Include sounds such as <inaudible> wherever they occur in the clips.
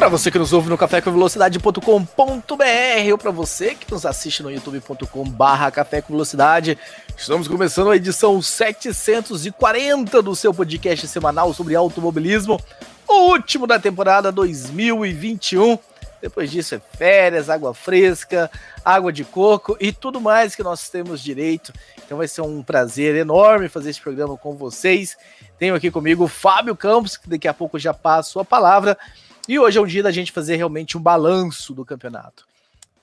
Para você que nos ouve no cafécomvelocidade.com.br ou para você que nos assiste no youtube.com/barra Café com Velocidade, estamos começando a edição 740 do seu podcast semanal sobre automobilismo, o último da temporada 2021. Depois disso é férias, água fresca, água de coco e tudo mais que nós temos direito. Então vai ser um prazer enorme fazer esse programa com vocês. Tenho aqui comigo o Fábio Campos, que daqui a pouco já passo a palavra. E hoje é o dia da gente fazer realmente um balanço do campeonato.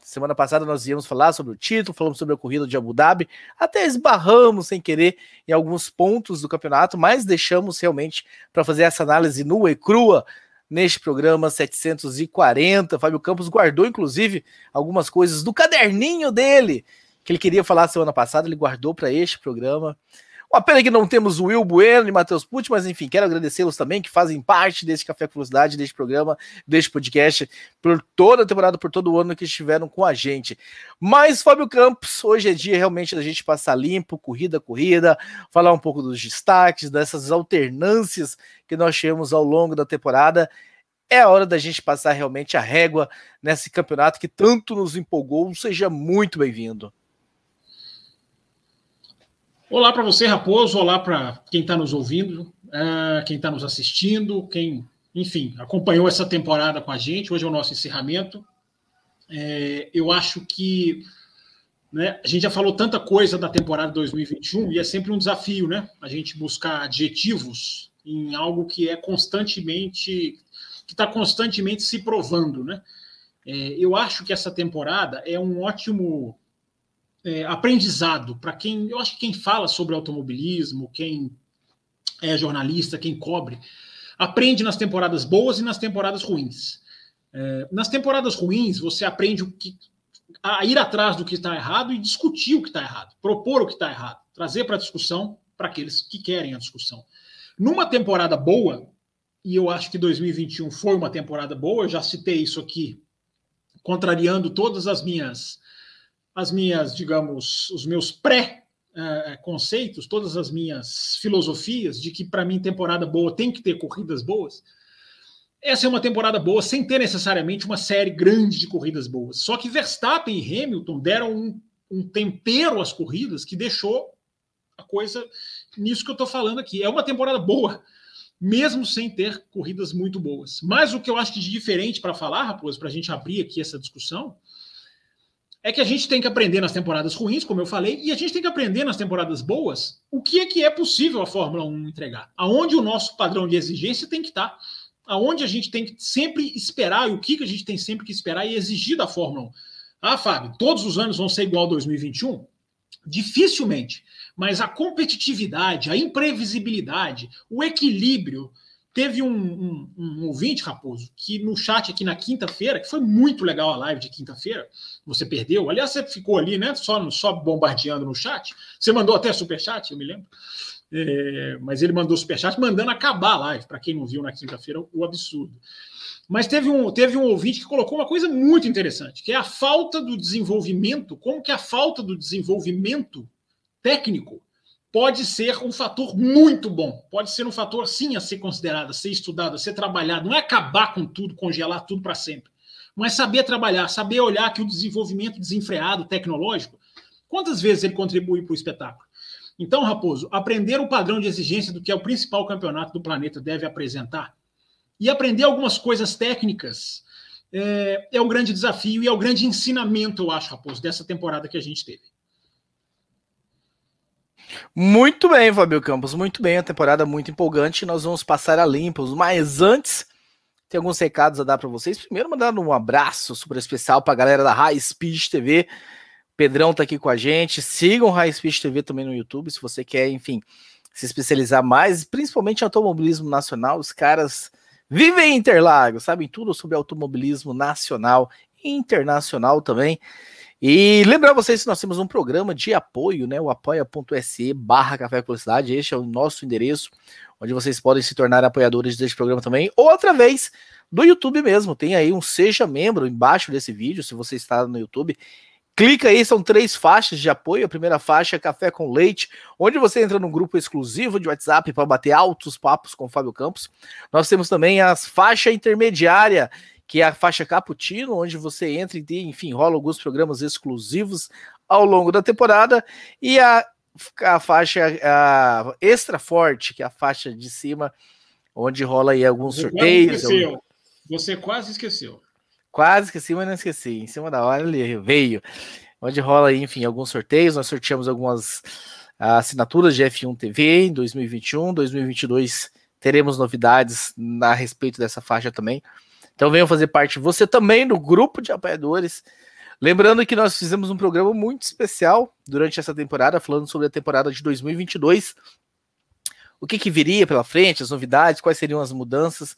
Semana passada nós íamos falar sobre o título, falamos sobre a corrida de Abu Dhabi, até esbarramos sem querer em alguns pontos do campeonato, mas deixamos realmente para fazer essa análise nua e crua neste programa 740. Fábio Campos guardou, inclusive, algumas coisas do caderninho dele que ele queria falar semana passada, ele guardou para este programa. Uma pena que não temos o Will Bueno e Matheus Pucci, mas enfim, quero agradecê-los também que fazem parte desse Café com Velocidade, deste programa, deste podcast, por toda a temporada, por todo o ano que estiveram com a gente. Mas, Fábio Campos, hoje é dia realmente da gente passar limpo, corrida, corrida, falar um pouco dos destaques, dessas alternâncias que nós tivemos ao longo da temporada. É a hora da gente passar realmente a régua nesse campeonato que tanto nos empolgou. Seja muito bem-vindo. Olá para você, Raposo. Olá para quem está nos ouvindo, uh, quem está nos assistindo, quem, enfim, acompanhou essa temporada com a gente. Hoje é o nosso encerramento. É, eu acho que né, a gente já falou tanta coisa da temporada 2021 e é sempre um desafio, né? A gente buscar adjetivos em algo que é constantemente, que está constantemente se provando, né? É, eu acho que essa temporada é um ótimo é, aprendizado para quem. Eu acho que quem fala sobre automobilismo, quem é jornalista, quem cobre, aprende nas temporadas boas e nas temporadas ruins. É, nas temporadas ruins, você aprende o que, a ir atrás do que está errado e discutir o que está errado, propor o que está errado, trazer para a discussão para aqueles que querem a discussão. Numa temporada boa, e eu acho que 2021 foi uma temporada boa, eu já citei isso aqui, contrariando todas as minhas as minhas, digamos, os meus pré-conceitos, todas as minhas filosofias de que para mim temporada boa tem que ter corridas boas. Essa é uma temporada boa sem ter necessariamente uma série grande de corridas boas. Só que Verstappen e Hamilton deram um, um tempero às corridas que deixou a coisa nisso que eu estou falando aqui. É uma temporada boa, mesmo sem ter corridas muito boas. Mas o que eu acho de diferente para falar, Raposo, para a gente abrir aqui essa discussão, é que a gente tem que aprender nas temporadas ruins, como eu falei, e a gente tem que aprender nas temporadas boas o que é que é possível a Fórmula 1 entregar, aonde o nosso padrão de exigência tem que estar, aonde a gente tem que sempre esperar e o que, que a gente tem sempre que esperar e exigir da Fórmula 1. Ah, Fábio, todos os anos vão ser igual a 2021? Dificilmente, mas a competitividade, a imprevisibilidade, o equilíbrio, Teve um, um, um, ouvinte, Raposo, que no chat aqui na quinta-feira, que foi muito legal a live de quinta-feira, você perdeu. Aliás, você ficou ali, né? Só, só bombardeando no chat. Você mandou até superchat, eu me lembro. É, mas ele mandou superchat mandando acabar a live, para quem não viu na quinta-feira, o absurdo. Mas teve um, teve um ouvinte que colocou uma coisa muito interessante, que é a falta do desenvolvimento, como que a falta do desenvolvimento técnico pode ser um fator muito bom. Pode ser um fator, sim, a ser considerado, a ser estudado, a ser trabalhado. Não é acabar com tudo, congelar tudo para sempre. Mas saber trabalhar, saber olhar que o desenvolvimento desenfreado tecnológico, quantas vezes ele contribui para o espetáculo? Então, Raposo, aprender o padrão de exigência do que é o principal campeonato do planeta deve apresentar e aprender algumas coisas técnicas é, é o grande desafio e é o grande ensinamento, eu acho, Raposo, dessa temporada que a gente teve. Muito bem, Fabio Campos, muito bem. A temporada muito empolgante. Nós vamos passar a limpos. Mas antes, tem alguns recados a dar para vocês. Primeiro, mandar um abraço super especial para a galera da High Speed TV. Pedrão tá aqui com a gente. Sigam High Speed TV também no YouTube, se você quer, enfim, se especializar mais, principalmente em automobilismo nacional. Os caras vivem em Interlagos, sabem tudo sobre automobilismo nacional e internacional também. E lembrar vocês que nós temos um programa de apoio, né? O apoia.se barra Café com Velocidade. Este é o nosso endereço, onde vocês podem se tornar apoiadores deste programa também. Ou outra vez do YouTube mesmo. Tem aí um Seja Membro embaixo desse vídeo, se você está no YouTube. Clica aí, são três faixas de apoio. A primeira faixa é Café com Leite, onde você entra num grupo exclusivo de WhatsApp para bater altos papos com o Fábio Campos. Nós temos também as faixa intermediária, que é a faixa Cappuccino, onde você entra e, enfim, rola alguns programas exclusivos ao longo da temporada. E a, a faixa a Extra Forte, que é a faixa de cima, onde rola aí alguns você sorteios. Quase você quase esqueceu. Quase esqueci, mas não esqueci. Em cima da hora ele veio. Onde rola aí, enfim, alguns sorteios. Nós sorteamos algumas assinaturas de F1 TV em 2021, 2022 teremos novidades a respeito dessa faixa também. Então venham fazer parte você também do grupo de apoiadores. Lembrando que nós fizemos um programa muito especial durante essa temporada, falando sobre a temporada de 2022. O que, que viria pela frente, as novidades, quais seriam as mudanças.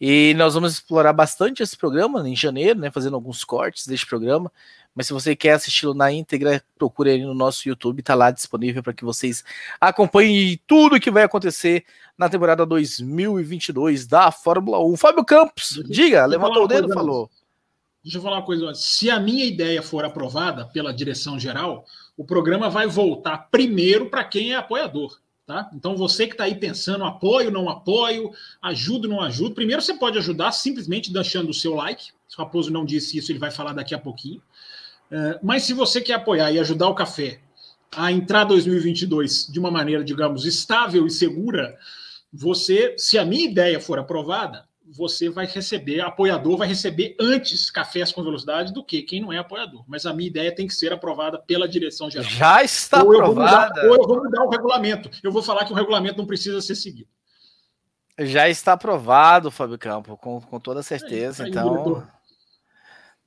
E nós vamos explorar bastante esse programa em janeiro, né? Fazendo alguns cortes deste programa. Mas se você quer assisti-lo na íntegra, procure aí no nosso YouTube, tá lá disponível para que vocês acompanhem tudo que vai acontecer na temporada 2022 da Fórmula 1. Fábio Campos, diga, levantou o dedo, falou. Deixa eu falar uma coisa. Se a minha ideia for aprovada pela direção geral, o programa vai voltar primeiro para quem é apoiador. Tá? Então, você que está aí pensando, apoio, não apoio, ajudo, não ajudo. Primeiro, você pode ajudar simplesmente deixando o seu like. Se o Raposo não disse isso, ele vai falar daqui a pouquinho. É, mas se você quer apoiar e ajudar o café a entrar 2022 de uma maneira, digamos, estável e segura, você, se a minha ideia for aprovada, você vai receber, apoiador vai receber antes cafés com velocidade do que quem não é apoiador. Mas a minha ideia tem que ser aprovada pela direção geral. Já está ou aprovada. Eu mudar, ou eu vou mudar o regulamento. Eu vou falar que o regulamento não precisa ser seguido. Já está aprovado, Fábio Campo, com, com toda certeza. É, então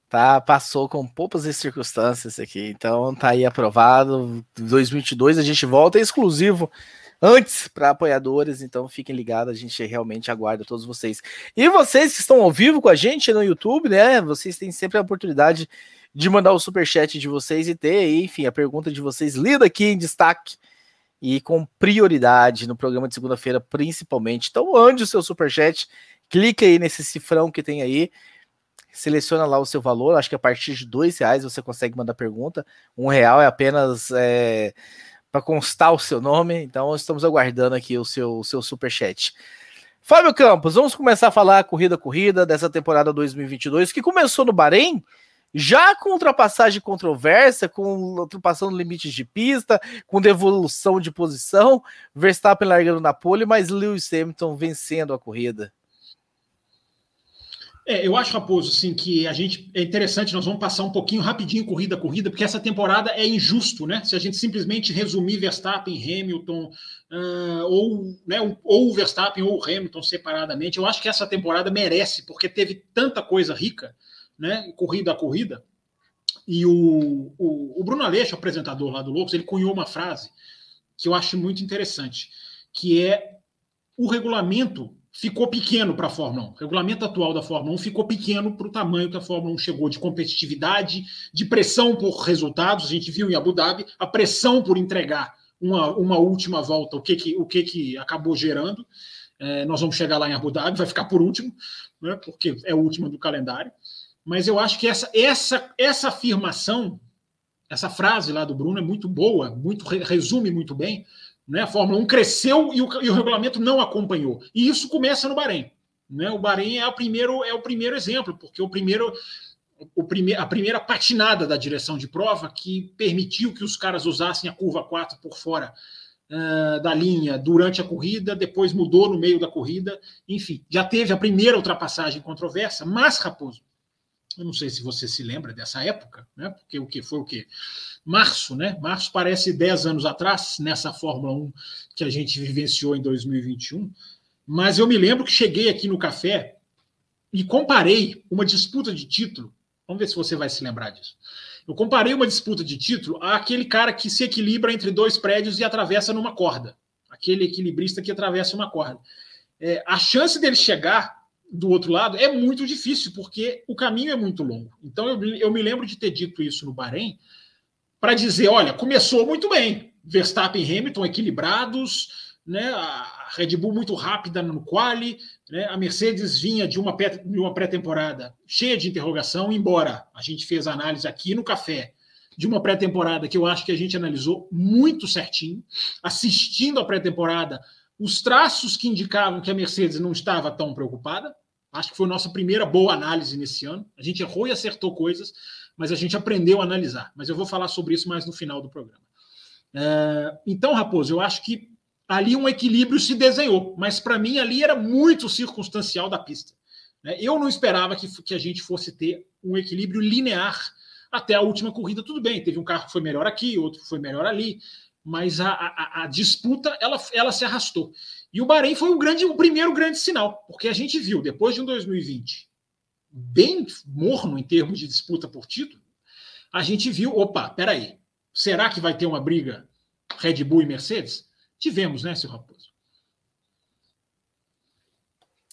tá, passou com poucas circunstâncias aqui. Então tá aí aprovado. 2022 a gente volta é exclusivo antes para apoiadores, então fiquem ligados, a gente realmente aguarda todos vocês. E vocês que estão ao vivo com a gente no YouTube, né? Vocês têm sempre a oportunidade de mandar o super chat de vocês e ter, enfim, a pergunta de vocês lida aqui em destaque e com prioridade no programa de segunda-feira, principalmente. Então, ande o seu super chat, clique aí nesse cifrão que tem aí seleciona lá o seu valor. Acho que a partir de dois reais você consegue mandar pergunta. Um real é apenas é, para constar o seu nome. Então estamos aguardando aqui o seu, o seu super chat. Fábio Campos, vamos começar a falar corrida corrida dessa temporada 2022 que começou no Bahrein. Já com ultrapassagem controversa, com ultrapassando limites de pista, com devolução de posição, Verstappen largando na pole, mas Lewis Hamilton vencendo a corrida. É, eu acho, Raposo, assim, que a gente é interessante, nós vamos passar um pouquinho rapidinho corrida a corrida, porque essa temporada é injusto, né? Se a gente simplesmente resumir Verstappen, Hamilton, uh, ou, né, ou Verstappen ou Hamilton separadamente, eu acho que essa temporada merece, porque teve tanta coisa rica, né? Corrida a corrida. E o, o, o Bruno Aleixo, apresentador lá do Loucos, ele cunhou uma frase que eu acho muito interessante, que é o regulamento ficou pequeno para a Fórmula 1. O regulamento atual da Fórmula 1 ficou pequeno para o tamanho que a Fórmula 1 chegou de competitividade, de pressão por resultados. A gente viu em Abu Dhabi a pressão por entregar uma, uma última volta, o que, que, o que, que acabou gerando. É, nós vamos chegar lá em Abu Dhabi, vai ficar por último, né, porque é o último do calendário. Mas eu acho que essa, essa, essa afirmação, essa frase lá do Bruno é muito boa, muito resume muito bem né? A Fórmula 1 cresceu e o, e o regulamento não acompanhou. E isso começa no Bahrein. Né? O Bahrein é o primeiro, é o primeiro exemplo, porque o primeiro, o prime, a primeira patinada da direção de prova que permitiu que os caras usassem a curva 4 por fora uh, da linha durante a corrida, depois mudou no meio da corrida. Enfim, já teve a primeira ultrapassagem controversa, mas, Raposo, eu não sei se você se lembra dessa época, né? Porque o que foi o quê? março, né? Março parece 10 anos atrás, nessa Fórmula 1 que a gente vivenciou em 2021. Mas eu me lembro que cheguei aqui no café e comparei uma disputa de título. Vamos ver se você vai se lembrar disso. Eu comparei uma disputa de título àquele cara que se equilibra entre dois prédios e atravessa numa corda. Aquele equilibrista que atravessa uma corda. É, a chance dele chegar do outro lado é muito difícil, porque o caminho é muito longo. Então, eu, eu me lembro de ter dito isso no Bahrein para dizer: olha, começou muito bem. Verstappen e Hamilton equilibrados, né? a Red Bull muito rápida no quali, né? a Mercedes vinha de uma pré-temporada cheia de interrogação, embora a gente fez análise aqui no café de uma pré-temporada que eu acho que a gente analisou muito certinho, assistindo a pré-temporada, os traços que indicavam que a Mercedes não estava tão preocupada. Acho que foi nossa primeira boa análise nesse ano. A gente errou e acertou coisas, mas a gente aprendeu a analisar. Mas eu vou falar sobre isso mais no final do programa. É, então, Raposo, eu acho que ali um equilíbrio se desenhou, mas para mim ali era muito circunstancial da pista. Né? Eu não esperava que, que a gente fosse ter um equilíbrio linear até a última corrida, tudo bem, teve um carro que foi melhor aqui, outro foi melhor ali, mas a, a, a disputa ela, ela se arrastou. E o Bahrein foi o, grande, o primeiro grande sinal, porque a gente viu, depois de um 2020 bem morno em termos de disputa por título, a gente viu, opa, peraí, será que vai ter uma briga Red Bull e Mercedes? Tivemos, né, seu Raposo?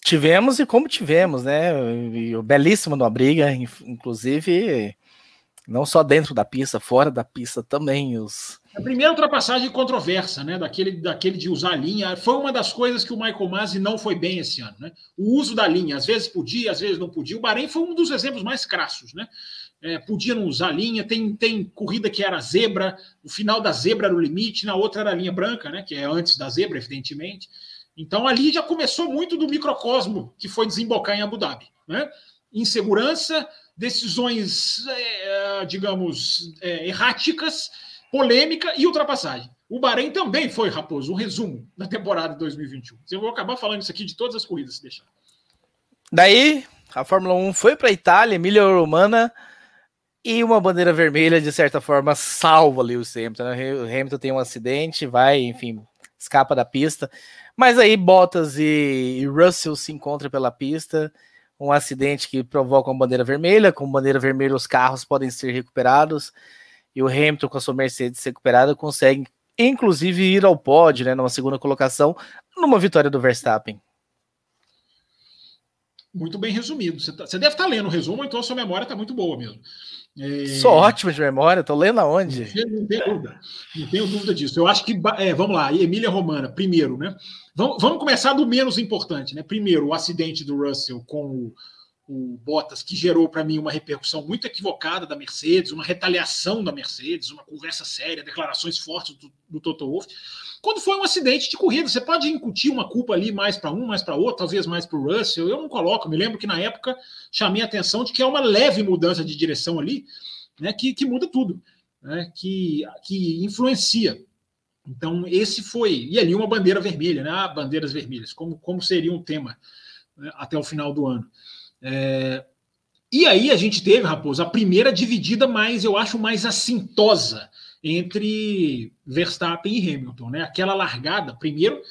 Tivemos e como tivemos, né? E, belíssimo numa briga, inclusive não só dentro da pista, fora da pista também. Os... A primeira ultrapassagem controversa, né? Daquele, daquele de usar a linha. Foi uma das coisas que o Michael Masi não foi bem esse ano, né? O uso da linha, às vezes podia, às vezes não podia. O Bahrein foi um dos exemplos mais crassos, né? É, podia não usar linha, tem, tem corrida que era zebra, o final da zebra era o limite, na outra era a linha branca, né? Que é antes da zebra, evidentemente. Então ali já começou muito do microcosmo que foi desembocar em Abu Dhabi, né? Insegurança, decisões, é, digamos, é, erráticas, polêmica e ultrapassagem. O Bahrein também foi, Raposo, um resumo da temporada de 2021. Eu vou acabar falando isso aqui de todas as corridas, se deixar. Daí, a Fórmula 1 foi para a Itália, Emília Romana, e uma bandeira vermelha, de certa forma, salva o Hamilton. Né? O Hamilton tem um acidente, vai, enfim, escapa da pista. Mas aí Bottas e Russell se encontram pela pista um acidente que provoca uma bandeira vermelha. Com bandeira vermelha, os carros podem ser recuperados. E o Hamilton, com a sua Mercedes recuperada, consegue, inclusive, ir ao pódio, né, numa segunda colocação, numa vitória do Verstappen. Muito bem resumido. Você, tá, deve estar tá lendo o resumo, então a sua memória está muito boa mesmo. É... Sou ótimo de memória, tô lendo aonde? Não tenho dúvida, não tenho dúvida disso. Eu acho que, é, vamos lá, Emília Romana, primeiro, né? Vamos, vamos começar do menos importante, né? Primeiro, o acidente do Russell com o, o Bottas, que gerou para mim uma repercussão muito equivocada da Mercedes, uma retaliação da Mercedes, uma conversa séria, declarações fortes do, do Toto Wolff. Quando foi um acidente de corrida, você pode incutir uma culpa ali mais para um, mais para outro, talvez mais para o Russell. Eu não coloco. Me lembro que na época chamei a atenção de que é uma leve mudança de direção ali, né, que, que muda tudo, né, que, que influencia. Então, esse foi. E ali uma bandeira vermelha, né? Ah, bandeiras vermelhas, como, como seria um tema né, até o final do ano. É, e aí a gente teve, Raposo, a primeira dividida mais, eu acho, mais assintosa entre Verstappen e Hamilton, né? Aquela largada, primeiro,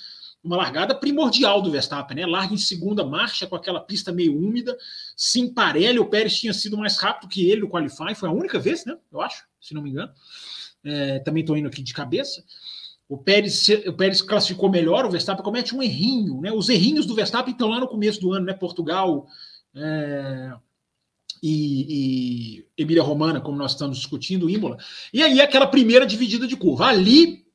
uma largada primordial do Verstappen, né? Larga em segunda marcha com aquela pista meio úmida, se emparelha, o Pérez tinha sido mais rápido que ele no qualify, foi a única vez, né? Eu acho, se não me engano. É, também estou indo aqui de cabeça. O Pérez, o Pérez classificou melhor, o Verstappen comete um errinho, né? Os errinhos do Verstappen estão lá no começo do ano, né? Portugal, é, e, e Emília Romana, como nós estamos discutindo, Imola. E aí aquela primeira dividida de curva. Ali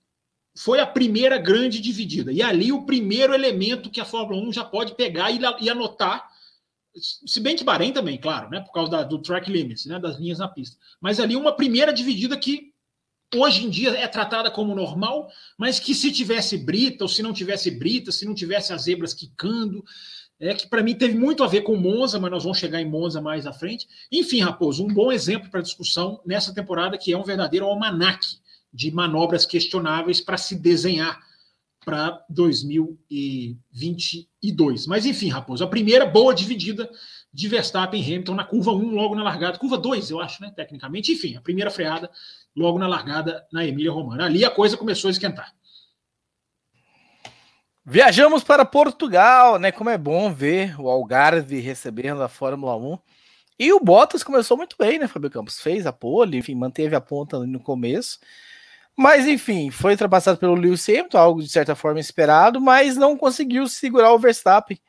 foi a primeira grande dividida. E ali o primeiro elemento que a Fórmula 1 já pode pegar e, e anotar. Se bem que Bahrein também, claro, né? Por causa da, do track limits, né? Das linhas na pista. Mas ali uma primeira dividida que hoje em dia é tratada como normal, mas que se tivesse brita, ou se não tivesse brita, se não tivesse as zebras quicando, é, que para mim teve muito a ver com Monza, mas nós vamos chegar em Monza mais à frente. Enfim, Raposo, um bom exemplo para discussão nessa temporada que é um verdadeiro almanaque de manobras questionáveis para se desenhar para 2022. Mas enfim, Raposo, a primeira boa dividida de Verstappen e Hamilton na curva 1, logo na largada, curva 2, eu acho, né, tecnicamente. Enfim, a primeira freada logo na largada na Emília Romana. Ali a coisa começou a esquentar. Viajamos para Portugal, né? Como é bom ver o Algarve recebendo a Fórmula 1. E o Bottas começou muito bem, né, Fábio Campos? Fez a pole, enfim, manteve a ponta no começo. Mas, enfim, foi ultrapassado pelo Lewis Hamilton, algo de certa forma esperado, mas não conseguiu segurar o Verstappen.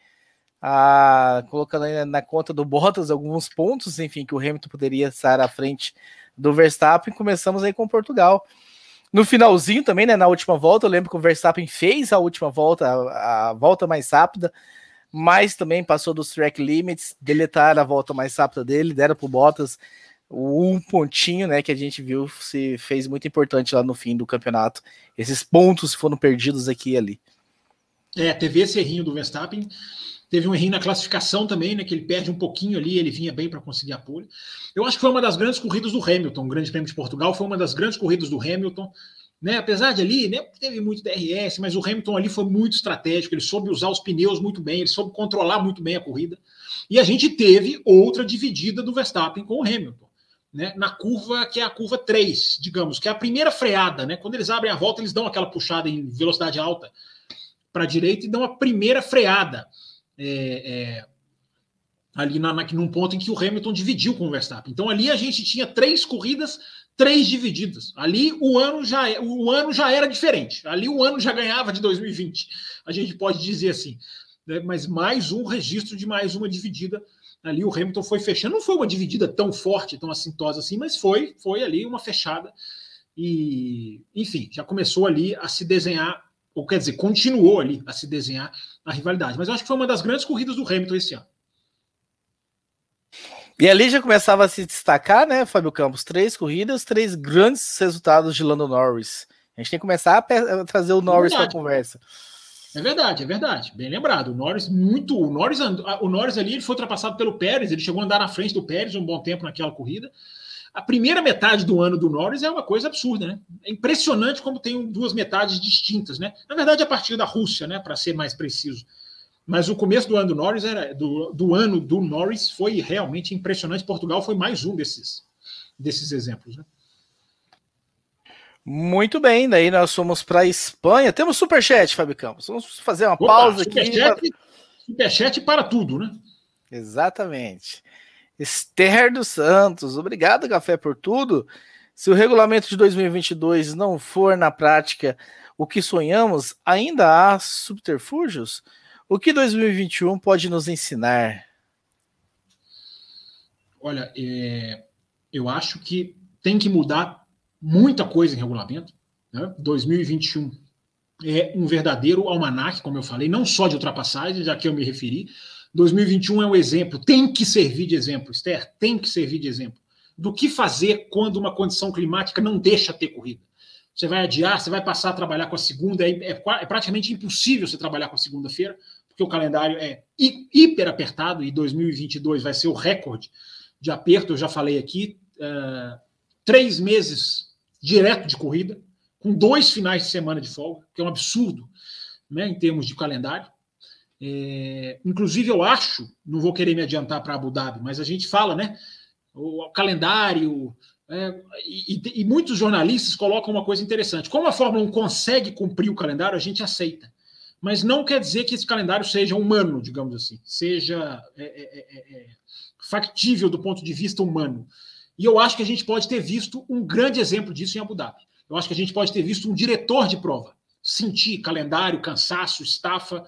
a, colocando na conta do Bottas alguns pontos, enfim, que o Hamilton poderia estar à frente do Verstappen. Começamos aí com Portugal. No finalzinho também, né, na última volta, eu lembro que o Verstappen fez a última volta, a, a volta mais rápida, mas também passou dos track limits, deletaram a volta mais rápida dele, deram para o Bottas um pontinho, né, que a gente viu se fez muito importante lá no fim do campeonato. Esses pontos foram perdidos aqui e ali. É, teve esse errinho do Verstappen. Teve um errinho na classificação também, né? Que ele perde um pouquinho ali, ele vinha bem para conseguir a pole. Eu acho que foi uma das grandes corridas do Hamilton, o Grande Prêmio de Portugal, foi uma das grandes corridas do Hamilton. Né, apesar de ali, né, teve muito DRS, mas o Hamilton ali foi muito estratégico, ele soube usar os pneus muito bem, ele soube controlar muito bem a corrida. E a gente teve outra dividida do Verstappen com o Hamilton, né, na curva que é a curva 3, digamos, que é a primeira freada, né? Quando eles abrem a volta, eles dão aquela puxada em velocidade alta para a direita e dão a primeira freada é, é, ali na, na, num ponto em que o Hamilton dividiu com o Verstappen. Então ali a gente tinha três corridas, três divididas. Ali o ano já, é, o ano já era diferente. Ali o ano já ganhava de 2020. A gente pode dizer assim. Né? Mas mais um registro de mais uma dividida. Ali o Hamilton foi fechando. Não foi uma dividida tão forte, tão assintosa assim, mas foi, foi ali uma fechada. E, enfim, já começou ali a se desenhar ou quer dizer, continuou ali a se desenhar a rivalidade. Mas eu acho que foi uma das grandes corridas do Hamilton esse ano. E ali já começava a se destacar, né, Fábio Campos? Três corridas, três grandes resultados de Lando Norris. A gente tem que começar a trazer o é Norris é para a conversa. É verdade, é verdade. Bem lembrado. O Norris, muito. O Norris, o Norris ali ele foi ultrapassado pelo Pérez, ele chegou a andar na frente do Pérez um bom tempo naquela corrida. A primeira metade do ano do Norris é uma coisa absurda, né? É impressionante como tem duas metades distintas, né? Na verdade, a partir da Rússia, né? Para ser mais preciso. Mas o começo do ano do Norris era do, do ano do Norris foi realmente impressionante. Portugal foi mais um desses desses exemplos, né? Muito bem, daí nós fomos para a Espanha. Temos superchat, Fábio Campos. Vamos fazer uma Opa, pausa superchat, aqui. Superchat para tudo, né? Exatamente. Esther dos Santos, obrigado, Café, por tudo. Se o regulamento de 2022 não for na prática o que sonhamos, ainda há subterfúgios? O que 2021 pode nos ensinar? Olha, é, eu acho que tem que mudar muita coisa em regulamento. Né? 2021 é um verdadeiro almanac, como eu falei, não só de ultrapassagem, já que eu me referi, 2021 é um exemplo, tem que servir de exemplo, Esther, tem que servir de exemplo do que fazer quando uma condição climática não deixa ter corrida. Você vai adiar, você vai passar a trabalhar com a segunda, é, é, é praticamente impossível você trabalhar com a segunda-feira, porque o calendário é hiper apertado e 2022 vai ser o recorde de aperto. Eu já falei aqui, uh, três meses direto de corrida, com dois finais de semana de folga, que é um absurdo né, em termos de calendário. É, inclusive, eu acho, não vou querer me adiantar para Abu Dhabi, mas a gente fala, né? O, o calendário. É, e, e, muitos jornalistas colocam uma coisa interessante. Como a Fórmula 1 consegue cumprir o calendário, a gente aceita. Mas não quer dizer que esse calendário seja humano, digamos assim, seja é, é, é, é factível do ponto de vista humano. E eu acho que a gente pode ter visto um grande exemplo disso em Abu Dhabi. Eu acho que a gente pode ter visto um diretor de prova sentir calendário, cansaço, estafa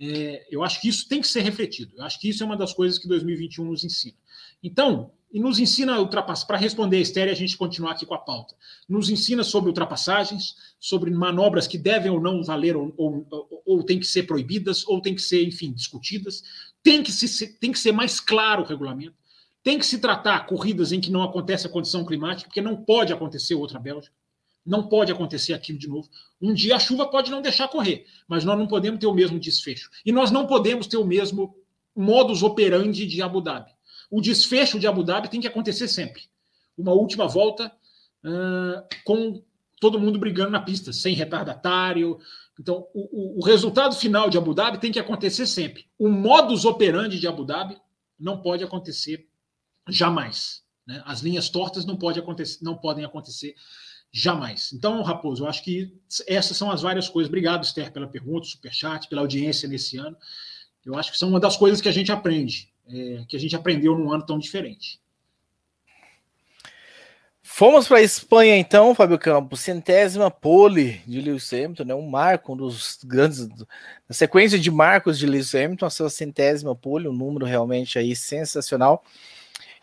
é, eu acho que isso tem que ser refletido. Eu acho que isso é uma das coisas que 2021 nos ensina. Então, e nos ensina ultrapassar. Para responder a Estéreo, a gente continuar aqui com a pauta. Nos ensina sobre ultrapassagens, sobre manobras que devem ou não valer, ou, ou, ou, ou tem que ser proibidas, ou tem que ser, enfim, discutidas. Tem que, se, tem que ser mais claro o regulamento. Tem que se tratar corridas em que não acontece a condição climática, porque não pode acontecer outra Bélgica. Não pode acontecer aquilo de novo. Um dia a chuva pode não deixar correr, mas nós não podemos ter o mesmo desfecho. E nós não podemos ter o mesmo modus operandi de Abu Dhabi. O desfecho de Abu Dhabi tem que acontecer sempre. Uma última volta uh, com todo mundo brigando na pista, sem retardatário. Então, o, o, resultado final de Abu Dhabi tem que acontecer sempre. O modus operandi de Abu Dhabi não pode acontecer jamais. Né? As linhas tortas não, pode acontecer, não podem acontecer Jamais. Então, Raposo, eu acho que essas são as várias coisas. Obrigado, Esther, pela pergunta, superchat, pela audiência nesse ano. Eu acho que são uma das coisas que a gente aprende, é, que a gente aprendeu num ano tão diferente. Fomos para a Espanha então, Fábio Campos, centésima pole de Lewis Hamilton, né? um marco, um dos grandes, a sequência de marcos de Lewis Hamilton, a sua centésima pole, um número realmente aí sensacional.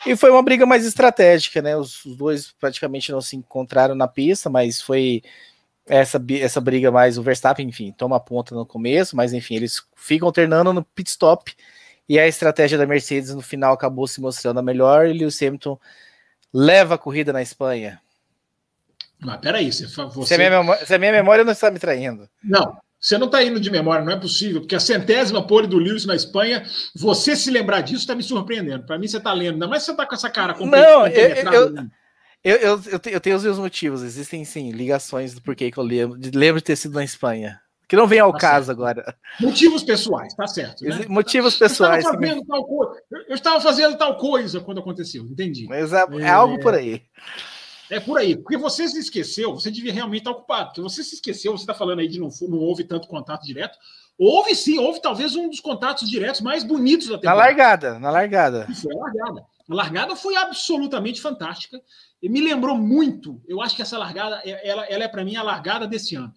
E foi uma briga mais estratégica, né? Os, os dois praticamente não se encontraram na pista, mas foi essa, essa briga mais o Verstappen, enfim, toma a ponta no começo, mas enfim, eles ficam alternando no pit stop e a estratégia da Mercedes no final acabou se mostrando a melhor e Lewis Hamilton leva a corrida na Espanha. Mas peraí, você, você... Se, a minha memória, se a minha memória não está me traindo. Não, você não está indo de memória, não é possível, porque a centésima pole do Lewis na Espanha, você se lembrar disso está me surpreendendo. Para mim, você está lendo, ainda mais você está com essa cara Não, eu, eu, eu, eu, tenho os meus motivos, existem sim ligações do porquê que eu lembro, lembro de ter sido na Espanha. Que não vem ao tá caso certo. agora. Motivos pessoais, tá certo. Né? Motivos pessoais. Eu estava, fazendo tal coisa quando aconteceu, entendi. Mas é, é, é algo por aí. É por aí, porque você se esqueceu, você devia realmente estar ocupado, porque você se esqueceu, você está falando aí de não, não houve tanto contato direto. Houve sim, houve talvez um dos contatos diretos mais bonitos da temporada. Na largada, na largada. Foi a largada. A largada foi absolutamente fantástica. E me lembrou muito, eu acho que essa largada, é, ela, ela é para mim a largada desse ano.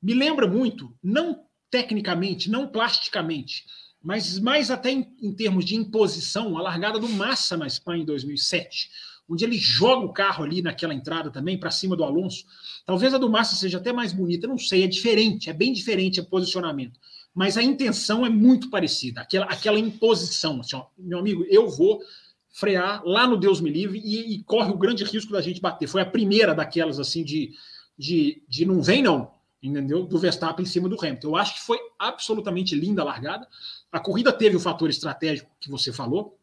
Me lembra muito, não tecnicamente, não plasticamente, mas mais até em, em termos de imposição, a largada do Massa na Espanha em 2007 onde ele joga o carro ali naquela entrada também para cima do Alonso. Talvez a do Massa seja até mais bonita, não sei, é diferente, é bem diferente o posicionamento. Mas a intenção é muito parecida, aquela, aquela imposição. Assim, ó, meu amigo, eu vou frear lá no Deus me livre e, e, corre o grande risco da gente bater. Foi a primeira daquelas assim de, de, de não vem não, entendeu? Do Verstappen em cima do Hamilton. Eu acho que foi absolutamente linda a largada. A corrida teve o fator estratégico que você falou,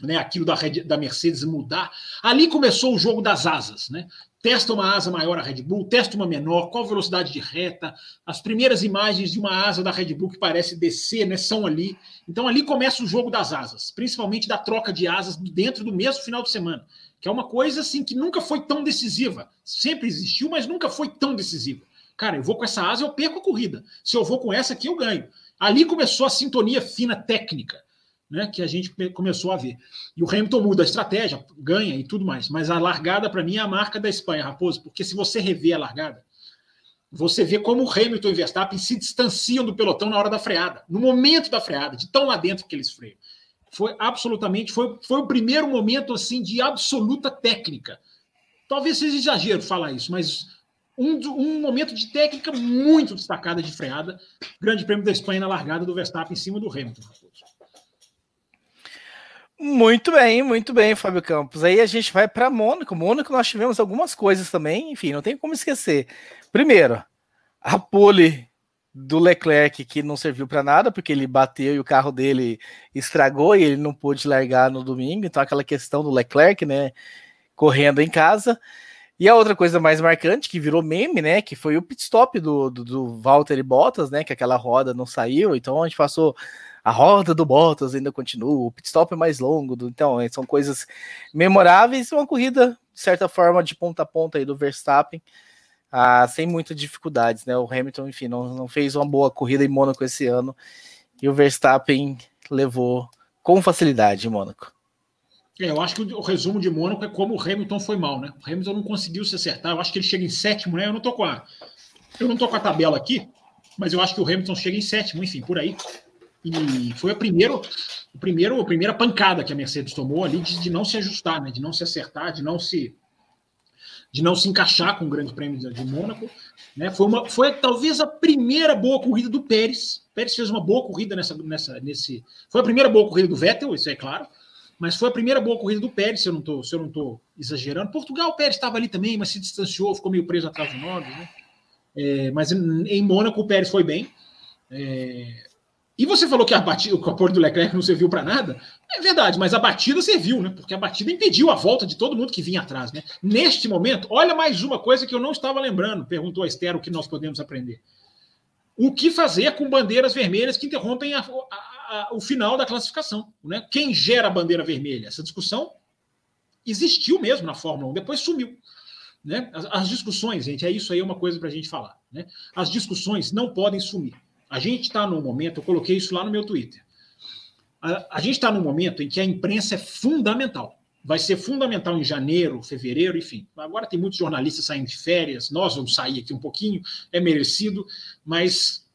né, aquilo da, Red, da Mercedes mudar. Ali começou o jogo das asas, né? Testa uma asa maior a Red Bull, testa uma menor, qual velocidade de reta. As primeiras imagens de uma asa da Red Bull que parece descer, né, são ali. Então ali começa o jogo das asas, principalmente da troca de asas dentro do mesmo final de semana, que é uma coisa assim que nunca foi tão decisiva. Sempre existiu, mas nunca foi tão decisiva. Cara, eu vou com essa asa, eu perco a corrida. Se eu vou com essa aqui, eu ganho. Ali começou a sintonia fina técnica né, que a gente começou a ver. E o Hamilton muda a estratégia, ganha e tudo mais. Mas a largada, para mim, é a marca da Espanha, Raposo, porque se você rever a largada, você vê como o Hamilton e o Verstappen se distanciam do pelotão na hora da freada, no momento da freada, de tão lá dentro que eles freiam. Foi absolutamente, foi, foi o primeiro momento assim de absoluta técnica. Talvez seja exagero falar isso, mas um, um momento de técnica muito destacada de freada. Grande prêmio da Espanha na largada do Verstappen em cima do Hamilton. Raposo. Muito bem, muito bem, Fábio Campos. Aí a gente vai para Mônaco. Mônaco nós tivemos algumas coisas também, enfim, não tem como esquecer. Primeiro, a pole do Leclerc que não serviu para nada, porque ele bateu e o carro dele estragou e ele não pôde largar no domingo. Então aquela questão do Leclerc, né, correndo em casa. E a outra coisa mais marcante que virou meme, né, que foi o pit stop do, do, do Valtteri Bottas, né, que aquela roda não saiu. Então a gente passou a roda do Bottas ainda continua, o pit stop é mais longo, então é, são coisas memoráveis, uma corrida, de certa forma, de ponta a ponta aí do Verstappen, ah, sem muitas dificuldades, né? O Hamilton, enfim, não, não fez uma boa corrida em Mônaco esse ano, e o Verstappen levou com facilidade em Mônaco. É, eu acho que o resumo de Mônaco é como o Hamilton foi mal, né? O Hamilton não conseguiu se acertar. Eu acho que ele chega em sétimo, né? Eu não tô com a, eu não tô com a tabela aqui, mas eu acho que o Hamilton chega em sétimo, enfim, por aí. E foi a, primeiro, o primeiro, a primeira pancada que a Mercedes tomou ali de, de, não se ajustar, né? de não se acertar, de não se de não se encaixar com o Grande Prêmio de, Mônaco. Né? Foi, uma, foi talvez a primeira boa corrida do Pérez. Pérez fez uma boa corrida nessa, nessa, nesse. Foi a primeira boa corrida do Vettel, isso é claro. Mas foi a primeira boa corrida do Pérez, se eu não estou se eu não exagerando. Portugal, o Pérez estava ali também, mas se distanciou, ficou meio preso atrás do Norris. Né? É, mas em, em Mônaco o Pérez foi bem. É, e você falou que a batida, o apoio do Leclerc não serviu para nada. É verdade, mas a batida serviu, né? Porque a batida impediu a volta de todo mundo que vinha atrás, né? Neste momento, olha mais uma coisa que eu não estava lembrando, perguntou a Esther o que nós podemos aprender. O que fazer com bandeiras vermelhas que interrompem a, a, a, o final da classificação? Né? Quem gera a bandeira vermelha? Essa discussão existiu mesmo na Fórmula 1, depois sumiu. Né? As, as discussões, gente, é isso aí, é uma coisa para a gente falar. Né? As discussões não podem sumir. A gente está num momento, eu coloquei isso lá no meu Twitter. A, a gente está num momento em que a imprensa é fundamental. vai ser fundamental em janeiro, fevereiro, enfim. Agora tem muitos jornalistas saindo de férias, nós vamos sair aqui um pouquinho, é merecido, mas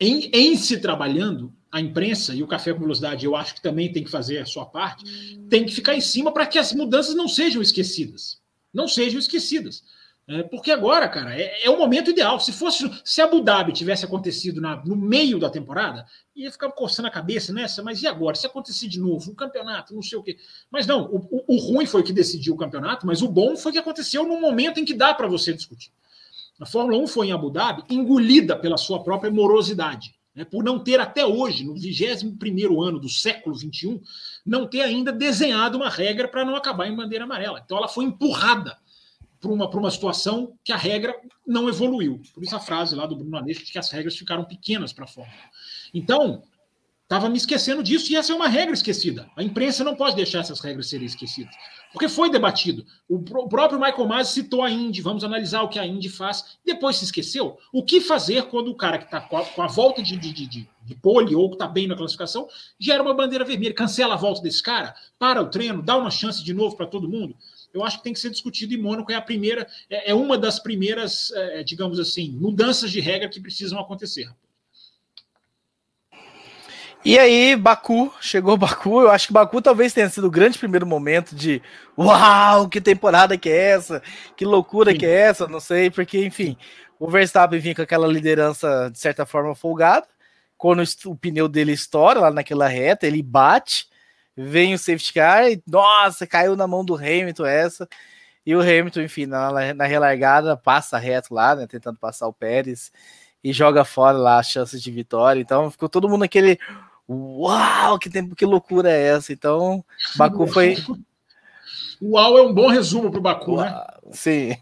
em, em se trabalhando, a imprensa e o Café com Velocidade, eu acho que também tem que fazer a sua parte, tem que ficar em cima para que as mudanças não sejam esquecidas. Não sejam esquecidas. É, porque agora, cara, é, é, o momento ideal. Se fosse, se Abu Dhabi tivesse acontecido na, no meio da temporada, ia ficar coçando a cabeça nessa, mas e agora? Se acontecer de novo, um campeonato, não sei o quê. Mas não, o, o, ruim foi que decidiu o campeonato, mas o bom foi que aconteceu no momento em que dá para você discutir. A Fórmula 1 foi em Abu Dhabi engolida pela sua própria morosidade. Né, por não ter até hoje, no 21 ano do século 21, não ter ainda desenhado uma regra para não acabar em bandeira amarela. Então ela foi empurrada para uma, uma situação que a regra não evoluiu. Por isso a frase lá do Bruno Aleixo de que as regras ficaram pequenas para a Fórmula. Então, estava me esquecendo disso e essa é uma regra esquecida. A imprensa não pode deixar essas regras serem esquecidas. Porque foi debatido. O, próprio Michael Masi citou a Indy, vamos analisar o que a Indy faz. Depois se esqueceu. O que fazer quando o cara que está com, com, a volta de, de, de, de pole ou que está bem na classificação gera uma bandeira vermelha? Cancela a volta desse cara, para o treino, dá uma chance de novo para todo mundo eu acho que tem que ser discutido e Mônaco é a primeira, é, é uma das primeiras, é, digamos assim, mudanças de regra que precisam acontecer. E aí, Baku, chegou Baku. Eu acho que Baku talvez tenha sido o grande primeiro momento de uau, que temporada que é essa? Que loucura Sim. que é essa? Não sei, porque, enfim, o Verstappen vinha com aquela liderança de certa forma folgada. Quando o pneu dele estoura lá naquela reta, ele bate vem o safety car e, nossa, caiu na mão do Hamilton essa. E o Hamilton, enfim, na, na relargada, passa reto lá, né, tentando passar o Pérez e joga fora lá as chances de vitória. Então ficou todo mundo naquele uau, que tempo, que loucura é essa? Então, Baku foi. Uau é um bom resumo para o Baku, uau, né? Sim.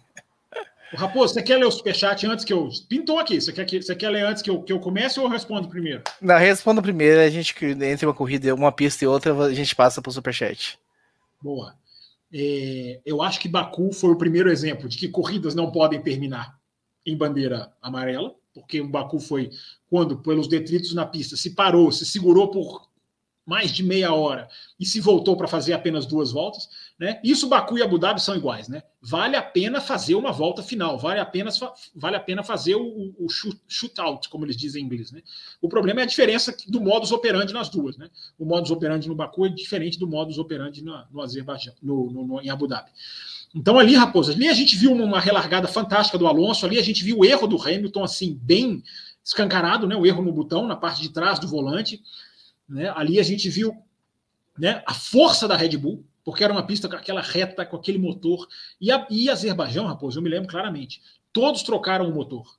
O Raposo, você quer ler o superchat antes que eu. Pintou aqui. Você quer, que... você quer ler antes que eu, que eu comece ou eu respondo primeiro? Não, respondo primeiro. A gente, entre uma corrida, uma pista e outra, a gente passa para o superchat. Boa. É, eu acho que Baku foi o primeiro exemplo de que corridas não podem terminar em bandeira amarela, porque o Baku foi quando, pelos detritos na pista, se parou, se segurou por mais de meia hora e se voltou para fazer apenas duas voltas, né? Isso Baku e Abu Dhabi são iguais, né? Vale a pena fazer uma volta final, vale a pena, vale a pena fazer o, o shootout, como eles dizem em inglês, né? O problema é a diferença do modus operandi nas duas, né? O modus operandi no Baku é diferente do modus operandi no, no Azerbaijão, no, no, no, em Abu Dhabi. Então ali, Raposa, ali a gente viu uma relargada fantástica do Alonso, ali a gente viu o erro do Hamilton, assim, bem escancarado, né? O erro no botão, na parte de trás do volante. Né? Ali a gente viu né, a força da Red Bull, porque era uma pista com aquela reta, com aquele motor. E, a, e Azerbaijão, Raposo, eu me lembro claramente, todos trocaram o motor.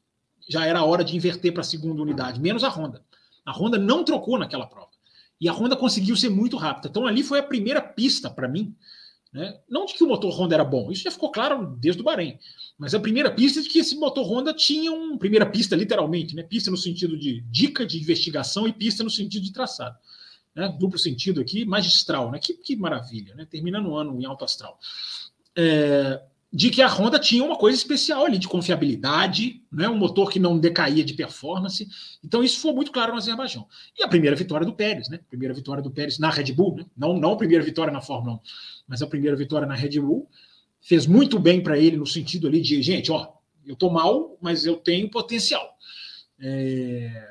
Já era hora de inverter para a segunda unidade, menos a Honda. A Honda não trocou naquela prova. E a Honda conseguiu ser muito rápida. Então ali foi a primeira pista para mim. Né? Não de que o motor Honda era bom, isso já ficou claro desde o Bahrein. Mas a primeira pista de que esse motor Honda tinha um. Primeira pista, literalmente, né? Pista no sentido de dica de investigação e pista no sentido de traçado. Né? Duplo sentido aqui, magistral, né? Que, que maravilha, né? Terminando o ano em alto astral. É, de que a Honda tinha uma coisa especial ali de confiabilidade, né? um motor que não decaía de performance. Então, isso foi muito claro no Azerbaijão. E a primeira vitória do Pérez, né? Primeira vitória do Pérez na Red Bull, né? não, não a primeira vitória na Fórmula 1, mas a primeira vitória na Red Bull fez muito bem para ele no sentido ali de, gente, ó, eu tô mal, mas eu tenho potencial. É...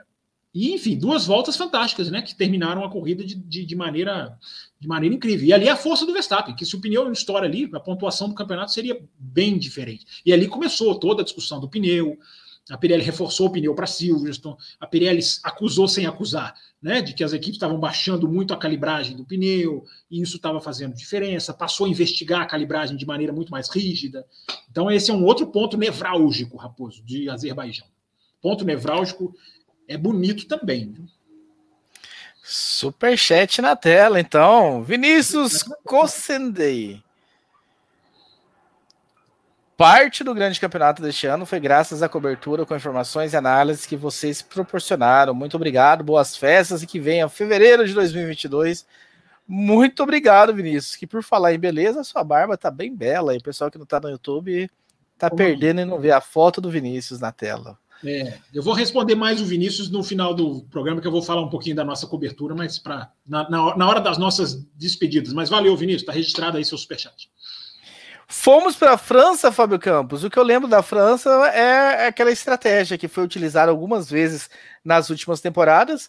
E, enfim, duas voltas fantásticas, né? Que terminaram a corrida de, de, de, maneira, de maneira incrível. E ali a força do Verstappen, que se o pneu estoura ali, a pontuação do campeonato seria bem diferente. E ali começou toda a discussão do pneu, a Pirelli reforçou o pneu para Silverstone, a Pirelli acusou sem acusar, né, de que as equipes estavam baixando muito a calibragem do pneu, e isso estava fazendo diferença, passou a investigar a calibragem de maneira muito mais rígida. Então, esse é um outro ponto nevrálgico, Raposo, de Azerbaijão. Ponto nevrálgico é bonito também. Superchat na tela, então. Vinícius Cossendei. Parte do grande campeonato deste ano foi graças à cobertura com informações e análises que vocês proporcionaram. Muito obrigado, boas festas e que venha fevereiro de 2022. Muito obrigado, Vinícius. Que por falar em beleza, sua barba tá bem bela. E o pessoal que não tá no YouTube tá Como perdendo e não vê a foto do Vinícius na tela. É, eu vou responder mais o Vinícius no final do programa, que eu vou falar um pouquinho da nossa cobertura, mas pra, na, na, na hora das nossas despedidas. Mas valeu, Vinícius, está registrado aí seu superchat. Fomos para a França, Fábio Campos. O que eu lembro da França é aquela estratégia que foi utilizada algumas vezes nas últimas temporadas.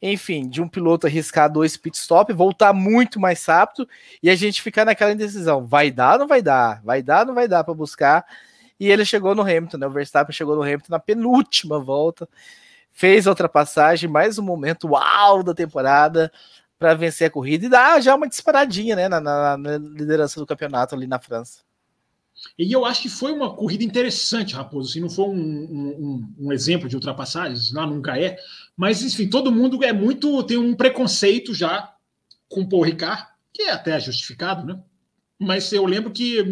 Enfim, de um piloto arriscar dois pit stop, voltar muito mais rápido e a gente ficar naquela indecisão: vai dar ou não vai dar? Vai dar ou não vai dar para buscar? E ele chegou no Hamilton, né? O Verstappen chegou no Hamilton na penúltima volta, fez a ultrapassagem, mais um momento uau da temporada para vencer a corrida e dar já uma disparadinha né, na, na, na, liderança do campeonato ali na França. E eu acho que foi uma corrida interessante, Raposo. Assim, não foi um, um, um exemplo de ultrapassagens, lá nunca é. Mas, enfim, todo mundo é muito. tem um preconceito já com o Paul Ricard, que é até justificado, né? Mas eu lembro que.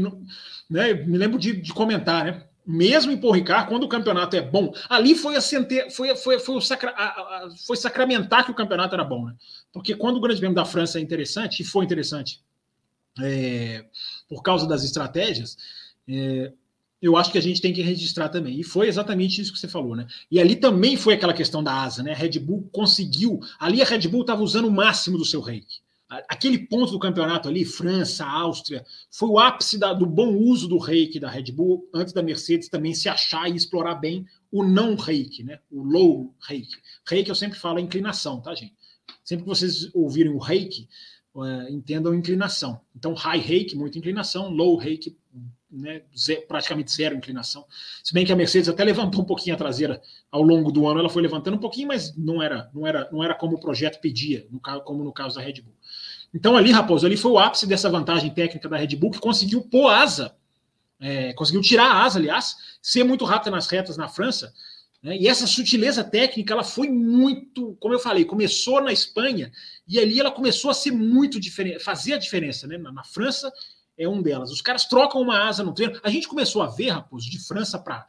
Né, me lembro de, de comentar, né? mesmo em Paul Ricard, quando o campeonato é bom, ali foi a foi, foi, foi, o sacra... foi sacramentar que o campeonato era bom, né? Porque quando o Grande Prêmio da França é interessante, e foi interessante é... por causa das estratégias, é... eu acho que a gente tem que registrar também. E foi exatamente isso que você falou, né? E ali também foi aquela questão da asa, né? A Red Bull conseguiu. Ali a Red Bull estava usando o máximo do seu reiki. Aquele ponto do campeonato ali, França, Áustria, foi o ápice da, do bom uso do reiki da Red Bull, antes da Mercedes também se achar e explorar bem o não reiki, né? o low reiki. Reiki eu sempre falo é inclinação, tá, gente? Sempre que vocês ouvirem o reiki, uh, entendam inclinação. Então, high reiki, muita inclinação, low reiki, né, zero, praticamente zero inclinação. Se bem que a Mercedes até levantou um pouquinho a traseira ao longo do ano, ela foi levantando um pouquinho, mas não era, não era, não era como o projeto pedia, no, como no caso da Red Bull. Então ali, Raposo, ali foi o ápice dessa vantagem técnica da Red Bull, que conseguiu pôr asa, é, conseguiu tirar a asa, aliás, ser muito rápida nas retas na França. Né? E essa sutileza técnica, ela foi muito, como eu falei, começou na Espanha e ali ela começou a ser muito diferente, fazer a diferença, né? Na, na França é um delas. Os caras trocam uma asa no treino. A gente começou a ver, Raposo, de França para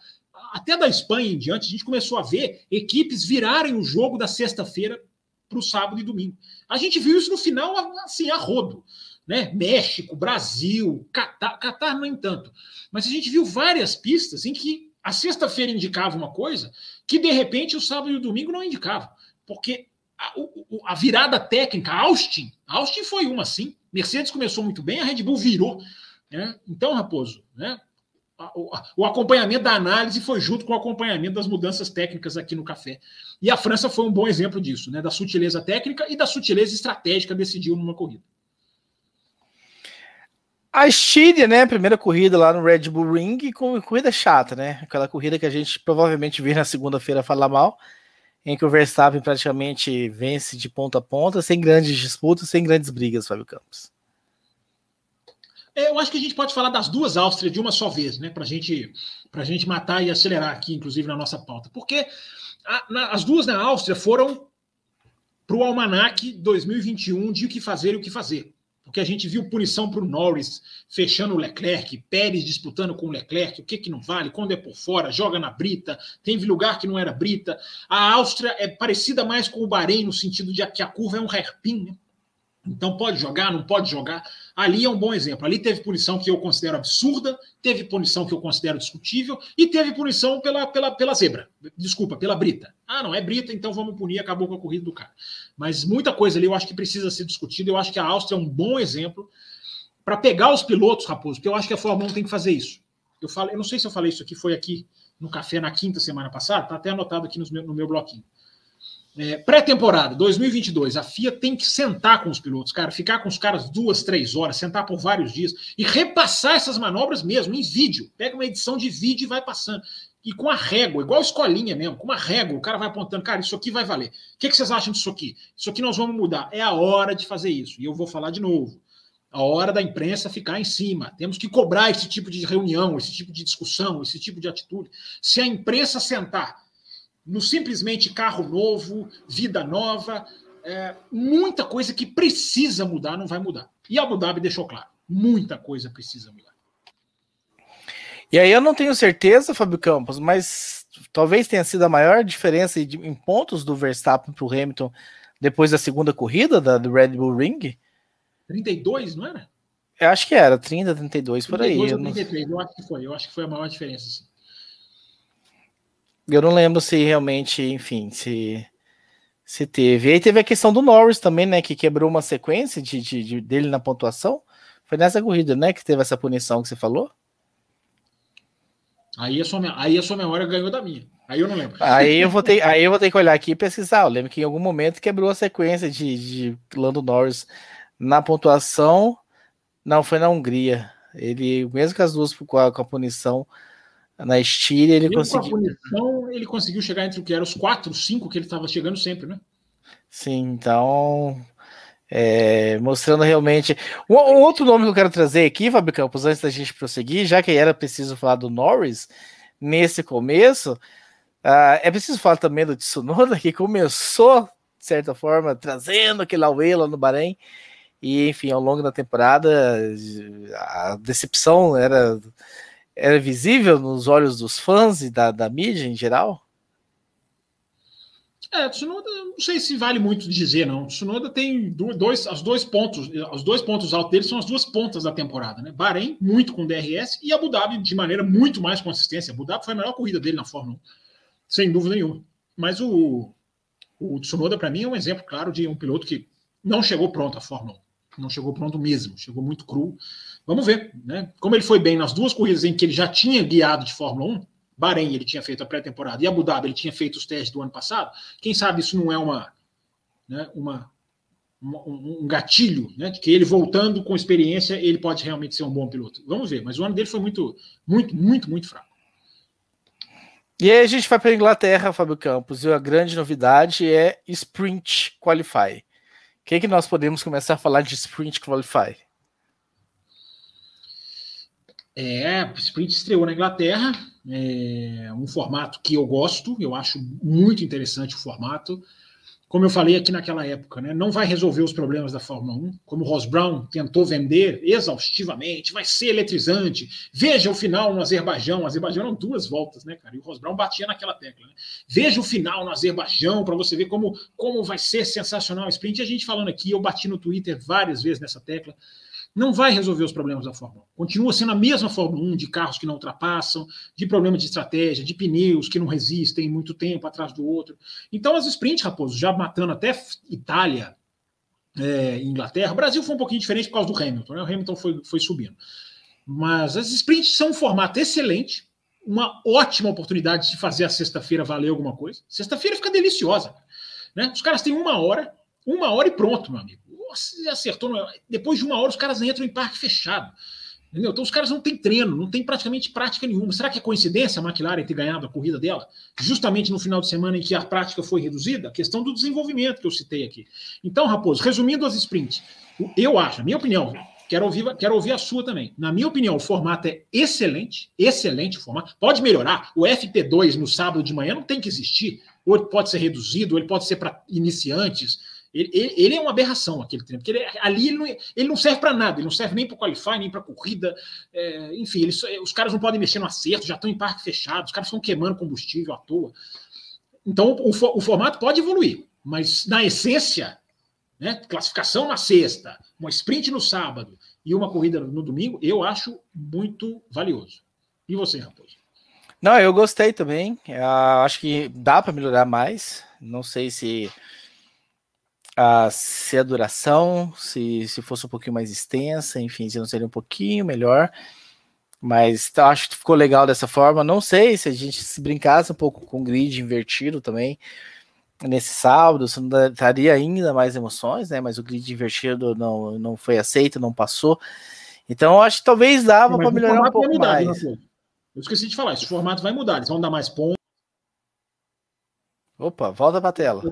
até da Espanha em diante, a gente começou a ver equipes virarem o jogo da sexta-feira para o sábado e domingo. A gente viu isso no final, assim, a rodo. Né? México, Brasil, Catar, Catar nem tanto. Mas a gente viu várias pistas em que a sexta-feira indicava uma coisa que, de repente, o sábado e o domingo não indicavam. Porque a, a virada técnica, Austin, Austin foi uma, sim. Mercedes começou muito bem, a Red Bull virou. Né? Então, Raposo, né? O acompanhamento da análise foi junto com o acompanhamento das mudanças técnicas aqui no café. E a França foi um bom exemplo disso, né? Da sutileza técnica e da sutileza estratégica decidiu numa corrida. A Estíria, né? Primeira corrida lá no Red Bull Ring, com corrida chata, né? Aquela corrida que a gente provavelmente vê na segunda-feira falar mal, em que o Verstappen praticamente vence de ponta a ponta, sem grandes disputas, sem grandes brigas, Fábio Campos. É, eu acho que a gente pode falar das duas Áustrias de uma só vez, né? Para gente, a gente matar e acelerar aqui, inclusive, na nossa pauta. Porque a, na, as duas na Áustria foram para o Almanac 2021 de o que fazer e o que fazer. Porque a gente viu punição para o Norris fechando o Leclerc, Pérez disputando com o Leclerc, o que, que não vale, quando é por fora, joga na brita, teve lugar que não era brita. A Áustria é parecida mais com o Bahrein no sentido de que a curva é um hairpin, né? Então pode jogar, não pode jogar. Ali é um bom exemplo. Ali teve punição que eu considero absurda, teve punição que eu considero discutível e teve punição pela, pela, pela zebra. Desculpa, pela brita. Ah, não é brita, então vamos punir, acabou com a corrida do cara. Mas muita coisa ali eu acho que precisa ser discutida. Eu acho que a Áustria é um bom exemplo para pegar os pilotos, Raposo, porque eu acho que a Fórmula 1 tem que fazer isso. Eu, falei, eu não sei se eu falei isso aqui, foi aqui no café na quinta semana passada, está até anotado aqui no meu, no meu bloquinho. É, Pré-temporada 2022, a FIA tem que sentar com os pilotos, cara, ficar com os caras duas, três horas, sentar por vários dias e repassar essas manobras mesmo em vídeo. Pega uma edição de vídeo e vai passando. E com a régua, igual escolinha mesmo, com uma régua, o cara vai apontando, cara, isso aqui vai valer. O que, que vocês acham disso aqui? Isso aqui nós vamos mudar. É a hora de fazer isso. E eu vou falar de novo. A hora da imprensa ficar em cima. Temos que cobrar esse tipo de reunião, esse tipo de discussão, esse tipo de atitude. Se a imprensa sentar no simplesmente carro novo, vida nova, é, muita coisa que precisa mudar não vai mudar. E Abu Dhabi deixou claro, muita coisa precisa mudar. E aí eu não tenho certeza, Fábio Campos, mas talvez tenha sido a maior diferença em pontos do Verstappen para o Hamilton depois da segunda corrida da, do Red Bull Ring. 32, não era? Eu acho que era, 30, 32 por 32 aí. 33, eu, não... eu acho que foi, eu acho que foi a maior diferença. Sim. Eu não lembro se realmente, enfim, se, se teve. E aí teve a questão do Norris também, né? Que quebrou uma sequência de, de, de, dele na pontuação. Foi nessa corrida, né? Que teve essa punição que você falou? Aí a sua, aí a sua memória ganhou da minha. Aí eu não lembro. Aí eu vou ter, <laughs> aí eu vou ter que olhar aqui e pesquisar. Eu lembro que em algum momento quebrou a sequência de, de Lando Norris na pontuação. Não, foi na Hungria. Ele, mesmo com as duas com a, com a punição, na Estíria, ele conseguiu. Com a punição, ele conseguiu chegar entre o que era os quatro, cinco que ele estava chegando sempre, né? Sim, então. É, mostrando realmente. Um, um, outro nome que eu quero trazer aqui, Fábio Campos, antes da gente prosseguir, já que era preciso falar do Norris nesse começo, uh, é preciso falar também do Tsunoda, que começou, de certa forma, trazendo aquele Aue lá no Bahrein. E, enfim, ao longo da temporada, a decepção era era visível nos olhos dos fãs e da, da mídia em geral? É, Tsunoda, não sei se vale muito dizer, não. Tsunoda tem dois, os dois pontos, os dois pontos altos dele são as duas pontas da temporada, né? Bahrein, muito com DRS, e Abu Dhabi de maneira muito mais consistência. Abu Dhabi foi a melhor corrida dele na Fórmula 1, sem dúvida nenhuma. Mas o, o Tsunoda, para mim, é um exemplo claro de um piloto que não chegou pronto à Fórmula 1. Não chegou pronto mesmo, chegou muito cru. Vamos ver, né? Como ele foi bem nas duas corridas em que ele já tinha guiado de Fórmula 1, Bahrein ele tinha feito a pré-temporada e Abu Dhabi ele tinha feito os testes do ano passado. Quem sabe isso não é uma, né, uma, uma um gatilho, né? Que ele voltando com experiência ele pode realmente ser um bom piloto. Vamos ver, mas o ano dele foi muito, muito, muito, muito fraco. E aí a gente vai para a Inglaterra, Fábio Campos, e a grande novidade é Sprint Qualify. O que, é que nós podemos começar a falar de Sprint Qualify? É, Sprint estreou na Inglaterra, é um formato que eu gosto, eu acho muito interessante o formato. Como eu falei aqui naquela época, né, não vai resolver os problemas da Fórmula 1, como o Ross Brown tentou vender exaustivamente, vai ser eletrizante. Veja o final no Azerbaijão. O Azerbaijão eram duas voltas, né, cara? E o Ross Brown batia naquela tecla. Né? Veja o final no Azerbaijão para você ver como, como vai ser sensacional o sprint. E a gente falando aqui, eu bati no Twitter várias vezes nessa tecla não vai resolver os problemas da Fórmula 1. Continua sendo a mesma Fórmula 1 de carros que não ultrapassam, de problemas de estratégia, de pneus que não resistem muito tempo atrás do outro. Então, as sprints, Raposo, já matando até Itália, é, Inglaterra. O Brasil foi um pouquinho diferente por causa do Hamilton, né? O Hamilton foi, foi subindo. Mas as sprints são um formato excelente, uma ótima oportunidade de fazer a sexta-feira valer alguma coisa. Sexta-feira fica deliciosa. Né? Os caras têm uma hora, uma hora e pronto, meu amigo você acertou. Depois de uma hora, os caras entram em parque fechado. Entendeu? Então os caras não têm treino, não tem praticamente prática nenhuma. Será que é coincidência a McLaren ter ganhado a corrida dela? Justamente no final de semana em que a prática foi reduzida? A questão do desenvolvimento que eu citei aqui. Então, Raposo, resumindo as sprints, eu acho, minha opinião, quero ouvir, quero ouvir a sua também. Na minha opinião, o formato é excelente, excelente o formato. Pode melhorar. O FP2 no sábado de manhã não tem que existir. Ou ele pode ser reduzido, ou ele pode ser para iniciantes ele, ele, ele, é uma aberração, aquele treino, porque ele, ali ele não, ele não serve para nada, ele não serve nem para qualify, nem para corrida. É, enfim, eles, os caras não podem mexer no acerto, já estão em parque fechado, os caras estão queimando combustível à toa. Então, o, o formato pode evoluir, mas na essência, né, classificação na sexta, uma sprint no sábado e uma corrida no domingo, eu acho muito valioso. E você, Raposo? Não, eu gostei também. Eu acho que dá para melhorar mais. Não sei se a, se a duração, se, se fosse um pouquinho mais extensa, enfim, se não seria um pouquinho melhor. Mas tá, acho que ficou legal dessa forma. Não sei se a gente se brincasse um pouco com o grid invertido também nesse sábado, se não daria ainda mais emoções, né? Mas o grid invertido não, não foi aceito, não passou. Então acho que talvez dava para melhorar um pouco mudar, mais. Né, Eu esqueci de falar, esse formato vai mudar, eles vão dar mais pontos. Opa, volta para a tela.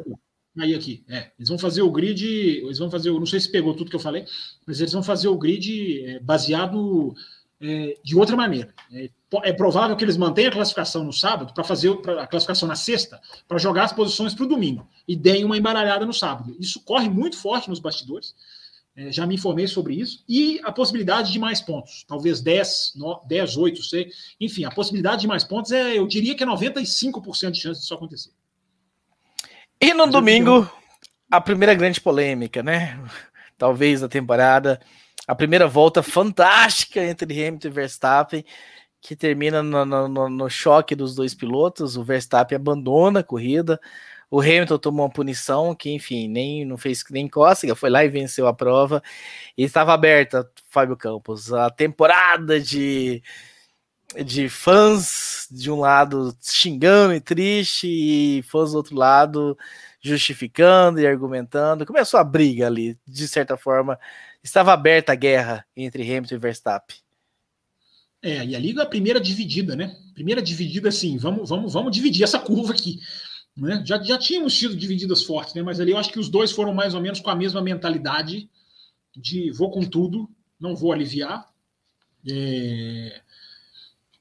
Aí aqui, é. Eles vão fazer o grid, eles vão fazer, não sei se pegou tudo que eu falei, mas eles vão fazer o grid é, baseado é, de outra maneira. É, é, provável que eles mantenham a classificação no sábado para fazer a classificação na sexta, para jogar as posições para o domingo e deem uma embaralhada no sábado. Isso corre muito forte nos bastidores. É, já me informei sobre isso. E a possibilidade de mais pontos, talvez 10, 9, 10 8, sei. Enfim, a possibilidade de mais pontos é, eu diria que é 95% de chance disso acontecer. E no domingo, a primeira grande polêmica, né? Talvez da temporada. A primeira volta fantástica entre Hamilton e Verstappen, que termina no, no, no, choque dos dois pilotos. O Verstappen abandona a corrida. O Hamilton tomou uma punição que, enfim, nem não fez nem cócega, foi lá e venceu a prova. E estava aberta, Fábio Campos, a temporada de, de fãs de um lado xingando e triste, e fãs do outro lado justificando e argumentando. Começou a briga ali, de certa forma. Estava aberta a guerra entre Hamilton e Verstappen. É, e ali a primeira dividida, né? Primeira dividida, assim, vamos, vamos, vamos dividir essa curva aqui. Né? Já, já tínhamos tido divididas fortes, né? Mas ali eu acho que os dois foram mais ou menos com a mesma mentalidade de vou com tudo, não vou aliviar. É...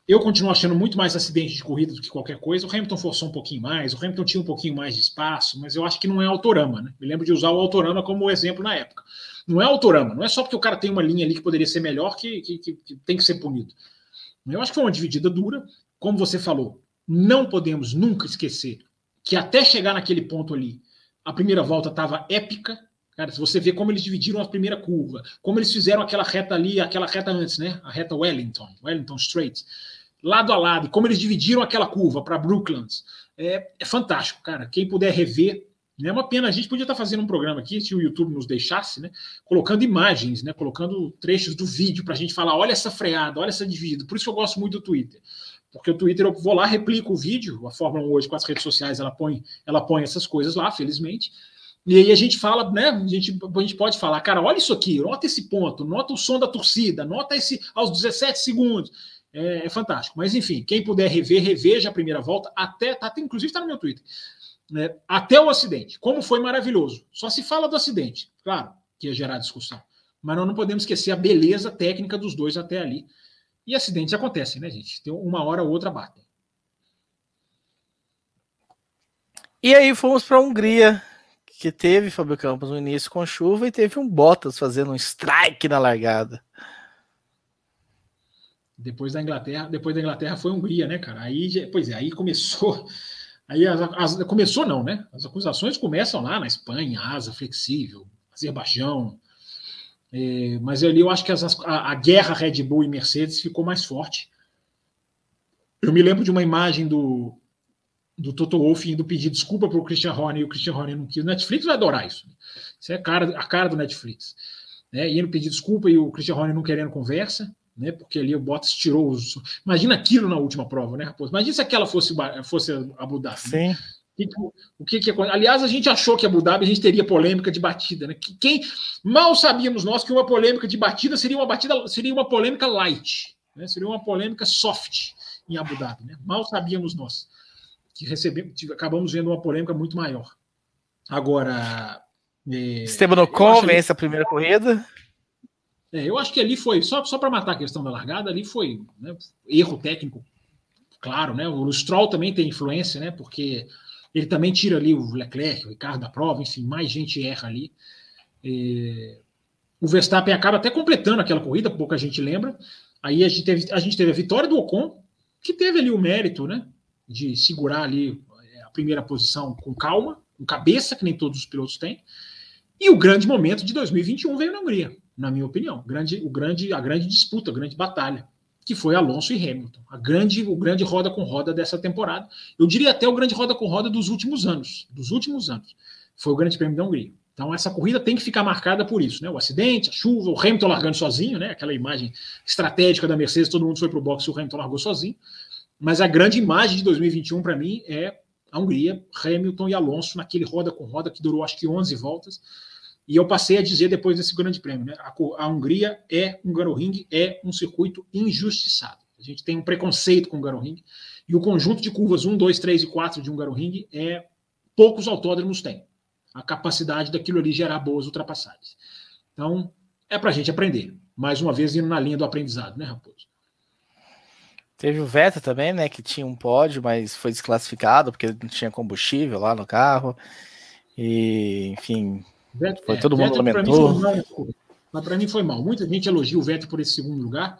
Eu continuo achando muito mais acidente de corrida do que qualquer coisa. O Hamilton forçou um pouquinho mais, o Hamilton tinha um pouquinho mais de espaço, mas eu acho que não é autorama, né? Me lembro de usar o autorama como exemplo na época. Não é autorama, não é só porque o cara tem uma linha ali que poderia ser melhor que, que, que, que tem que ser punido. Eu acho que foi uma dividida dura, como você falou. Não podemos nunca esquecer que até chegar naquele ponto ali, a primeira volta estava épica. Cara, se você vê como eles dividiram a primeira curva, como eles fizeram aquela reta ali, aquela reta antes, né? A reta Wellington, Wellington Straits, lado a lado, como eles dividiram aquela curva para Brooklands. É, é, fantástico, cara. Quem puder rever, é uma pena. A gente podia estar tá fazendo um programa aqui, se o YouTube nos deixasse, né? Colocando imagens, né? Colocando trechos do vídeo para a gente falar: olha essa freada, olha essa dividida. Por isso que eu gosto muito do Twitter. Porque o Twitter eu vou lá, replico o vídeo, a Fórmula 1 hoje com as redes sociais, ela põe, ela põe essas coisas lá, felizmente. E aí a gente fala, né? A gente, a gente pode falar, cara, olha isso aqui, nota esse ponto, nota o som da torcida, nota esse aos 17 segundos. É, é fantástico. Mas enfim, quem puder rever, reveja a primeira volta, até, tá, inclusive está no meu Twitter né, até o acidente. Como foi maravilhoso. Só se fala do acidente, claro, que ia gerar discussão. Mas nós não podemos esquecer a beleza técnica dos dois até ali. E acidentes acontecem, né, gente? Tem uma hora ou outra batem. E aí fomos para a Hungria, que teve Fábio Campos no início com chuva e teve um Bottas fazendo um strike na largada. Depois da Inglaterra, depois da Inglaterra foi a Hungria, né, cara? Aí, pois é, aí começou <laughs> Aí as, as, começou não, né? As acusações começam lá na Espanha, asa flexível, Azerbaijão. É, mas ali eu acho que as, a, a, guerra Red Bull e Mercedes ficou mais forte. Eu me lembro de uma imagem do, do Toto Wolff indo pedir desculpa para o Christian Horner e o Christian Horner não quis. O Netflix vai adorar isso. Isso é a cara, a cara do Netflix. Né? Indo pedir desculpa e o Christian Horner não querendo conversa né? Porque ali o Bottas tirou os. Imagina aquilo na última prova, né, Raposo? Imagina se aquela fosse, fosse Abu Dhabi. Sim. O que, que Aliás, a gente achou que Abu Dhabi a gente teria polêmica de batida, né? Que quem mal sabíamos nós que uma polêmica de batida seria uma batida seria uma polêmica light, né? Seria uma polêmica soft em Abu Dhabi, né? Mal sabíamos nós que recebemos, acabamos vendo uma polêmica muito maior. Agora, é, Esteban Ocon vence a primeira corrida. É, eu acho que ali foi, só, só para matar a questão da largada, ali foi né, erro técnico, claro, né? O Stroll também tem influência, né? Porque ele também tira ali o Leclerc, o Ricardo da prova, enfim, mais gente erra ali. É, o Verstappen acaba até completando aquela corrida, pouca gente lembra. Aí a gente, teve, a gente teve a vitória do Ocon, que teve ali o mérito, né? De segurar ali é, a primeira posição com calma, com cabeça, que nem todos os pilotos têm. E o grande momento de 2021 veio na Hungria na minha opinião. Grande, o grande, a grande disputa, a grande batalha, que foi Alonso e Hamilton. A grande, o grande roda com roda dessa temporada. Eu diria até o grande roda com roda dos últimos anos. Dos últimos anos. Foi o Grande Prêmio da Hungria. Então, essa corrida tem que ficar marcada por isso, né? O acidente, a chuva, o Hamilton largando sozinho, né? Aquela imagem estratégica da Mercedes, todo mundo foi para o boxe e o Hamilton largou sozinho. Mas a grande imagem de 2021 para mim é a Hungria, Hamilton e Alonso naquele roda com roda que durou acho que 11 voltas e eu passei a dizer depois desse grande prêmio, né? A, a Hungria é um Garoring, é um circuito injustiçado. A gente tem um preconceito com o Garoring. E o conjunto de curvas 1, 2, 3 e 4 de um Garoring é poucos autódromos têm. A capacidade daquilo ali gerar boas ultrapassagens. Então, é para a gente aprender. Mais uma vez, indo na linha do aprendizado, né, Raposo? Teve o Vettel também, né, que tinha um pódio, mas foi desclassificado porque não tinha combustível lá no carro. E, enfim, Vettel, foi é, todo mundo Vettel, lamentou. Pra mal, mas para mim foi mal. Muita gente elogia o Vettel por esse segundo lugar.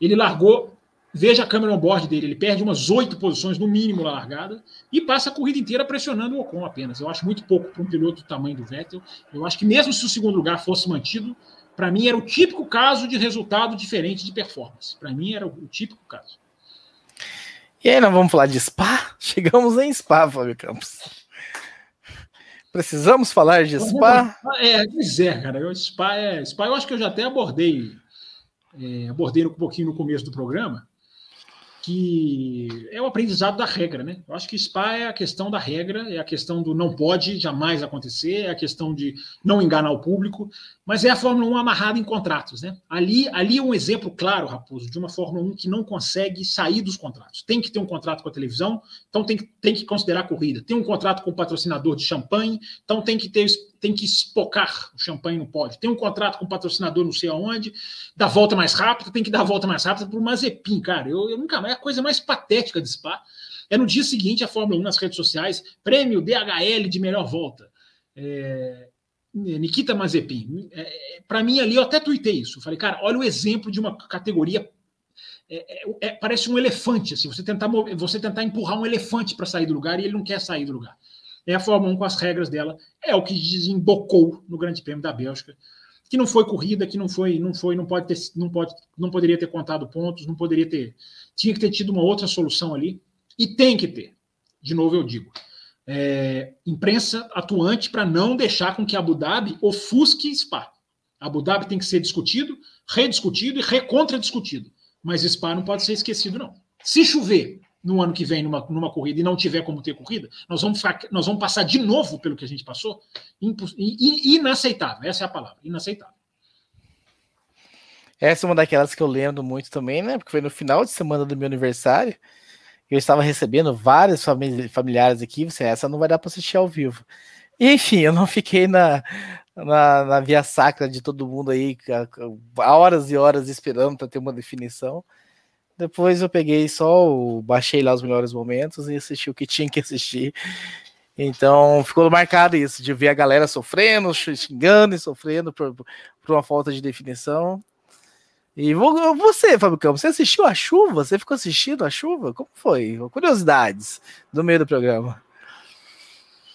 Ele largou, veja a câmera on board dele, ele perde umas oito posições no mínimo na largada e passa a corrida inteira pressionando o Ocon apenas. Eu acho muito pouco para um piloto do tamanho do Vettel. Eu acho que mesmo se o segundo lugar fosse mantido, para mim era o típico caso de resultado diferente de performance. Para mim era o típico caso. E aí, nós vamos falar de Spa? <laughs> Chegamos em Spa, Fábio Campos. Precisamos falar de Spa? É, pois é, cara. Eu, Spa, é, Spa eu acho que eu já até abordei, é, abordei um pouquinho no começo do programa, que é o aprendizado da regra, né? Eu acho que SPA é a questão da regra, é a questão do não pode jamais acontecer, é a questão de não enganar o público, mas é a Fórmula 1 amarrada em contratos, né? Ali, ali é um exemplo claro, Raposo, de uma Fórmula 1 que não consegue sair dos contratos. Tem que ter um contrato com a televisão, então tem, tem que considerar a corrida. Tem um contrato com o patrocinador de champanhe, então tem que ter tem que espocar o champanhe no pódio. Tem um contrato com o patrocinador não sei aonde, dá volta mais rápida, tem que dar volta mais rápida para o Mazepin, cara. Eu, eu nunca mais, é a coisa mais patética de Spa. É no dia seguinte a Fórmula 1 nas redes sociais, prêmio DHL de melhor volta. É, Nikita Mazepin. É, é para mim ali, eu até tuitei isso. falei, cara, olha o exemplo de uma categoria é, é, é, parece um elefante, assim, você tentar, você tentar empurrar um elefante para sair do lugar e ele não quer sair do lugar é a Fórmula 1 com as regras dela, é o que desembocou no Grande Prêmio da Bélgica, que não foi corrida, que não foi, não foi, não pode ter, não pode, não poderia ter contado pontos, não poderia ter, tinha que ter tido uma outra solução ali e tem que ter. De novo eu digo, é, imprensa atuante para não deixar com que Abu Dhabi ofusque Spa. Abu Dhabi tem que ser discutido, rediscutido e recontra-discutido. Mas Spa não pode ser esquecido, não. Se chover, no ano que vem numa, numa corrida e não tiver como ter corrida, nós vamos, nós vamos passar de novo pelo que a gente passou. Inaceitável, essa é a palavra, inaceitável. Essa é uma daquelas que eu lembro muito também, né? Porque foi no final de semana do meu aniversário. Eu estava recebendo vários familiares aqui. Você, essa não vai dar para assistir ao vivo. E, enfim, eu não fiquei na, na, na via sacra de todo mundo aí, horas e horas esperando para ter uma definição. Depois eu peguei só, o, baixei lá os melhores momentos e assisti o que tinha que assistir. Então ficou marcado isso, de ver a galera sofrendo, xingando e sofrendo por, por uma falta de definição. E você, Fábio Campos, você assistiu a chuva? Você ficou assistindo a chuva? Como foi? Curiosidades do meio do programa.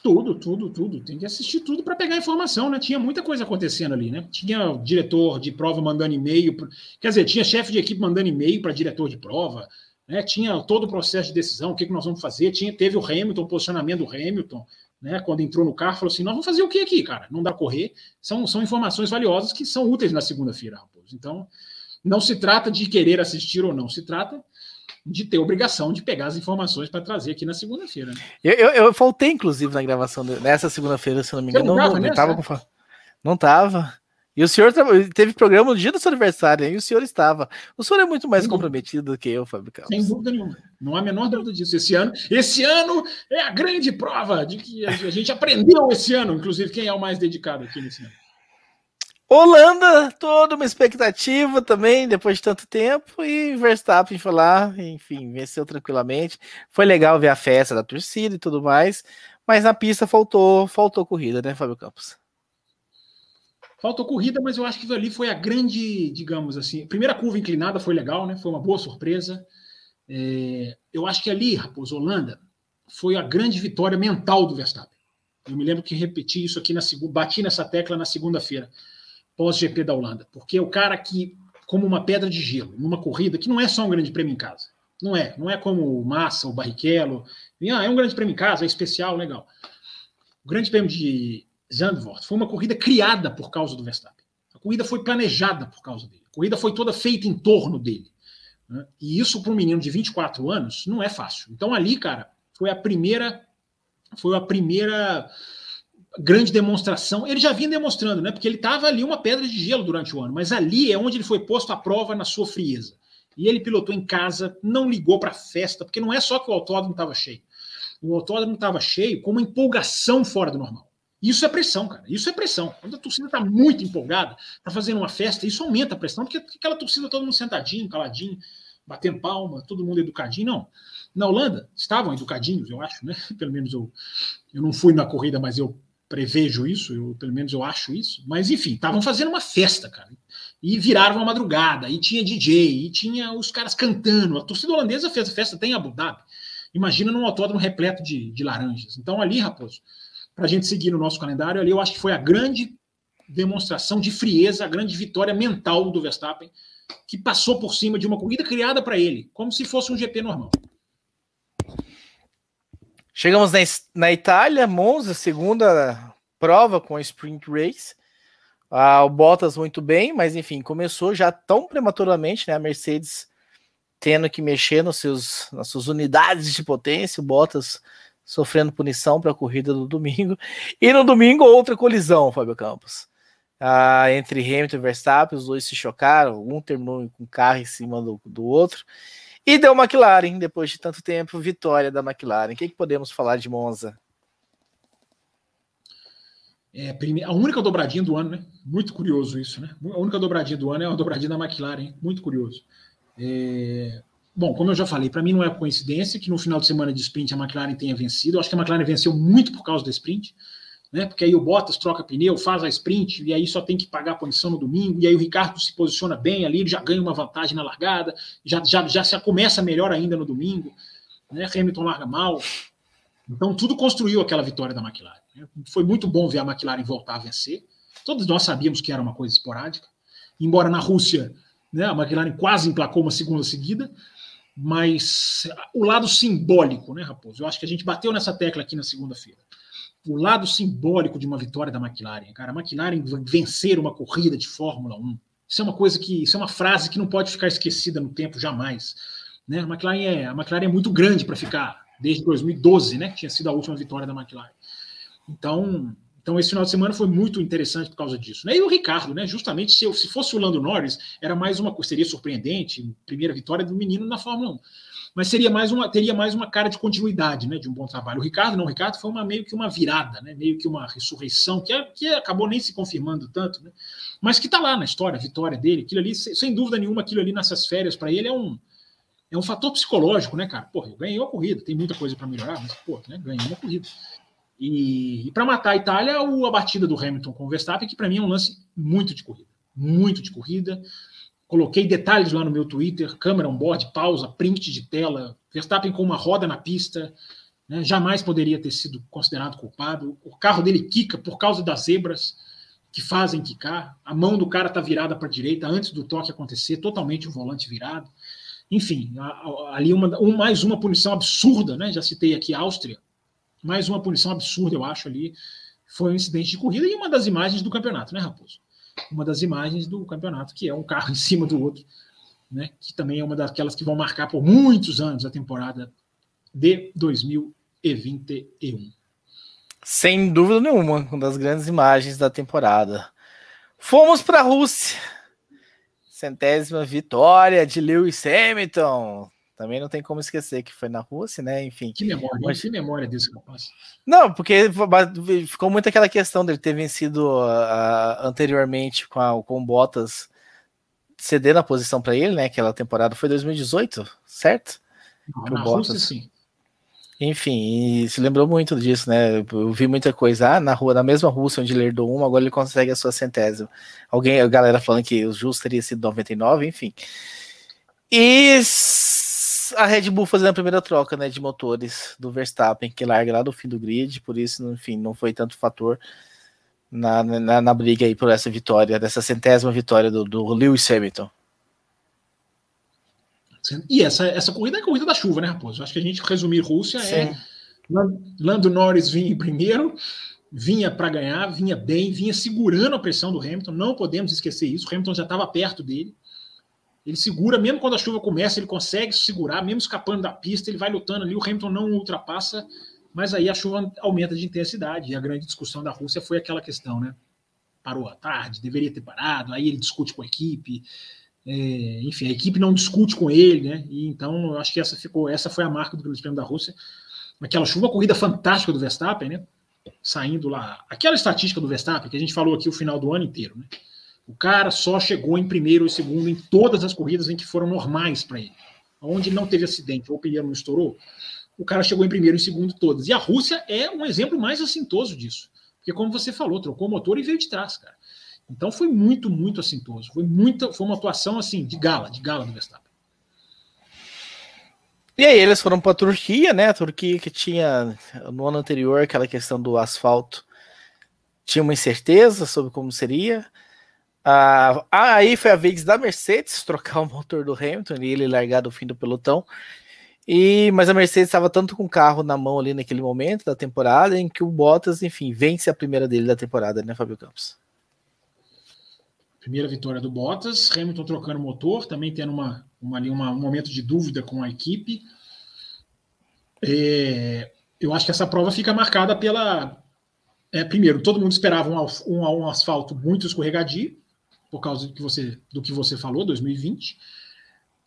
Tudo, tudo, tudo. Tem que assistir tudo para pegar informação, né? Tinha muita coisa acontecendo ali, né? Tinha diretor de prova mandando e-mail, quer dizer, tinha chefe de equipe mandando e-mail para diretor de prova, né? Tinha todo o processo de decisão, o que, que nós vamos fazer. Tinha, teve o Hamilton, o posicionamento do Hamilton, né? Quando entrou no carro, falou assim: nós vamos fazer o que aqui, cara? Não dá correr. São, são informações valiosas que são úteis na segunda-feira, Raposo. Então, não se trata de querer assistir ou não, se trata de ter obrigação de pegar as informações para trazer aqui na segunda-feira. Né? Eu, eu, eu, faltei, inclusive, na gravação nessa segunda-feira, se não me engano. Não, não, não, tava com... não tava. E o senhor teve programa no dia do seu aniversário, e o senhor estava. O senhor é muito mais Sem comprometido dúvida. do que eu, Fábio Carlos. Sem dúvida nenhuma. Não há a menor dúvida disso. Esse ano, esse ano é a grande prova de que a gente aprendeu esse ano, inclusive, quem é o mais dedicado aqui nesse ano. Holanda, toda uma expectativa também, depois de tanto tempo, e Verstappen foi lá, enfim, venceu tranquilamente. Foi legal ver a festa da torcida e tudo mais, mas na pista faltou, faltou corrida, né, Fábio Campos? Faltou corrida, mas eu acho que ali foi a grande, digamos assim, primeira curva inclinada foi legal, né? Foi uma boa surpresa. É, eu acho que ali, Raposo Holanda, foi a grande vitória mental do Verstappen. Eu me lembro que repeti isso aqui na segunda, bati nessa tecla na segunda-feira pós-GP da Holanda, porque é o cara que, como uma pedra de gelo, numa corrida que não é só um grande prêmio em casa, não é, não é como o Massa, o Barrichello, ah, é um grande prêmio em casa, é especial, legal. O grande prêmio de Zandvoort foi uma corrida criada por causa do Verstappen. A corrida foi planejada por causa dele. A corrida foi toda feita em torno dele. Né? E isso para um menino de 24 anos não é fácil. Então ali, cara, foi a primeira foi a primeira grande demonstração. Ele já vinha demonstrando, né? Porque ele estava ali uma pedra de gelo durante o ano, mas ali é onde ele foi posto à prova na sua frieza. E ele pilotou em casa, não ligou para a festa, porque não é só que o autódromo estava cheio. O autódromo estava cheio com uma empolgação fora do normal. Isso é pressão, cara. Isso é pressão. Quando a torcida está muito empolgada, está fazendo uma festa, isso aumenta a pressão, porque aquela torcida, todo mundo sentadinho, caladinho, batendo palma, todo mundo educadinho. Não. Na Holanda, estavam educadinhos, eu acho, né? <laughs> Pelo menos eu, eu não fui na corrida, mas eu prevejo isso, eu, pelo menos eu acho isso, mas enfim, estavam fazendo uma festa, cara. E viraram uma madrugada, e tinha DJ, e tinha os caras cantando. A torcida holandesa fez a festa até em Abu Dhabi. Imagina num autódromo repleto de, de laranjas. Então, ali, Raposo, para a gente seguir no nosso calendário, ali eu acho que foi a grande demonstração de frieza, a grande vitória mental do Verstappen, que passou por cima de uma corrida criada para ele, como se fosse um GP normal. Chegamos na, na Itália, Monza, segunda prova com a Sprint Race. Ah, o Bottas muito bem, mas enfim, começou já tão prematuramente, né? A Mercedes tendo que mexer nos seus, nas suas unidades de potência, o Bottas sofrendo punição para a corrida do domingo. E no domingo, outra colisão, Fábio Campos. Ah, entre Hamilton e Verstappen, os dois se chocaram, um terminou com o carro em cima do, do outro. E deu McLaren, depois de tanto tempo, vitória da McLaren. O que, que podemos falar de Monza? É, a única dobradinha do ano, né? Muito curioso isso, né? A única dobradinha do ano é uma dobradinha da McLaren, muito curioso. É... Bom, como eu já falei, para mim não é coincidência que no final de semana de sprint a McLaren tenha vencido. Eu acho que a McLaren venceu muito por causa do sprint, né? Porque aí o Bottas troca pneu, faz a sprint e aí só tem que pagar a punição no domingo. E aí o Ricardo se posiciona bem ali, ele já ganha uma vantagem na largada, já já já se começa melhor ainda no domingo, né? Hamilton larga mal. Então tudo construiu aquela vitória da McLaren. Foi muito bom ver a McLaren voltar a vencer. Todos nós sabíamos que era uma coisa esporádica. Embora na Rússia né, a McLaren quase emplacou uma segunda seguida, mas o lado simbólico, né, Raposo? Eu acho que a gente bateu nessa tecla aqui na segunda-feira. O lado simbólico de uma vitória da McLaren, cara, a McLaren vencer uma corrida de Fórmula 1. Isso é uma coisa que, isso é uma frase que não pode ficar esquecida no tempo jamais. Né? A, McLaren é, a McLaren é muito grande para ficar desde 2012, né? Que tinha sido a última vitória da McLaren. Então, então esse final de semana foi muito interessante por causa disso. Né? E o Ricardo, né? Justamente se, eu, se fosse o Lando Norris, era mais uma seria surpreendente, primeira vitória do menino na Fórmula 1. Mas seria mais uma, teria mais uma cara de continuidade, né? De um bom trabalho. O Ricardo, não, o Ricardo foi uma, meio que uma virada, né? Meio que uma ressurreição, que, é, que acabou nem se confirmando tanto, né? Mas que está lá na história, a vitória dele, aquilo ali, sem dúvida nenhuma, aquilo ali nessas férias, para ele é um, é um fator psicológico, né, cara? Porra, eu ganhei uma corrida, tem muita coisa para melhorar, mas, pô, né, ganhei uma corrida. E, e para matar a Itália, o, a batida do Hamilton com o Verstappen, que para mim é um lance muito de corrida. Muito de corrida. Coloquei detalhes lá no meu Twitter: câmera on board, pausa, print de tela. Verstappen com uma roda na pista. Né, jamais poderia ter sido considerado culpado. O carro dele quica por causa das zebras que fazem quicar. A mão do cara está virada para a direita antes do toque acontecer, totalmente o volante virado. Enfim, ali uma, um, mais uma punição absurda, né? Já citei aqui a Áustria, mais uma punição absurda, eu acho, ali. Foi um incidente de corrida e uma das imagens do campeonato, né, Raposo? Uma das imagens do campeonato, que é um carro <laughs> em cima do outro, né? Que também é uma daquelas que vão marcar por muitos anos a temporada de 2021. Sem dúvida nenhuma, uma das grandes imagens da temporada. Fomos para a Rússia. Centésima vitória de Lewis Hamilton. Também não tem como esquecer que foi na Rússia, né? Enfim. Que memória, mas... que memória desse rapaz. Não, porque ficou muito aquela questão dele ter vencido uh, anteriormente com, a, com o Bottas cedendo a posição para ele, né? Aquela temporada foi 2018, certo? Não, na Bottas... Rússia, sim. Enfim, e se lembrou muito disso, né? Eu vi muita coisa. Ah, na rua, na mesma Rússia onde ele herdou uma, agora ele consegue a sua centésima. Alguém, a galera falando que o justo teria sido 99, enfim. E a Red Bull fazendo a primeira troca né, de motores do Verstappen, que larga lá do fim do grid, por isso, enfim, não foi tanto fator na, na, na briga aí por essa vitória, dessa centésima vitória do, do Lewis Hamilton. E essa, essa corrida é a corrida da chuva, né, Raposo? Acho que a gente resumir Rússia Sim. é Lando Norris vinha em primeiro, vinha para ganhar, vinha bem, vinha segurando a pressão do Hamilton. Não podemos esquecer isso. O Hamilton já estava perto dele. Ele segura, mesmo quando a chuva começa, ele consegue segurar, mesmo escapando da pista, ele vai lutando ali. O Hamilton não ultrapassa, mas aí a chuva aumenta de intensidade. E a grande discussão da Rússia foi aquela questão, né? Parou à tarde, deveria ter parado. Aí ele discute com a equipe. É, enfim, a equipe não discute com ele, né? E então eu acho que essa ficou, essa foi a marca do Grande Prêmio da Rússia. Aquela chuva, corrida fantástica do Verstappen, né? Saindo lá. Aquela estatística do Verstappen que a gente falou aqui o final do ano inteiro, né? O cara só chegou em primeiro ou segundo em todas as corridas em que foram normais para ele. Onde não teve acidente ou o pneu não estourou, o cara chegou em primeiro e segundo todas. E a Rússia é um exemplo mais assintoso disso. Porque, como você falou, trocou o motor e veio de trás, cara. Então foi muito, muito assintoso. Foi, muita, foi uma atuação assim, de gala, de gala do Verstappen. E aí eles foram para a Turquia, né? A Turquia que tinha no ano anterior aquela questão do asfalto, tinha uma incerteza sobre como seria. Ah, aí foi a vez da Mercedes trocar o motor do Hamilton e ele largar do fim do pelotão. E, mas a Mercedes estava tanto com o carro na mão ali naquele momento da temporada em que o Bottas, enfim, vence a primeira dele da temporada, né, Fábio Campos? Primeira vitória do Bottas, Hamilton trocando motor, também tendo uma, uma, uma, um momento de dúvida com a equipe. É, eu acho que essa prova fica marcada pela. É, primeiro, todo mundo esperava um, um, um asfalto muito escorregadio, por causa do que você, do que você falou, 2020.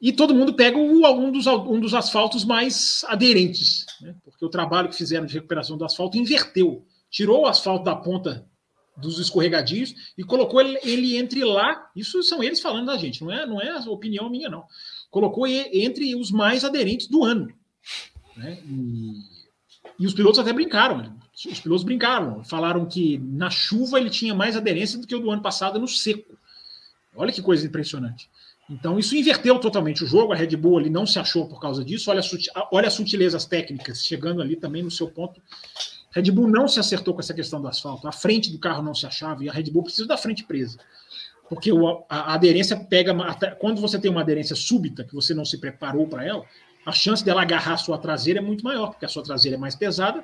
E todo mundo pega um, dos, um dos asfaltos mais aderentes, né? porque o trabalho que fizeram de recuperação do asfalto inverteu. Tirou o asfalto da ponta dos escorregadios e colocou ele, ele, entre lá. Isso são eles falando da gente, não é, não é a opinião minha, não. Colocou ele, entre os mais aderentes do ano. Né? E, e, os pilotos até brincaram. Os pilotos brincaram, falaram que na chuva ele tinha mais aderência do que o do ano passado no seco. Olha que coisa impressionante. Então, isso inverteu totalmente o jogo. A Red Bull ali não se achou por causa disso. Olha, olha as sutilezas técnicas, chegando ali também no seu ponto. A Red Bull não se acertou com essa questão do asfalto. A frente do carro não se achava e a Red Bull precisa da frente presa. Porque o, a, a, aderência pega. Quando você tem uma aderência súbita, que você não se preparou para ela, a chance dela agarrar a sua traseira é muito maior, porque a sua traseira é mais pesada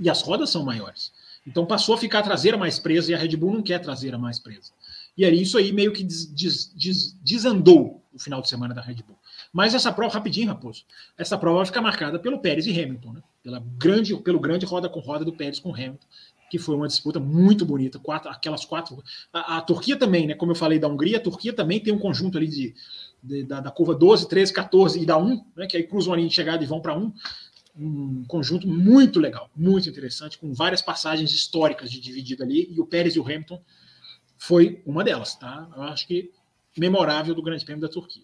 e as rodas são maiores. Então passou a ficar a traseira mais presa e a Red Bull não quer a traseira mais presa. E aí isso aí meio que des, des, des, desandou o final de semana da Red Bull. Mas essa prova, rapidinho, Raposo, essa prova vai ficar marcada pelo Pérez e Hamilton, né? Pela grande, pelo grande roda com roda do Pérez com Hamilton, que foi uma disputa muito bonita. Quatro, aquelas quatro. A, a, Turquia também, né? Como eu falei da Hungria, a Turquia também tem um conjunto ali de, de da, da, curva 12, 13, 14 e da 1, né? Que aí cruzam a linha de chegada e vão para 1 um conjunto muito legal, muito interessante, com várias passagens históricas de dividida ali, e o Pérez e o Hamilton foi uma delas, tá? Eu acho que memorável do Grande Prêmio da Turquia.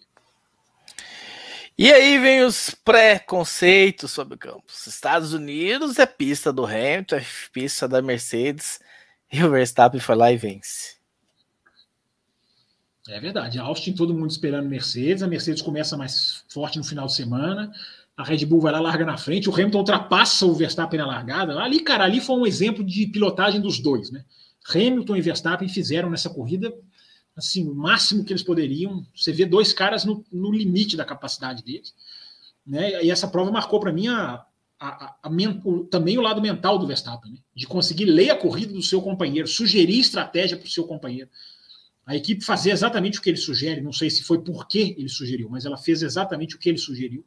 E aí vem os pré-conceitos sobre o campus. Estados Unidos é pista do Hamilton, é pista da Mercedes, e o Verstappen foi lá e vence. É verdade. Austin, todo mundo esperando Mercedes. A Mercedes começa mais forte no final de semana. A Red Bull vai lá, larga na frente. O Hamilton ultrapassa o Verstappen na largada. Ali, cara, ali foi um exemplo de pilotagem dos dois, né? Hamilton e Verstappen fizeram nessa corrida assim, o máximo que eles poderiam. Você vê dois caras no, no limite da capacidade deles. Né? E essa prova marcou para mim a, a, a, o, também o lado mental do Verstappen, né? de conseguir ler a corrida do seu companheiro, sugerir estratégia para o seu companheiro. A equipe fazer exatamente o que ele sugere, não sei se foi porque ele sugeriu, mas ela fez exatamente o que ele sugeriu.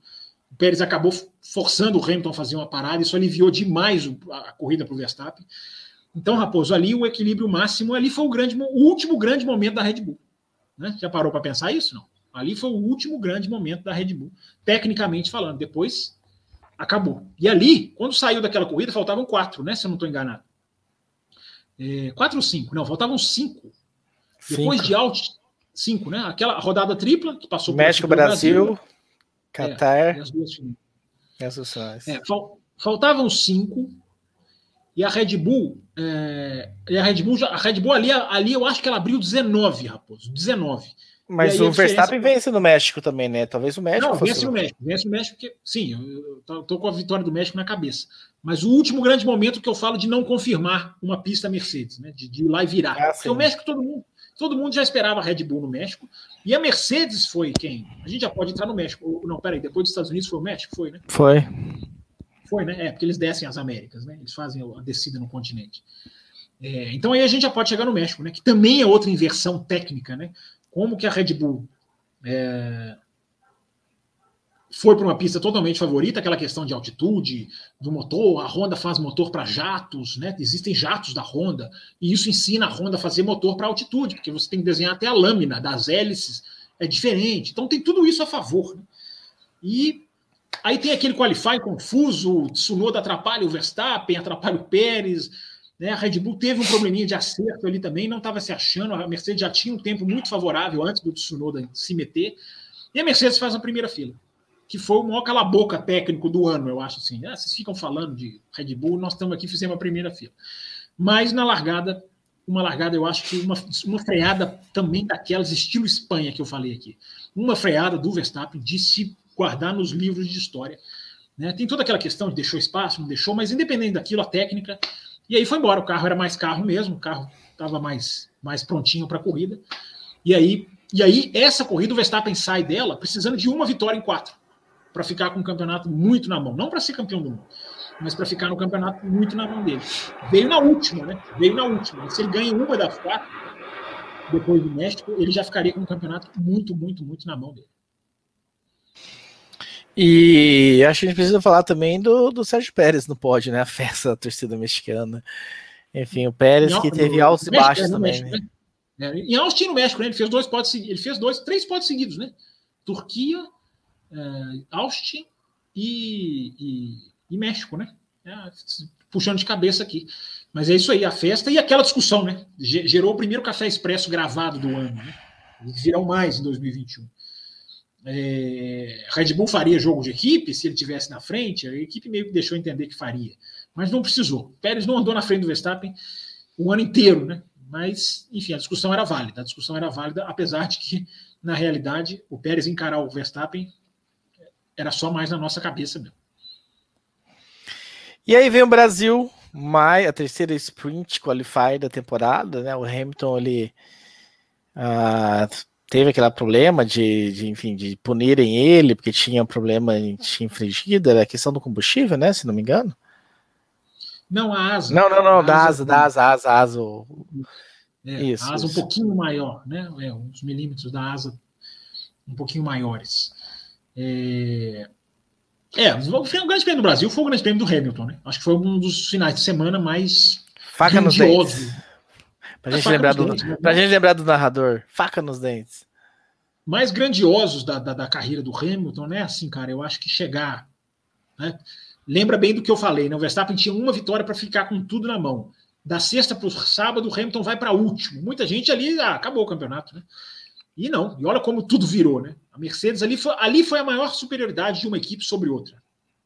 O Pérez acabou forçando o Hamilton a fazer uma parada, isso aliviou demais a corrida para o Verstappen. Então, Raposo, ali o equilíbrio máximo, ali foi o, grande, o último grande momento da Red Bull. Né? Já parou para pensar isso? Não. Ali foi o último grande momento da Red Bull, tecnicamente falando. Depois acabou. E ali, quando saiu daquela corrida, faltavam quatro, né? Se eu não estou enganado. É, quatro ou cinco? Não, faltavam cinco. cinco. Depois de out, cinco, né? Aquela rodada tripla que passou México, Brasil, Brasil, Qatar. É, as duas finais. É, fal, faltavam cinco e a Red Bull, é, e a Red Bull, a Red Bull ali, ali eu acho que ela abriu 19, Raposo, 19. Mas o Verstappen vence no México também, né? Talvez o México. Não, vence no México, vence no México, porque, sim, eu tô, tô, com a vitória do México na cabeça. Mas o último grande momento que eu falo de não confirmar uma pista Mercedes, né? De, de ir lá e virar. Ah, porque o México, todo mundo, todo mundo já esperava a Red Bull no México. E a Mercedes foi quem? A gente já pode entrar no México. Não, peraí, depois dos Estados Unidos foi o México? Foi, né? Foi. Foi, né? É, porque eles descem as Américas, né? Eles fazem a descida no continente. É, então aí a gente já pode chegar no México, né? Que também é outra inversão técnica, né? Como que a Red Bull é, foi para uma pista totalmente favorita, aquela questão de altitude, do motor, a Honda faz motor para jatos, né? Existem jatos da Honda, e isso ensina a Honda a fazer motor para altitude, porque você tem que desenhar até a lâmina das hélices, é diferente. Então tem tudo isso a favor. Né? E Aí tem aquele qualify confuso, o Tsunoda atrapalha o Verstappen, atrapalha o Pérez, né? A Red Bull teve um probleminha de acerto ali também, não estava se achando, a Mercedes já tinha um tempo muito favorável antes do Tsunoda se meter, e a Mercedes faz a primeira fila, que foi o maior cala-boca técnico do ano, eu acho assim. Ah, vocês ficam falando de Red Bull, nós estamos aqui, fizemos a primeira fila. Mas na largada, uma largada, eu acho que uma, uma freada também daquelas estilo Espanha que eu falei aqui. Uma freada do Verstappen de se guardar nos livros de história. Né? Tem toda aquela questão de deixou espaço, não deixou, mas independente daquilo, a técnica. E aí foi embora. O carro era mais carro mesmo, o carro estava mais, mais prontinho para a corrida. E aí, e aí, essa corrida, o Verstappen sai dela precisando de uma vitória em quatro para ficar com o campeonato muito na mão. Não para ser campeão do mundo, mas para ficar no campeonato muito na mão dele. Veio na última, né? Veio na última. Se ele ganha uma das quatro, depois do México, ele já ficaria com o campeonato muito, muito, muito na mão dele. E acho que a gente precisa falar também do, do Sérgio Pérez no pódio, né? A festa da torcida mexicana. Enfim, o Pérez não, que teve altos e baixos também. México, né? né? É, em Austin, no México, né? Ele fez dois pódios ele fez dois, três pódios seguidos, né? Turquia, é, Austin e, e, e, México, né? É, puxando de cabeça aqui. Mas é isso aí, a festa e aquela discussão, né? Gerou o primeiro café expresso gravado do ano, né? Virão mais em 2021. É, Red Bull faria jogo de equipe se ele tivesse na frente, a equipe meio que deixou entender que faria, mas não precisou. Pérez não andou na frente do Verstappen o ano inteiro, né? Mas, enfim, a discussão era válida. A discussão era válida, apesar de que, na realidade, o Pérez encarar o Verstappen era só mais na nossa cabeça mesmo. E aí vem o Brasil, mais, a terceira sprint qualify da temporada, né? O Hamilton ele uh, teve aquele problema de, de, enfim, de punirem ele, porque tinha um problema em infringido, era a questão do combustível, né, se não me engano. Não, a asa. Não, não, não, da asa, da asa, asa, asa. É, isso, a asa isso. um pouquinho maior, né, é, uns milímetros da asa um pouquinho maiores. É, é foi um grande prêmio do Brasil, foi o grande prêmio do Hamilton, né, acho que foi um dos finais de semana mais Faca grandiosos Pra gente, lembrar do, dentes, né? pra gente lembrar do narrador, faca nos dentes. Mais grandiosos da, da, da, carreira do Hamilton, né? Assim, cara, eu acho que chegar. Né? Lembra bem do que eu falei, né? O Verstappen tinha uma vitória para ficar com tudo na mão. Da sexta para o sábado, o Hamilton vai para último. Muita gente ali, ah, acabou o campeonato, né? E não, e olha como tudo virou, né? A Mercedes ali foi, ali foi a maior superioridade de uma equipe sobre outra.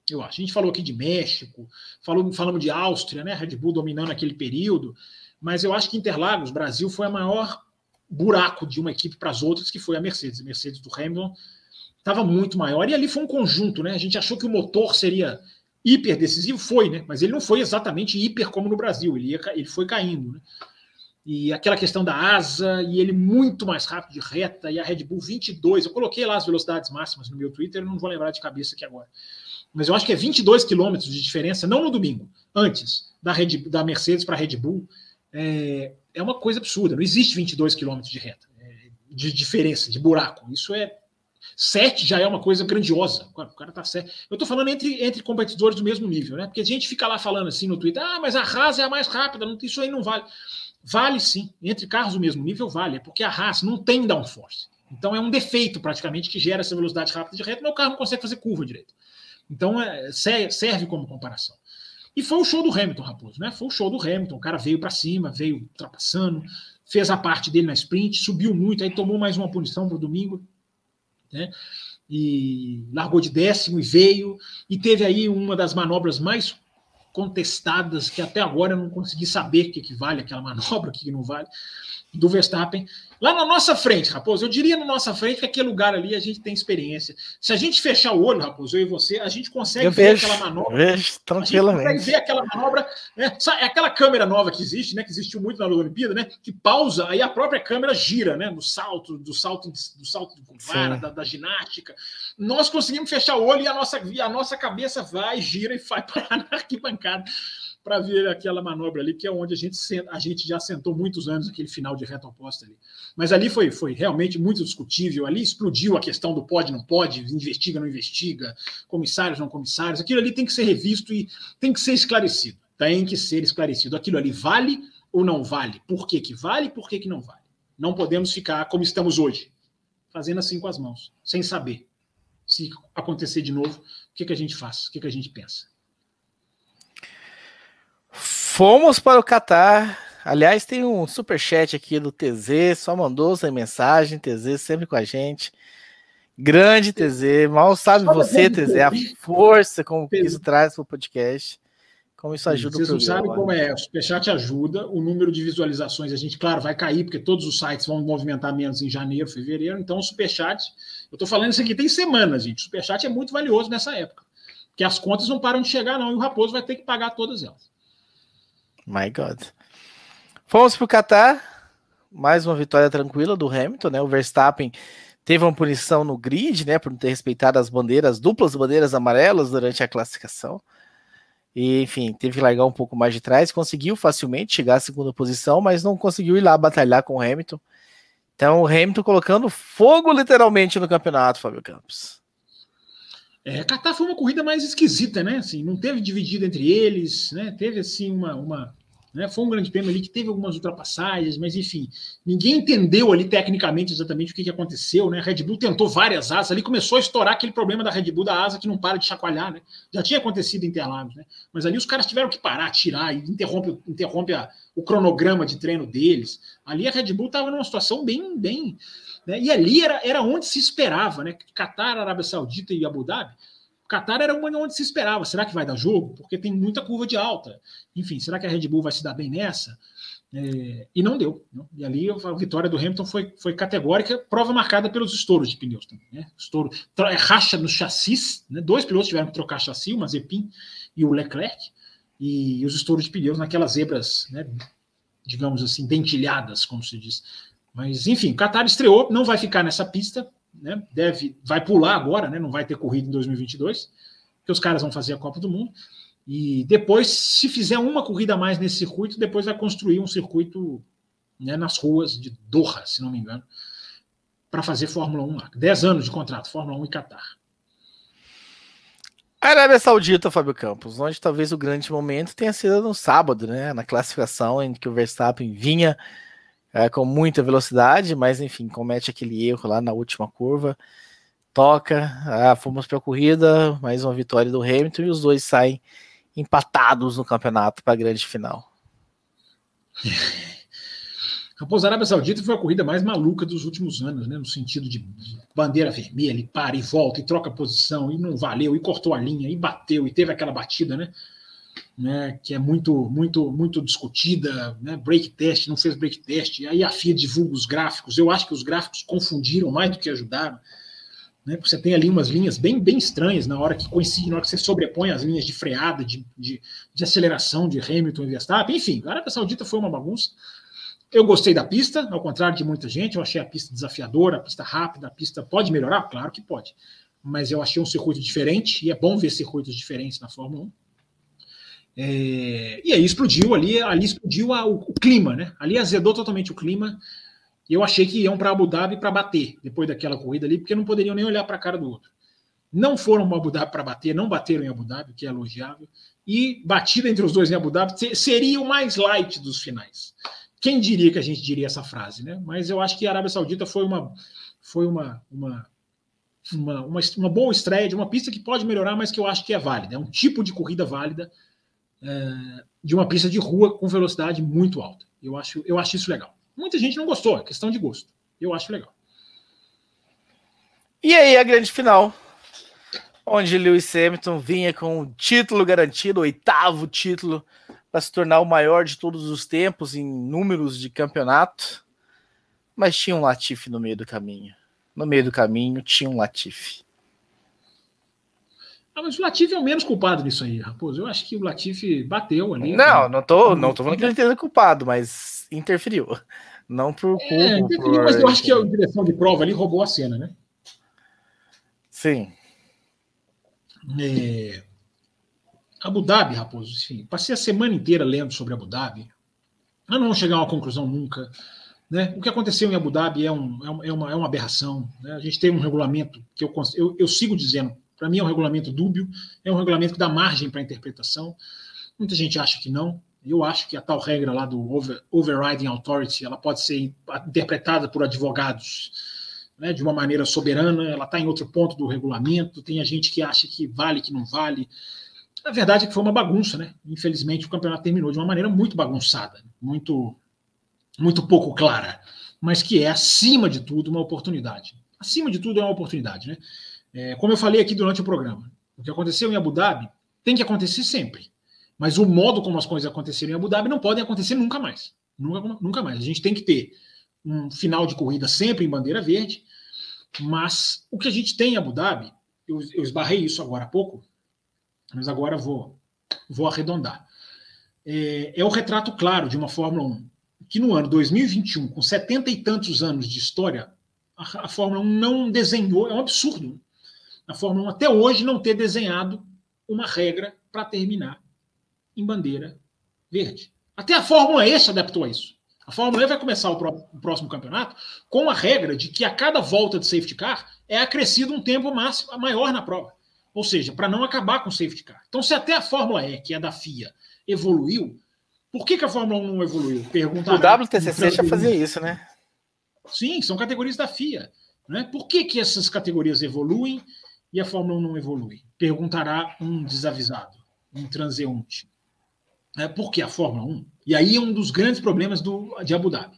Eu acho. A gente falou aqui de México, falou, falamos de Áustria, né? Red Bull dominando aquele período. Mas eu acho que Interlagos, Brasil, foi a maior buraco de uma equipe para as outras, que foi a Mercedes. A Mercedes do Hamilton estava muito maior. E ali foi um conjunto, né? A gente achou que o motor seria hiper decisivo, foi, né? Mas ele não foi exatamente hiper como no Brasil, ele, ia, ele foi caindo, né? E aquela questão da asa, e ele muito mais rápido de reta, e a Red Bull 22. Eu coloquei lá as velocidades máximas no meu Twitter, não vou lembrar de cabeça aqui agora. Mas eu acho que é 22 quilômetros de diferença, não no domingo, antes da, Red, da Mercedes para a Red Bull é, é uma coisa absurda. Não existe 22 quilômetros de reta, é, de diferença, de buraco. Isso é. 7 já é uma coisa grandiosa. O cara tá certo. Eu tô falando entre, entre competidores do mesmo nível, né? Porque a gente fica lá falando assim no Twitter: ah, mas a Haas é a mais rápida, não, isso aí não vale. Vale sim, entre carros do mesmo nível vale, é porque a Haas não tem downforce. Então é um defeito praticamente que gera essa velocidade rápida de reta, o carro não consegue fazer curva direito. Então é, serve como comparação. E foi o show do Hamilton, Raposo, né? Foi o show do Hamilton. O cara veio para cima, veio ultrapassando, fez a parte dele na sprint, subiu muito, aí tomou mais uma punição para domingo, né? E largou de décimo e veio, e teve aí uma das manobras mais contestadas, que até agora eu não consegui saber o que, que vale aquela manobra, o que, que não vale, do Verstappen, Lá na nossa frente, Raposo, eu diria na nossa frente que aquele lugar ali a gente tem experiência. Se a gente fechar o olho, Raposo, eu e você, a gente consegue eu ver vejo, aquela manobra. Vejo, tranquilamente. A gente consegue ver aquela manobra. Né? É aquela câmera nova que existe, né? Que existiu muito na Olimpíada, né? Que pausa, aí a própria câmera gira, né? No salto, do salto, do salto de vara, da, da, ginástica. Nós conseguimos fechar o olho e a nossa, a nossa cabeça vai, gira e vai <laughs> parar na arquibancada para ver aquela manobra ali, que é onde a gente, a gente já sentou muitos anos, aquele final de reta oposta ali. Mas ali foi, foi realmente muito discutível. Ali explodiu a questão do pode, não pode, investiga, não investiga, comissários, não comissários. Aquilo ali tem que ser revisto e tem que ser esclarecido. Tem que ser esclarecido. Aquilo ali vale ou não vale? Por que, que vale e por que, que não vale? Não podemos ficar como estamos hoje, fazendo assim com as mãos, sem saber. Se acontecer de novo, o que, que a gente faz? O que, que a gente pensa? Fomos para o Catar. Aliás, tem um super chat aqui do TZ, só mandou essa mensagem, TZ sempre com a gente. Grande TZ, mal sabe você, TZ, a força com que isso traz para o podcast, como isso ajuda Vocês o programa. Vocês não sabem como é, o Superchat ajuda, o número de visualizações a gente, claro, vai cair, porque todos os sites vão movimentar menos em janeiro, fevereiro, então o Superchat, eu estou falando isso aqui tem semanas, gente, o Superchat é muito valioso nessa época, porque as contas não param de chegar não, e o Raposo vai ter que pagar todas elas. My God. Fomos para o Qatar, mais uma vitória tranquila do Hamilton, né? O Verstappen teve uma punição no grid, né, por não ter respeitado as bandeiras, duplas bandeiras amarelas durante a classificação. E, enfim, teve que largar um pouco mais de trás, conseguiu facilmente chegar à segunda posição, mas não conseguiu ir lá batalhar com o Hamilton. Então, o Hamilton colocando fogo literalmente no campeonato, Fábio Campos. É, Qatar foi uma corrida mais esquisita, né? Assim, não teve dividido entre eles, né? Teve assim uma, uma né? Foi um grande prêmio ali que teve algumas ultrapassagens, mas enfim, ninguém entendeu ali tecnicamente exatamente o que, que aconteceu. Né? Red Bull tentou várias asas, ali começou a estourar aquele problema da Red Bull da asa que não para de chacoalhar. Né? Já tinha acontecido em Interlagos, né? mas ali os caras tiveram que parar, tirar, e interrompe, interrompe a, o cronograma de treino deles. Ali a Red Bull estava numa situação bem. bem né? E ali era, era onde se esperava, né? Qatar, Arábia Saudita e Abu Dhabi Qatar era uma onde se esperava. Será que vai dar jogo? Porque tem muita curva de alta. Enfim, será que a Red Bull vai se dar bem nessa? É, e não deu. E ali a vitória do Hamilton foi, foi categórica, prova marcada pelos estouros de pneus também. Né? Estouro, é, racha no chassis, né? dois pilotos tiveram que trocar chassi, o Mazepin e o Leclerc, e os estouros de pneus naquelas zebras, né? digamos assim, dentilhadas, como se diz. Mas enfim, Qatar estreou, não vai ficar nessa pista, né? Deve, vai pular agora, né? Não vai ter corrida em 2022, porque os caras vão fazer a Copa do Mundo. E depois, se fizer uma corrida a mais nesse circuito, depois vai construir um circuito né, nas ruas de Doha, se não me engano, para fazer Fórmula 1 lá. 10 anos de contrato, Fórmula 1 e Qatar. Arábia Saudita, Fábio Campos, onde talvez o grande momento tenha sido no sábado, né? Na classificação em que o Verstappen vinha é, com muita velocidade, mas enfim, comete aquele erro lá na última curva, toca, ah, fomos para a corrida, mais uma vitória do Hamilton e os dois saem empatados no campeonato para a grande final. <laughs> A Arábia Saudita foi a corrida mais maluca dos últimos anos, né? No sentido de bandeira vermelha, e para e volta, e troca posição, e não valeu, e cortou a linha, e bateu, e teve aquela batida, né? Né, que é muito muito muito discutida, né, break test, não fez break test, aí a FIA divulga os gráficos, eu acho que os gráficos confundiram mais do que ajudaram, né, você tem ali umas linhas bem, bem estranhas na hora que coincide, na hora que você sobrepõe as linhas de freada, de, de, de aceleração de Hamilton e Verstappen, enfim, a Arábia Saudita foi uma bagunça, eu gostei da pista, ao contrário de muita gente, eu achei a pista desafiadora, a pista rápida, a pista pode melhorar? Claro que pode, mas eu achei um circuito diferente, e é bom ver circuitos diferentes na Fórmula 1, é, e aí explodiu ali, ali explodiu a, o, o, clima, né? Ali azedou totalmente o clima. Eu achei que iam para Abu Dhabi para bater depois daquela corrida ali, porque não poderiam nem olhar para a cara do outro. Não foram para Abu Dhabi para bater, não bateram em Abu Dhabi, o que é elogiável. E batida entre os dois em Abu Dhabi seria o mais light dos finais. Quem diria que a gente diria essa frase, né? Mas eu acho que a Arábia Saudita foi uma foi uma, uma uma, uma, uma boa estreia de uma pista que pode melhorar, mas que eu acho que é válida. É um tipo de corrida válida é, de uma pista de rua com velocidade muito alta. Eu acho, eu acho isso legal. Muita gente não gostou, é questão de gosto. Eu acho legal. E aí, a grande final, onde Lewis Hamilton vinha com o título garantido, o oitavo título, para se tornar o maior de todos os tempos em números de campeonato, mas tinha um Latifi no meio do caminho. No meio do caminho tinha um Latifi. Ah, mas o Latifi é o menos culpado nisso aí, Raposo. Eu acho que o Latifi bateu ali. Não, não tô, não tô falando que ele tenha culpado, mas interferiu. Não por culpa. É, interferiu, por... mas eu acho que a direção de prova ali roubou a cena, né? Sim. É... Abu Dhabi, Raposo, enfim, passei a semana inteira lendo sobre Abu Dhabi. Eu não vou chegar a uma conclusão nunca. Né? O que aconteceu em Abu Dhabi é, um, é, uma, é uma aberração. Né? A gente tem um regulamento que eu, eu, eu sigo dizendo, para mim é um regulamento dúbio, é um regulamento que dá margem para interpretação. Muita gente acha que não. Eu acho que a tal regra lá do over, Overriding Authority ela pode ser interpretada por advogados né, de uma maneira soberana, ela está em outro ponto do regulamento. Tem a gente que acha que vale, que não vale. A verdade é que foi uma bagunça, né? Infelizmente, o campeonato terminou de uma maneira muito bagunçada, muito, muito pouco clara, mas que é, acima de tudo, uma oportunidade. Acima de tudo, é uma oportunidade, né? É, como eu falei aqui durante o programa, o que aconteceu em Abu Dhabi tem que acontecer sempre. Mas o modo como as coisas aconteceram em Abu Dhabi não podem acontecer nunca mais. Nunca, nunca mais. A gente tem que ter um final de corrida sempre em bandeira verde. Mas o que a gente tem em Abu Dhabi, eu, eu esbarrei isso agora há pouco, mas agora vou, vou arredondar. É, é o retrato claro de uma Fórmula 1 que no ano 2021, com setenta e tantos anos de história, a, a Fórmula 1 não desenhou, é um absurdo. A Fórmula 1 até hoje não ter desenhado uma regra para terminar em bandeira verde. Até a Fórmula E se adaptou a isso. A Fórmula E vai começar o, próximo campeonato com a regra de que a cada volta de safety car é acrescido um tempo máximo maior na prova. Ou seja, para não acabar com o safety car. Então, se até a Fórmula E, que é da FIA, evoluiu, por que, que a Fórmula 1 não evoluiu? Pergunta. O WTCC já fazia isso, né? Sim, são categorias da FIA. Né? Por que, que essas categorias evoluem e a Fórmula 1 não evolui? Perguntará um desavisado, um transeunte. É, por que a Fórmula 1? E aí é um dos grandes problemas do, de Abu Dhabi.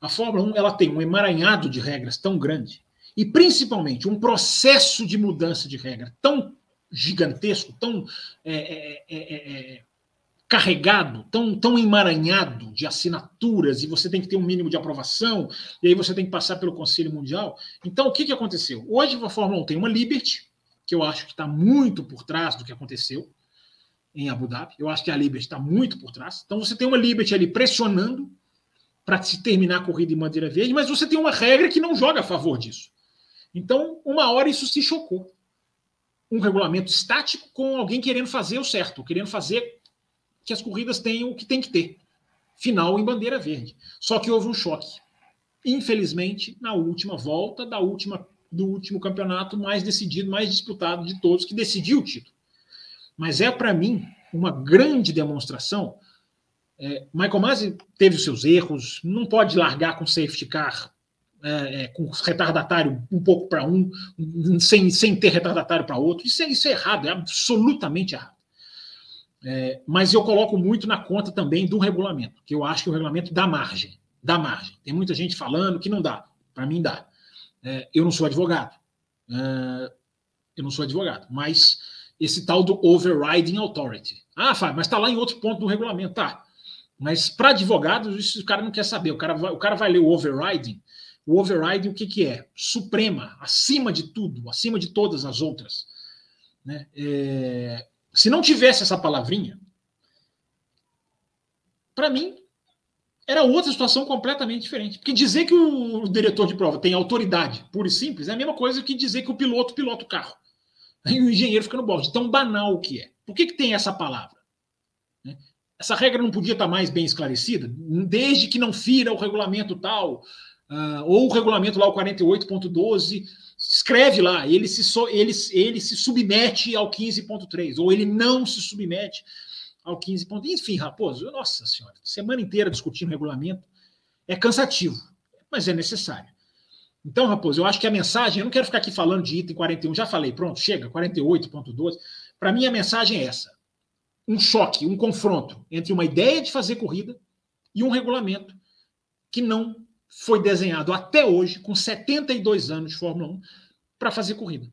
A Fórmula 1 ela tem um emaranhado de regras tão grande e principalmente um processo de mudança de regra tão gigantesco, tão é, é, é, é carregado, tão, tão emaranhado de assinaturas, e você tem que ter um mínimo de aprovação, e aí você tem que passar pelo Conselho Mundial. Então, o que, que aconteceu? Hoje a Fórmula 1 tem uma Liberty, que eu acho que está muito por trás do que aconteceu em Abu Dhabi. Eu acho que a Liberty está muito por trás. Então, você tem uma Liberty ali pressionando para se terminar a corrida em bandeira verde, mas você tem uma regra que não joga a favor disso. Então, uma hora isso se chocou. Um regulamento estático com alguém querendo fazer o certo, querendo fazer que as corridas tenham o que tem que ter. Final em bandeira verde. Só que houve um choque. Infelizmente, na última volta da última, do último campeonato mais decidido, mais disputado de todos, que decidiu o título. Mas é, para mim, uma grande demonstração. É, Michael Masi teve os seus erros, não pode largar com safety car, é, é, com retardatário um pouco para um, sem, sem ter retardatário para outro. Isso é, isso é errado, é absolutamente errado. É, mas eu coloco muito na conta também do regulamento, que eu acho que o regulamento dá margem. Dá margem. Tem muita gente falando que não dá. Para mim, dá. É, eu não sou advogado. É, eu não sou advogado. Mas esse tal do overriding authority. Ah, Fábio, mas está lá em outro ponto do regulamento. Tá. Mas para advogados, isso o cara não quer saber. O cara vai, o cara vai ler o overriding. O overriding, o que, que é? Suprema, acima de tudo, acima de todas as outras. Né? É, se não tivesse essa palavrinha, para mim, era outra situação completamente diferente. Porque dizer que o diretor de prova tem autoridade pura e simples é a mesma coisa que dizer que o piloto pilota o carro. E o engenheiro fica no bode. Tão banal que é. Por que, que tem essa palavra? Né? Essa regra não podia estar mais bem esclarecida, desde que não fira o regulamento tal, uh, ou o regulamento lá, o 48.12, escreve lá, ele se, so, ele, ele se submete ao 15.3, ou ele não se submete ao 15. Enfim, Raposo, nossa senhora, semana inteira discutindo regulamento é cansativo, mas é necessário. Então, Raposo, eu acho que a mensagem, eu não quero ficar aqui falando de item 41, já falei, pronto, chega, 48.12. Para mim, a mensagem é essa: um choque, um confronto entre uma ideia de fazer corrida e um regulamento que não foi desenhado até hoje, com 72 anos de Fórmula 1, para fazer corrida.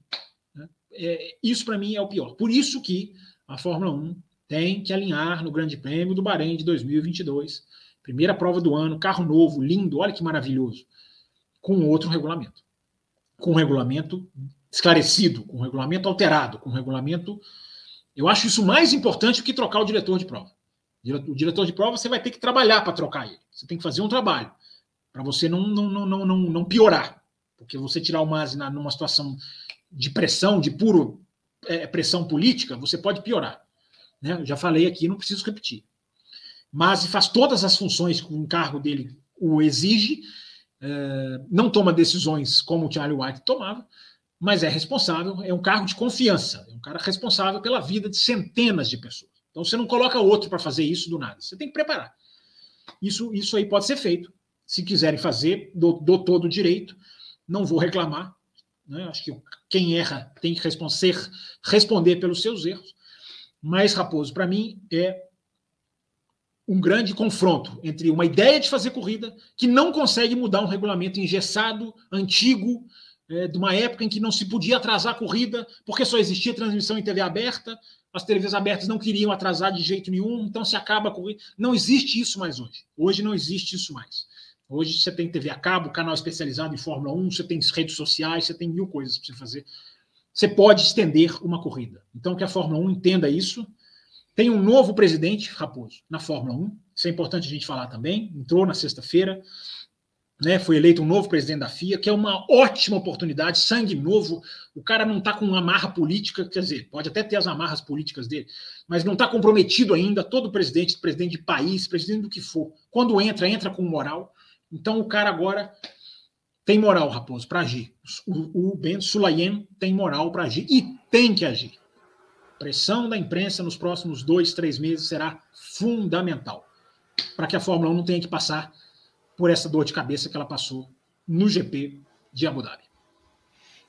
Né? É, isso, para mim, é o pior. Por isso que a Fórmula 1 tem que alinhar no Grande Prêmio do Bahrein de 2022. Primeira prova do ano, carro novo, lindo, olha que maravilhoso. Com outro regulamento. Com um regulamento esclarecido, com um regulamento alterado, com um regulamento. Eu acho isso mais importante do que trocar o diretor de prova. O diretor de prova você vai ter que trabalhar para trocar ele. Você tem que fazer um trabalho para você não, não, não, não, não, piorar. Porque você tirar o Masi numa situação de pressão, de puro é, pressão política, você pode piorar. Né? Eu já falei aqui, não preciso repetir. Masi faz todas as funções que o encargo dele o exige, é, não toma decisões como o Charlie White tomava, mas é responsável, é um cargo de confiança, é um cara responsável pela vida de centenas de pessoas. Então você não coloca outro para fazer isso do nada, você tem que preparar. Isso, isso aí pode ser feito. Se quiserem fazer, dou, dou todo o direito, não vou reclamar. Né? Acho que quem erra tem que responder, responder pelos seus erros. Mas, Raposo, para mim, é um grande confronto entre uma ideia de fazer corrida que não consegue mudar um regulamento engessado, antigo, é, de uma época em que não se podia atrasar a corrida, porque só existia transmissão em TV aberta, as TVs abertas não queriam atrasar de jeito nenhum, então se acaba a corrida. Não existe isso mais hoje. Hoje não existe isso mais. Hoje você tem TV a cabo, canal especializado em Fórmula 1, você tem redes sociais, você tem mil coisas para você fazer. Você pode estender uma corrida. Então, que a Fórmula 1 entenda isso. Tem um novo presidente, Raposo, na Fórmula 1. Isso é importante a gente falar também. Entrou na sexta-feira. né, foi eleito um novo presidente da FIA, que é uma ótima oportunidade, sangue novo. O cara não está com uma amarra política, quer dizer, pode até ter as amarras políticas dele, mas não está comprometido ainda. Todo presidente, presidente de país, presidente do que for, quando entra, entra com moral. Então o cara agora tem moral, Raposo, para agir. O, o Ben Sulayem tem moral para agir e tem que agir. Pressão da imprensa nos próximos dois, três meses será fundamental para que a Fórmula 1 não tenha que passar por essa dor de cabeça que ela passou no GP de Abu Dhabi.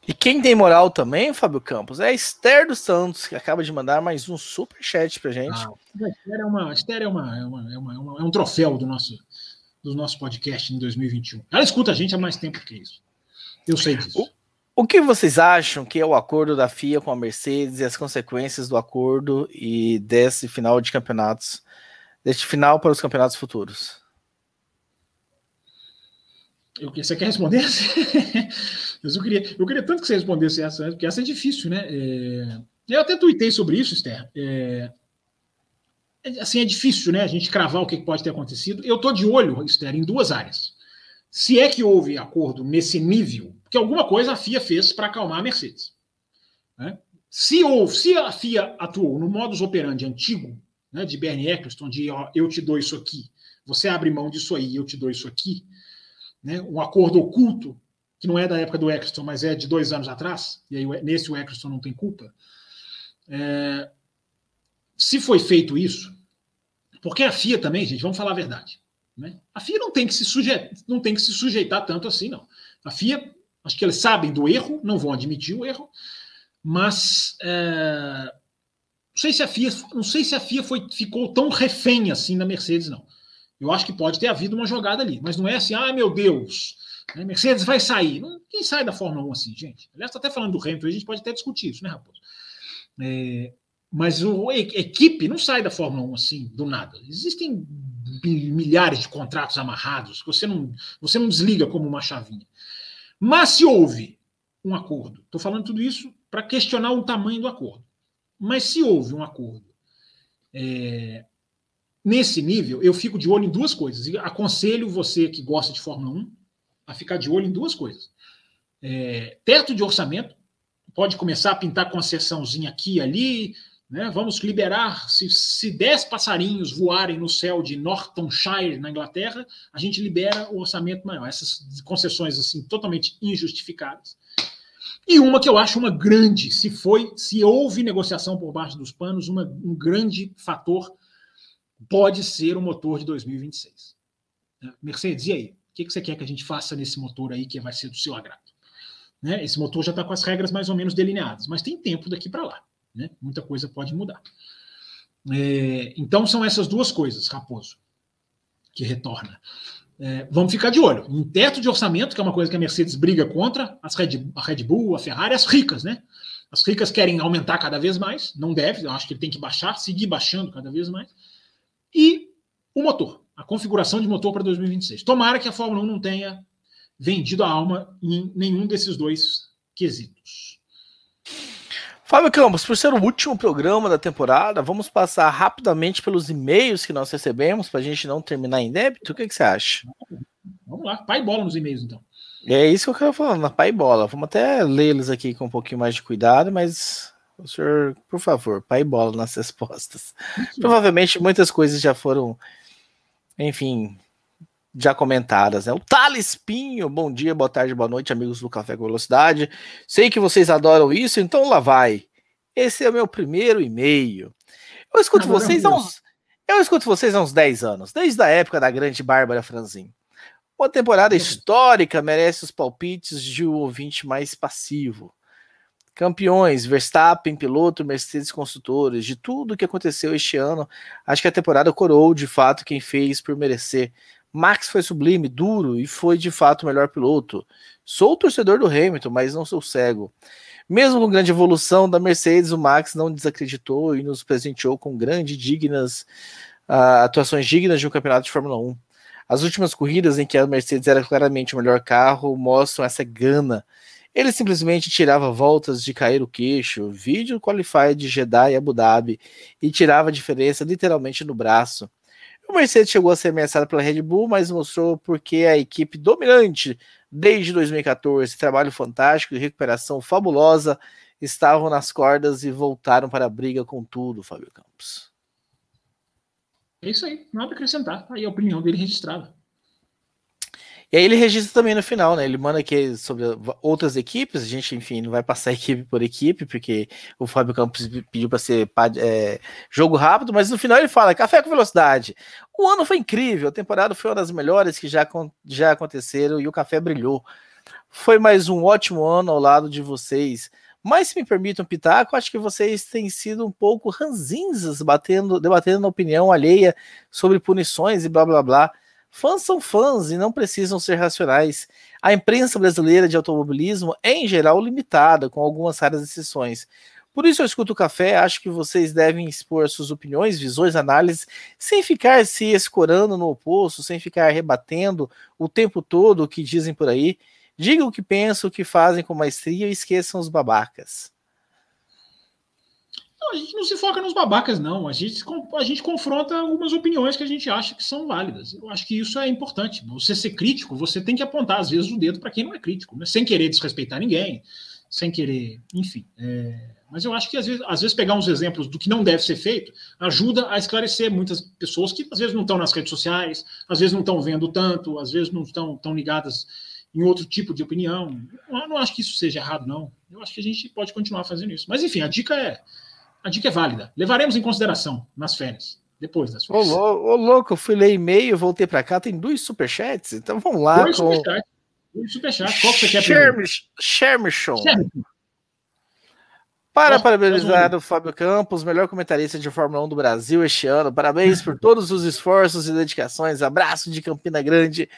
E quem tem moral também, Fábio Campos, é a Esther dos Santos, que acaba de mandar mais um super chat pra gente. Ah, a Esther, é, uma, Esther é, uma, é, uma, é, uma, é um troféu do nosso, do nosso podcast em 2021. Ela escuta a gente há mais tempo que isso. Eu sei disso. O, o que vocês acham que é o acordo da FIA com a Mercedes e as consequências do acordo e desse final de campeonatos, deste final para os campeonatos futuros? Eu, você quer responder? Mas <laughs> eu queria, eu queria tanto que você respondesse essa, porque essa é difícil, né? É, eu até tuitei sobre isso, Esther. É, é, assim, é difícil, né? A gente cravar o que pode ter acontecido. Eu estou de olho, Esther, em duas áreas. Se é que houve acordo nesse nível, porque alguma coisa a FIA fez para acalmar a Mercedes. Né? Se houve, se a FIA atuou no modus operandi antigo, né, de Bernie Eccleston, de ó, eu te dou isso aqui, você abre mão disso aí, eu te dou isso aqui, né, um acordo oculto, que não é da época do Eccleston, mas é de dois anos atrás, e aí nesse o Eccleston não tem culpa. É, se foi feito isso, porque a FIA também, gente, vamos falar a verdade. Né? A FIA não tem, que se sujeitar, não tem que se sujeitar tanto assim, não. A FIA, acho que eles sabem do erro, não vão admitir o erro, mas é, não sei se a FIA, não sei se a FIA foi, ficou tão refém assim da Mercedes, não. Eu acho que pode ter havido uma jogada ali, mas não é assim, ah, meu Deus, né, Mercedes vai sair. Não, quem sai da Fórmula 1 assim, gente? Aliás, está até falando do Hamilton, a gente pode até discutir isso, né, Raposo? É, mas o, a equipe não sai da Fórmula 1 assim, do nada. Existem milhares de contratos amarrados você não, você não desliga como uma chavinha. Mas se houve um acordo, estou falando tudo isso para questionar o tamanho do acordo. Mas se houve um acordo é, Nesse nível, eu fico de olho em duas coisas. E aconselho você que gosta de Fórmula 1 a ficar de olho em duas coisas. É, teto de orçamento, pode começar a pintar concessãozinha aqui e ali. Né? Vamos liberar, se, se 10 passarinhos voarem no céu de Nortonshire, na Inglaterra, a gente libera o orçamento maior. Essas concessões assim totalmente injustificadas. E uma que eu acho uma grande, se foi, se houve negociação por baixo dos panos, uma, um grande fator pode ser o motor de 2026. Né? Mercedes, e aí? O que você quer que a gente faça nesse motor aí que vai ser do seu agrado? Né? Esse motor já está com as regras mais ou menos delineadas, mas tem tempo daqui para lá. Né? Muita coisa pode mudar. É, então são essas duas coisas, Raposo, que retorna. É, vamos ficar de olho. Em teto de orçamento, que é uma coisa que a Mercedes briga contra, as Red, a Red Bull, a Ferrari, as ricas, né? As ricas querem aumentar cada vez mais, não deve, eu acho que ele tem que baixar, seguir baixando cada vez mais e o motor, a configuração de motor para 2026. Tomara que a Fórmula 1 não tenha vendido a alma em nenhum desses dois quesitos. Fábio Campos, por ser o último programa da temporada, vamos passar rapidamente pelos e-mails que nós recebemos para a gente não terminar em débito. O que, que, você acha? Vamos lá, pai bola nos e-mails então. É isso que eu quero falar, na pai bola. Vamos até lê-los aqui com um pouquinho mais de cuidado, mas o senhor, por favor, pai bola nas respostas. Provavelmente muitas coisas já foram, enfim, já comentadas, né? O Thales Pinho, bom dia, boa tarde, boa noite, amigos do Café com Velocidade. Sei que vocês adoram isso, então lá vai. Esse é o meu primeiro e-mail. Eu escuto Agora vocês há uns. Eu escuto vocês há uns 10 anos, desde a época da grande Bárbara Franzin. Uma temporada histórica merece os palpites de um ouvinte mais passivo. Campeões, Verstappen, piloto, Mercedes construtores, de tudo que aconteceu este ano, acho que a temporada coroou de fato quem fez por merecer. Max foi sublime, duro e foi de fato o melhor piloto. Sou torcedor do Hamilton, mas não sou cego. Mesmo com grande evolução da Mercedes, o Max não desacreditou e nos presenteou com grandes, dignas uh, atuações dignas de um campeonato de Fórmula 1. As últimas corridas em que a Mercedes era claramente o melhor carro mostram essa gana ele simplesmente tirava voltas de cair o queixo, vídeo qualify de Jeddah e Abu Dhabi, e tirava a diferença literalmente no braço. O Mercedes chegou a ser ameaçado pela Red Bull, mas mostrou porque a equipe dominante desde 2014, trabalho fantástico e recuperação fabulosa, estavam nas cordas e voltaram para a briga com tudo, Fábio Campos. É isso aí, nada a acrescentar. Aí a opinião dele registrada. E aí ele registra também no final, né? Ele manda aqui sobre outras equipes. A gente, enfim, não vai passar <laughs> equipe por equipe, porque o Fábio Campos pediu para ser é, jogo rápido, mas no final ele fala: café com velocidade. O ano foi incrível, a temporada foi uma das melhores que já, já aconteceram e o café brilhou. Foi mais um ótimo ano ao lado de vocês. Mas se me permitam pitaco, acho que vocês têm sido um pouco ranzinzas, batendo, debatendo na opinião alheia sobre punições e blá blá blá. Fãs são fãs e não precisam ser racionais. A imprensa brasileira de automobilismo é, em geral, limitada, com algumas raras exceções. Por isso eu escuto o café, acho que vocês devem expor suas opiniões, visões, análises, sem ficar se escorando no oposto, sem ficar rebatendo o tempo todo o que dizem por aí. Digam o que pensam, o que fazem com maestria e esqueçam os babacas. A gente não se foca nos babacas, não. A gente, a gente confronta algumas opiniões que a gente acha que são válidas. Eu acho que isso é importante. Você ser crítico, você tem que apontar, às vezes, o dedo para quem não é crítico, né? sem querer desrespeitar ninguém, sem querer. Enfim. É... Mas eu acho que, às vezes, às vezes, pegar uns exemplos do que não deve ser feito ajuda a esclarecer muitas pessoas que, às vezes, não estão nas redes sociais, às vezes, não estão vendo tanto, às vezes, não estão tão ligadas em outro tipo de opinião. Eu não acho que isso seja errado, não. Eu acho que a gente pode continuar fazendo isso. Mas, enfim, a dica é a dica é válida. Levaremos em consideração nas férias. Depois das férias. Ô, ô, louco, eu fui ler e-mail, voltei para cá, tem dois superchats, então vamos lá. Dois com... superchats. Dois superchats. Qual que você quer primeiro? Shermishon. Para Nossa, parabenizar o Fábio Campos, melhor comentarista de Fórmula 1 do Brasil este ano. Parabéns por todos os esforços e dedicações. Abraço de Campina Grande,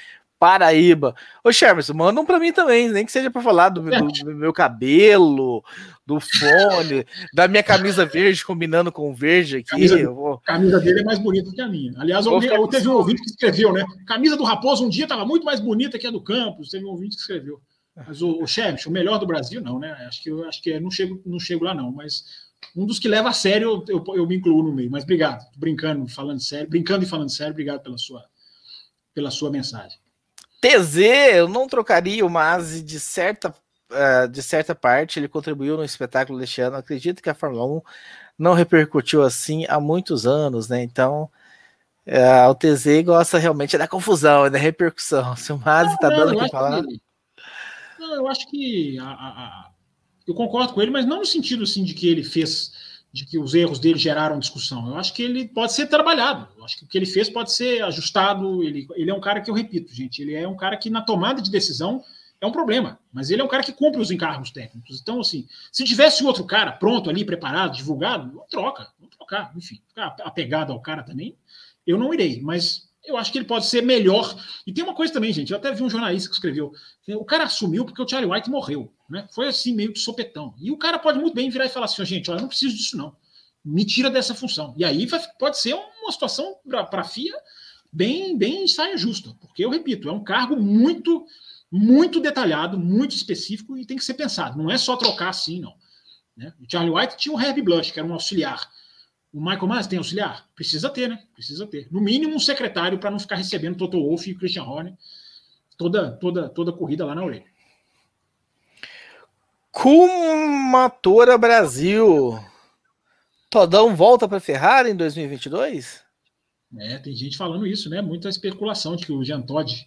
Paraíba. Ô, Shermerson, mandam para mim também, nem que seja para falar do, do, <laughs> do, meu cabelo, do fone, da minha camisa verde combinando com verde aqui. Camisa, vou... camisa dele é mais bonita que a minha. Aliás, eu, teve um ouvinte que escreveu, né? Camisa do Raposo um dia estava muito mais bonita que a do Campos. Teve um ouvinte que escreveu. Mas o, o o melhor do Brasil, não, né? Acho que eu acho que é, não chego, não chego lá, não. Mas um dos que leva a sério, eu, eu, eu me incluo no meio. Mas obrigado, brincando, falando sério, brincando e falando sério, obrigado pela sua, pela sua mensagem. TZ, eu não trocaria o Mazzi de certa, uh, de certa parte, ele contribuiu no espetáculo deste ano. Acredito que a Fórmula 1 não repercutiu assim há muitos anos, né? Então, uh, o TZ gosta realmente da confusão, da repercussão. Se o Mazzi está dando o que falar. Não, eu acho que a, a, a, eu concordo com ele, mas não no sentido assim de que ele fez de que os erros dele geraram discussão. Eu acho que ele pode ser trabalhado. Eu acho que o que ele fez pode ser ajustado. Ele, ele é um cara que eu repito, gente, ele é um cara que na tomada de decisão é um problema, mas ele é um cara que cumpre os encargos técnicos. Então, assim, se tivesse outro cara pronto ali, preparado, divulgado, troca, vamos trocar, enfim, ficar apegado ao cara também, eu não irei, mas eu acho que ele pode ser melhor. E tem uma coisa também, gente. Eu até vi um jornalista que escreveu: o cara assumiu porque o Charlie White morreu. Né? Foi assim, meio de sopetão. E o cara pode muito bem virar e falar assim: gente, olha, eu não preciso disso, não. Me tira dessa função. E aí vai, pode ser uma situação para a FIA bem, bem saia justa. Porque, eu repito, é um cargo muito, muito detalhado, muito específico e tem que ser pensado. Não é só trocar assim, não. Né? O Charlie White tinha o Herb Blush, que era um auxiliar o Michael Mas tem auxiliar? Precisa ter, né? Precisa ter. No mínimo um secretário para não ficar recebendo Toto Wolff e Christian Horner toda, toda, toda corrida lá na orelha. Kumatora Brasil. Todão volta para Ferrari em 2022? É, tem gente falando isso, né? Muita especulação de que o Jean Todt,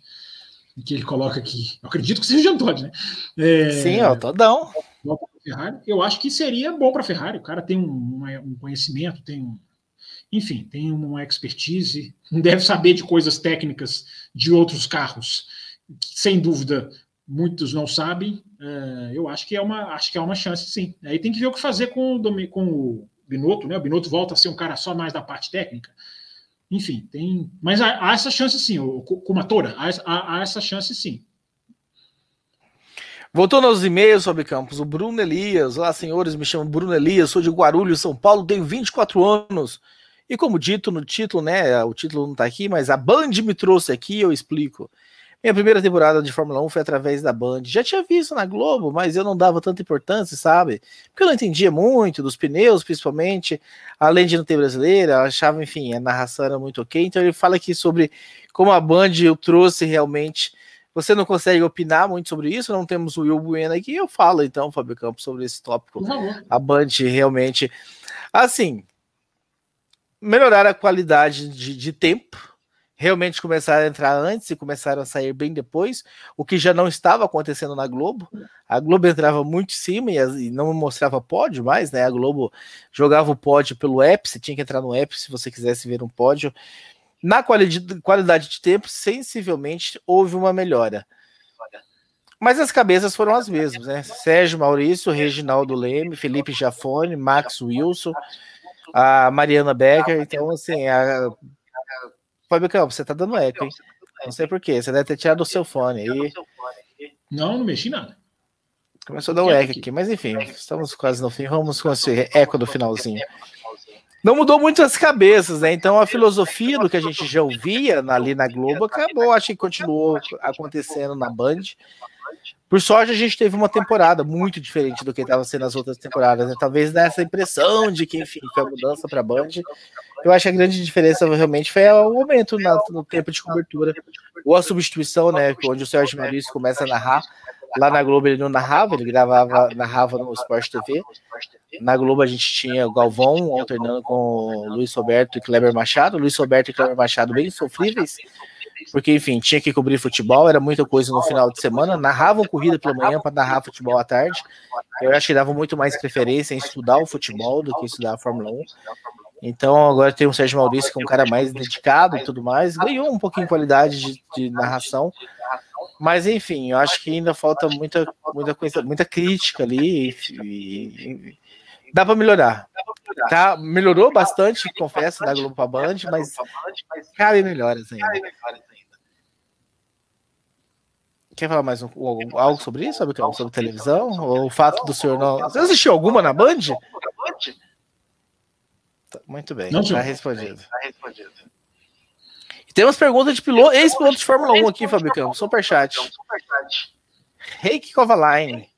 que ele coloca aqui, eu acredito que seja o Jean Todt, né? É, Sim, ó, Todão. Volta Ferrari, eu acho que seria bom para a Ferrari. O cara tem um, um, conhecimento, tem um, enfim, tem uma expertise, <laughs> deve saber de coisas técnicas de outros carros, que, sem dúvida muitos não sabem. É, eu acho que é uma, acho que é uma chance, sim. Aí tem que ver o que fazer com o, com o Binotto, né? O Binotto volta a ser um cara só mais da parte técnica. Enfim, tem, mas há, há essa chance sim, com uma Tora, há, há, há essa chance sim. Voltando aos e-mails sobre campos, o Bruno Elias. Olá, senhores, me chamo Bruno Elias, sou de Guarulhos, São Paulo, tenho 24 anos. E como dito no título, né? O título não tá aqui, mas a Band me trouxe aqui, eu explico. Minha primeira temporada de Fórmula 1 foi através da Band. Já tinha visto na Globo, mas eu não dava tanta importância, sabe? Porque eu não entendia muito dos pneus, principalmente. Além de não ter brasileira, achava, enfim, a narração era muito ok. Então ele fala aqui sobre como a Band o trouxe realmente. Você não consegue opinar muito sobre isso, não temos o Will Bueno aqui. Eu falo então, Fábio Campos, sobre esse tópico. A Band realmente. Assim, melhorar a qualidade de, de tempo realmente começaram a entrar antes e começaram a sair bem depois, o que já não estava acontecendo na Globo. A Globo entrava muito em cima e, e não mostrava pódio mais, né? A Globo jogava o pódio pelo app, você tinha que entrar no app se você quisesse ver um pódio. Na qualidade, de tempo, sensivelmente houve uma melhora. Mas as cabeças foram as mesmas, né? Sérgio Maurício, Reginaldo Leme, Felipe Jafone, Max Wilson, a Mariana Becker. Então, assim, a, Fábio Campos, você tá dando eco, hein? Não sei porquê, você deve ter tirado o seu fone aí. Não, não mexi nada. Começou a dar um eco aqui, mas enfim, estamos quase no fim. Vamos com esse eco do finalzinho. Não mudou muito as cabeças, né? Então a filosofia do que a gente já ouvia ali na Globo acabou, acho que continuou acontecendo na Band. Por sorte, a gente teve uma temporada muito diferente do que estava sendo as outras temporadas. Né? Talvez nessa impressão de que, enfim, foi a mudança para a Band. Eu acho que a grande diferença realmente foi o aumento na, no tempo de cobertura, ou a substituição, né? Onde o Sérgio Maurício começa a narrar. Lá na Globo ele não narrava, ele gravava, narrava no Sport TV. Na Globo a gente tinha o Galvão alternando com Luiz Roberto e Kleber Machado. Luiz Roberto e Kleber Machado bem sofríveis porque, enfim, tinha que cobrir futebol, era muita coisa no final de semana, narravam corrida pela manhã para narrar futebol à tarde. Eu acho que dava muito mais preferência em estudar o futebol do que estudar a Fórmula 1. Então agora tem o Sérgio Maurício, que é um cara mais dedicado e tudo mais, ganhou um pouquinho de qualidade de, de narração. Mas enfim, eu acho que ainda falta muita, muita coisa, muita crítica ali. E, e, dá para melhorar. Tá, melhorou bastante, confesso, da Globo para Band, mas cabe melhoras ainda. Quer falar mais um, algo sobre isso? Sobre, sobre televisão? Ou o fato do senhor não. Você assistiu alguma na Band? Tá, muito bem, não, tá respondido. Tá respondido. Temos pergunta de piloto, ex-piloto de Fórmula 1 aqui, Fabicão. Superchat. Reiki Kovalainen.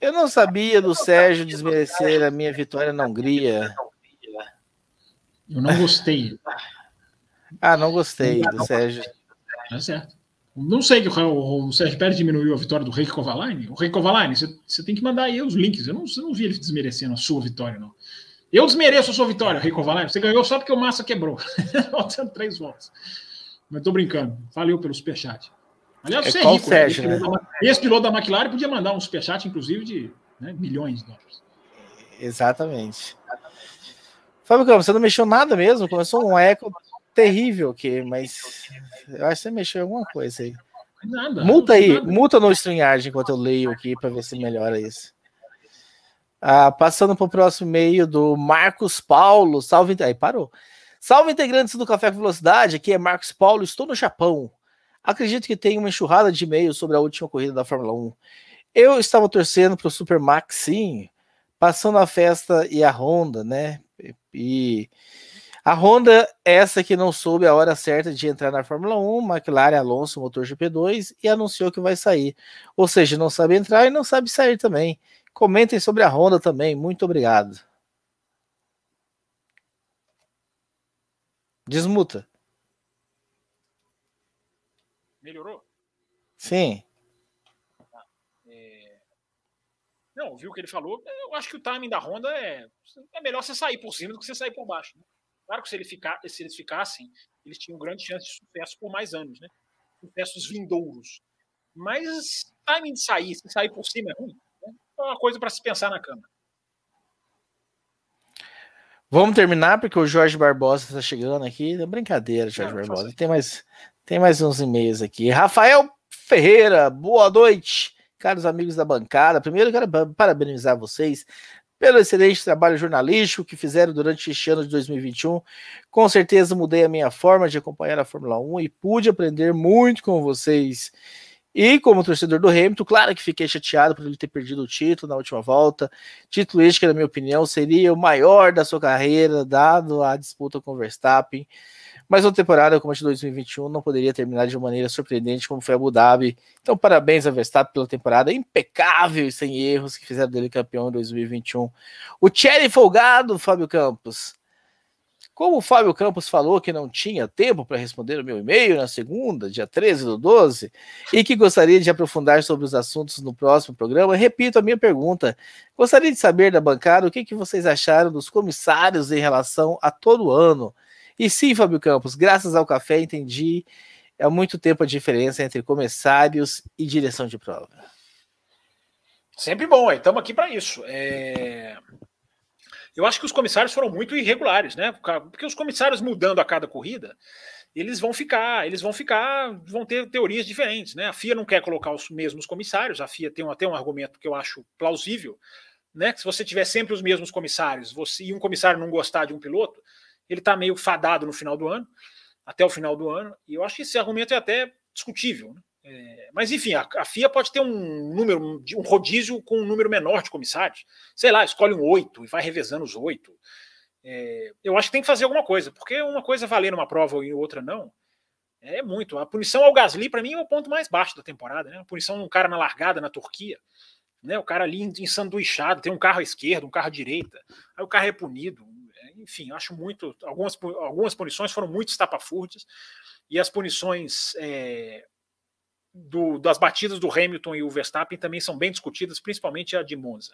Eu não sabia do Sérgio desmerecer a minha vitória na Hungria. Eu não gostei. Ah, não gostei do Sérgio. É certo. Não sei que o, o Sérgio Pérez diminuiu a vitória do Rei Kovalainen. O Rei Kovalainen, você, você tem que mandar aí os links. Eu não, não vi ele desmerecendo a sua vitória, não. Eu desmereço a sua vitória, Rei Kovalainen. Você ganhou só porque o Massa quebrou. <laughs> Faltando três votos. Mas tô brincando. Valeu pelo superchat. Aliás, é você é rico. Né? Sérgio, né? Esse piloto da McLaren podia mandar um superchat, inclusive, de né, milhões de dólares. Exatamente. Fábio Campos, você não mexeu nada mesmo? Começou um eco terrível aqui, mas eu acho que você mexeu em alguma coisa aí. Nada. Multa aí, nada. multa no StreamYard enquanto eu leio aqui para ver se melhora isso. Ah, passando para o próximo e-mail do Marcos Paulo. Salve. Aí parou. Salve integrantes do Café com Velocidade. Aqui é Marcos Paulo. Estou no Japão. Acredito que tem uma enxurrada de e-mails sobre a última corrida da Fórmula 1. Eu estava torcendo para o Super Max, sim, passando a festa e a Honda, né? E a Honda, essa que não soube a hora certa de entrar na Fórmula 1, McLaren Alonso, motor GP2, e anunciou que vai sair. Ou seja, não sabe entrar e não sabe sair também. Comentem sobre a Honda também. Muito obrigado. Desmuta. Melhorou? Sim. Ah, é... Não, viu o que ele falou? Eu acho que o timing da Honda é, é melhor você sair por cima do que você sair por baixo. Né? Claro que se, ele ficar, se eles ficassem, eles tinham grande chance de sucesso por mais anos, né? Sucessos vindouros. Mas timing de sair, se sair por cima é ruim. É uma coisa para se pensar na câmera. Vamos terminar, porque o Jorge Barbosa está chegando aqui. É brincadeira, Jorge Não, Barbosa. Tem mais, tem mais uns e-mails aqui. Rafael Ferreira, boa noite, caros amigos da bancada. Primeiro, quero parabenizar vocês pelo excelente trabalho jornalístico que fizeram durante este ano de 2021. Com certeza mudei a minha forma de acompanhar a Fórmula 1 e pude aprender muito com vocês. E como torcedor do Hamilton, claro que fiquei chateado por ele ter perdido o título na última volta. Título este que, na minha opinião, seria o maior da sua carreira, dado a disputa com o Verstappen. Mas a temporada como a de 2021 não poderia terminar de uma maneira surpreendente como foi a Abu Dhabi. Então, parabéns a Verstappen pela temporada impecável e sem erros que fizeram dele campeão em 2021. O Thierry Folgado, Fábio Campos. Como o Fábio Campos falou que não tinha tempo para responder o meu e-mail na segunda, dia 13 do 12, e que gostaria de aprofundar sobre os assuntos no próximo programa, repito a minha pergunta. Gostaria de saber da bancada o que, que vocês acharam dos comissários em relação a todo ano. E sim, Fábio Campos, graças ao café entendi há muito tempo a diferença entre comissários e direção de prova. Sempre bom, estamos aqui para isso. É... Eu acho que os comissários foram muito irregulares, né? Porque os comissários mudando a cada corrida, eles vão ficar, eles vão ficar, vão ter teorias diferentes, né? A FIA não quer colocar os mesmos comissários, a FIA tem até um argumento que eu acho plausível, né? Que se você tiver sempre os mesmos comissários, você e um comissário não gostar de um piloto, ele está meio fadado no final do ano, até o final do ano, e eu acho que esse argumento é até discutível. Né? É, mas enfim, a, a, FIA pode ter um número, um rodízio com um número menor de comissários. Sei lá, escolhe um oito e vai revezando os oito. É, eu acho que tem que fazer alguma coisa, porque uma coisa valer numa prova e outra não. É muito. A punição ao Gasly, para mim, é o ponto mais baixo da temporada. Né? A punição de um cara na largada na Turquia. Né? O cara ali ensanduichado, tem um carro à esquerda, um carro à direita. Aí o carro é punido. É, enfim, acho muito. Algumas, algumas punições foram muito estapafúrdias. E as punições é, do, das batidas do Hamilton e o Verstappen também são bem discutidas, principalmente a de Monza.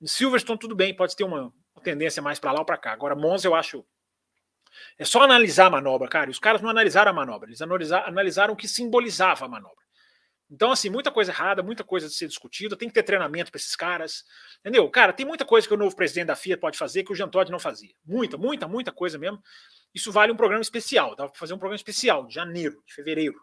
Em Silverstone, tudo bem, pode ter uma, tendência mais para lá ou para cá. Agora, Monza, eu acho. É só analisar a manobra, cara. Os caras não analisaram a manobra, eles analisaram, analisaram o que simbolizava a manobra. Então, assim, muita coisa errada, muita coisa a ser discutida, tem que ter treinamento para esses caras. Entendeu? Cara, tem muita coisa que o novo presidente da FIA pode fazer que o Jean Todt não fazia. Muita, muita, muita coisa mesmo. Isso vale um programa especial. Dá para fazer um programa especial de janeiro, de fevereiro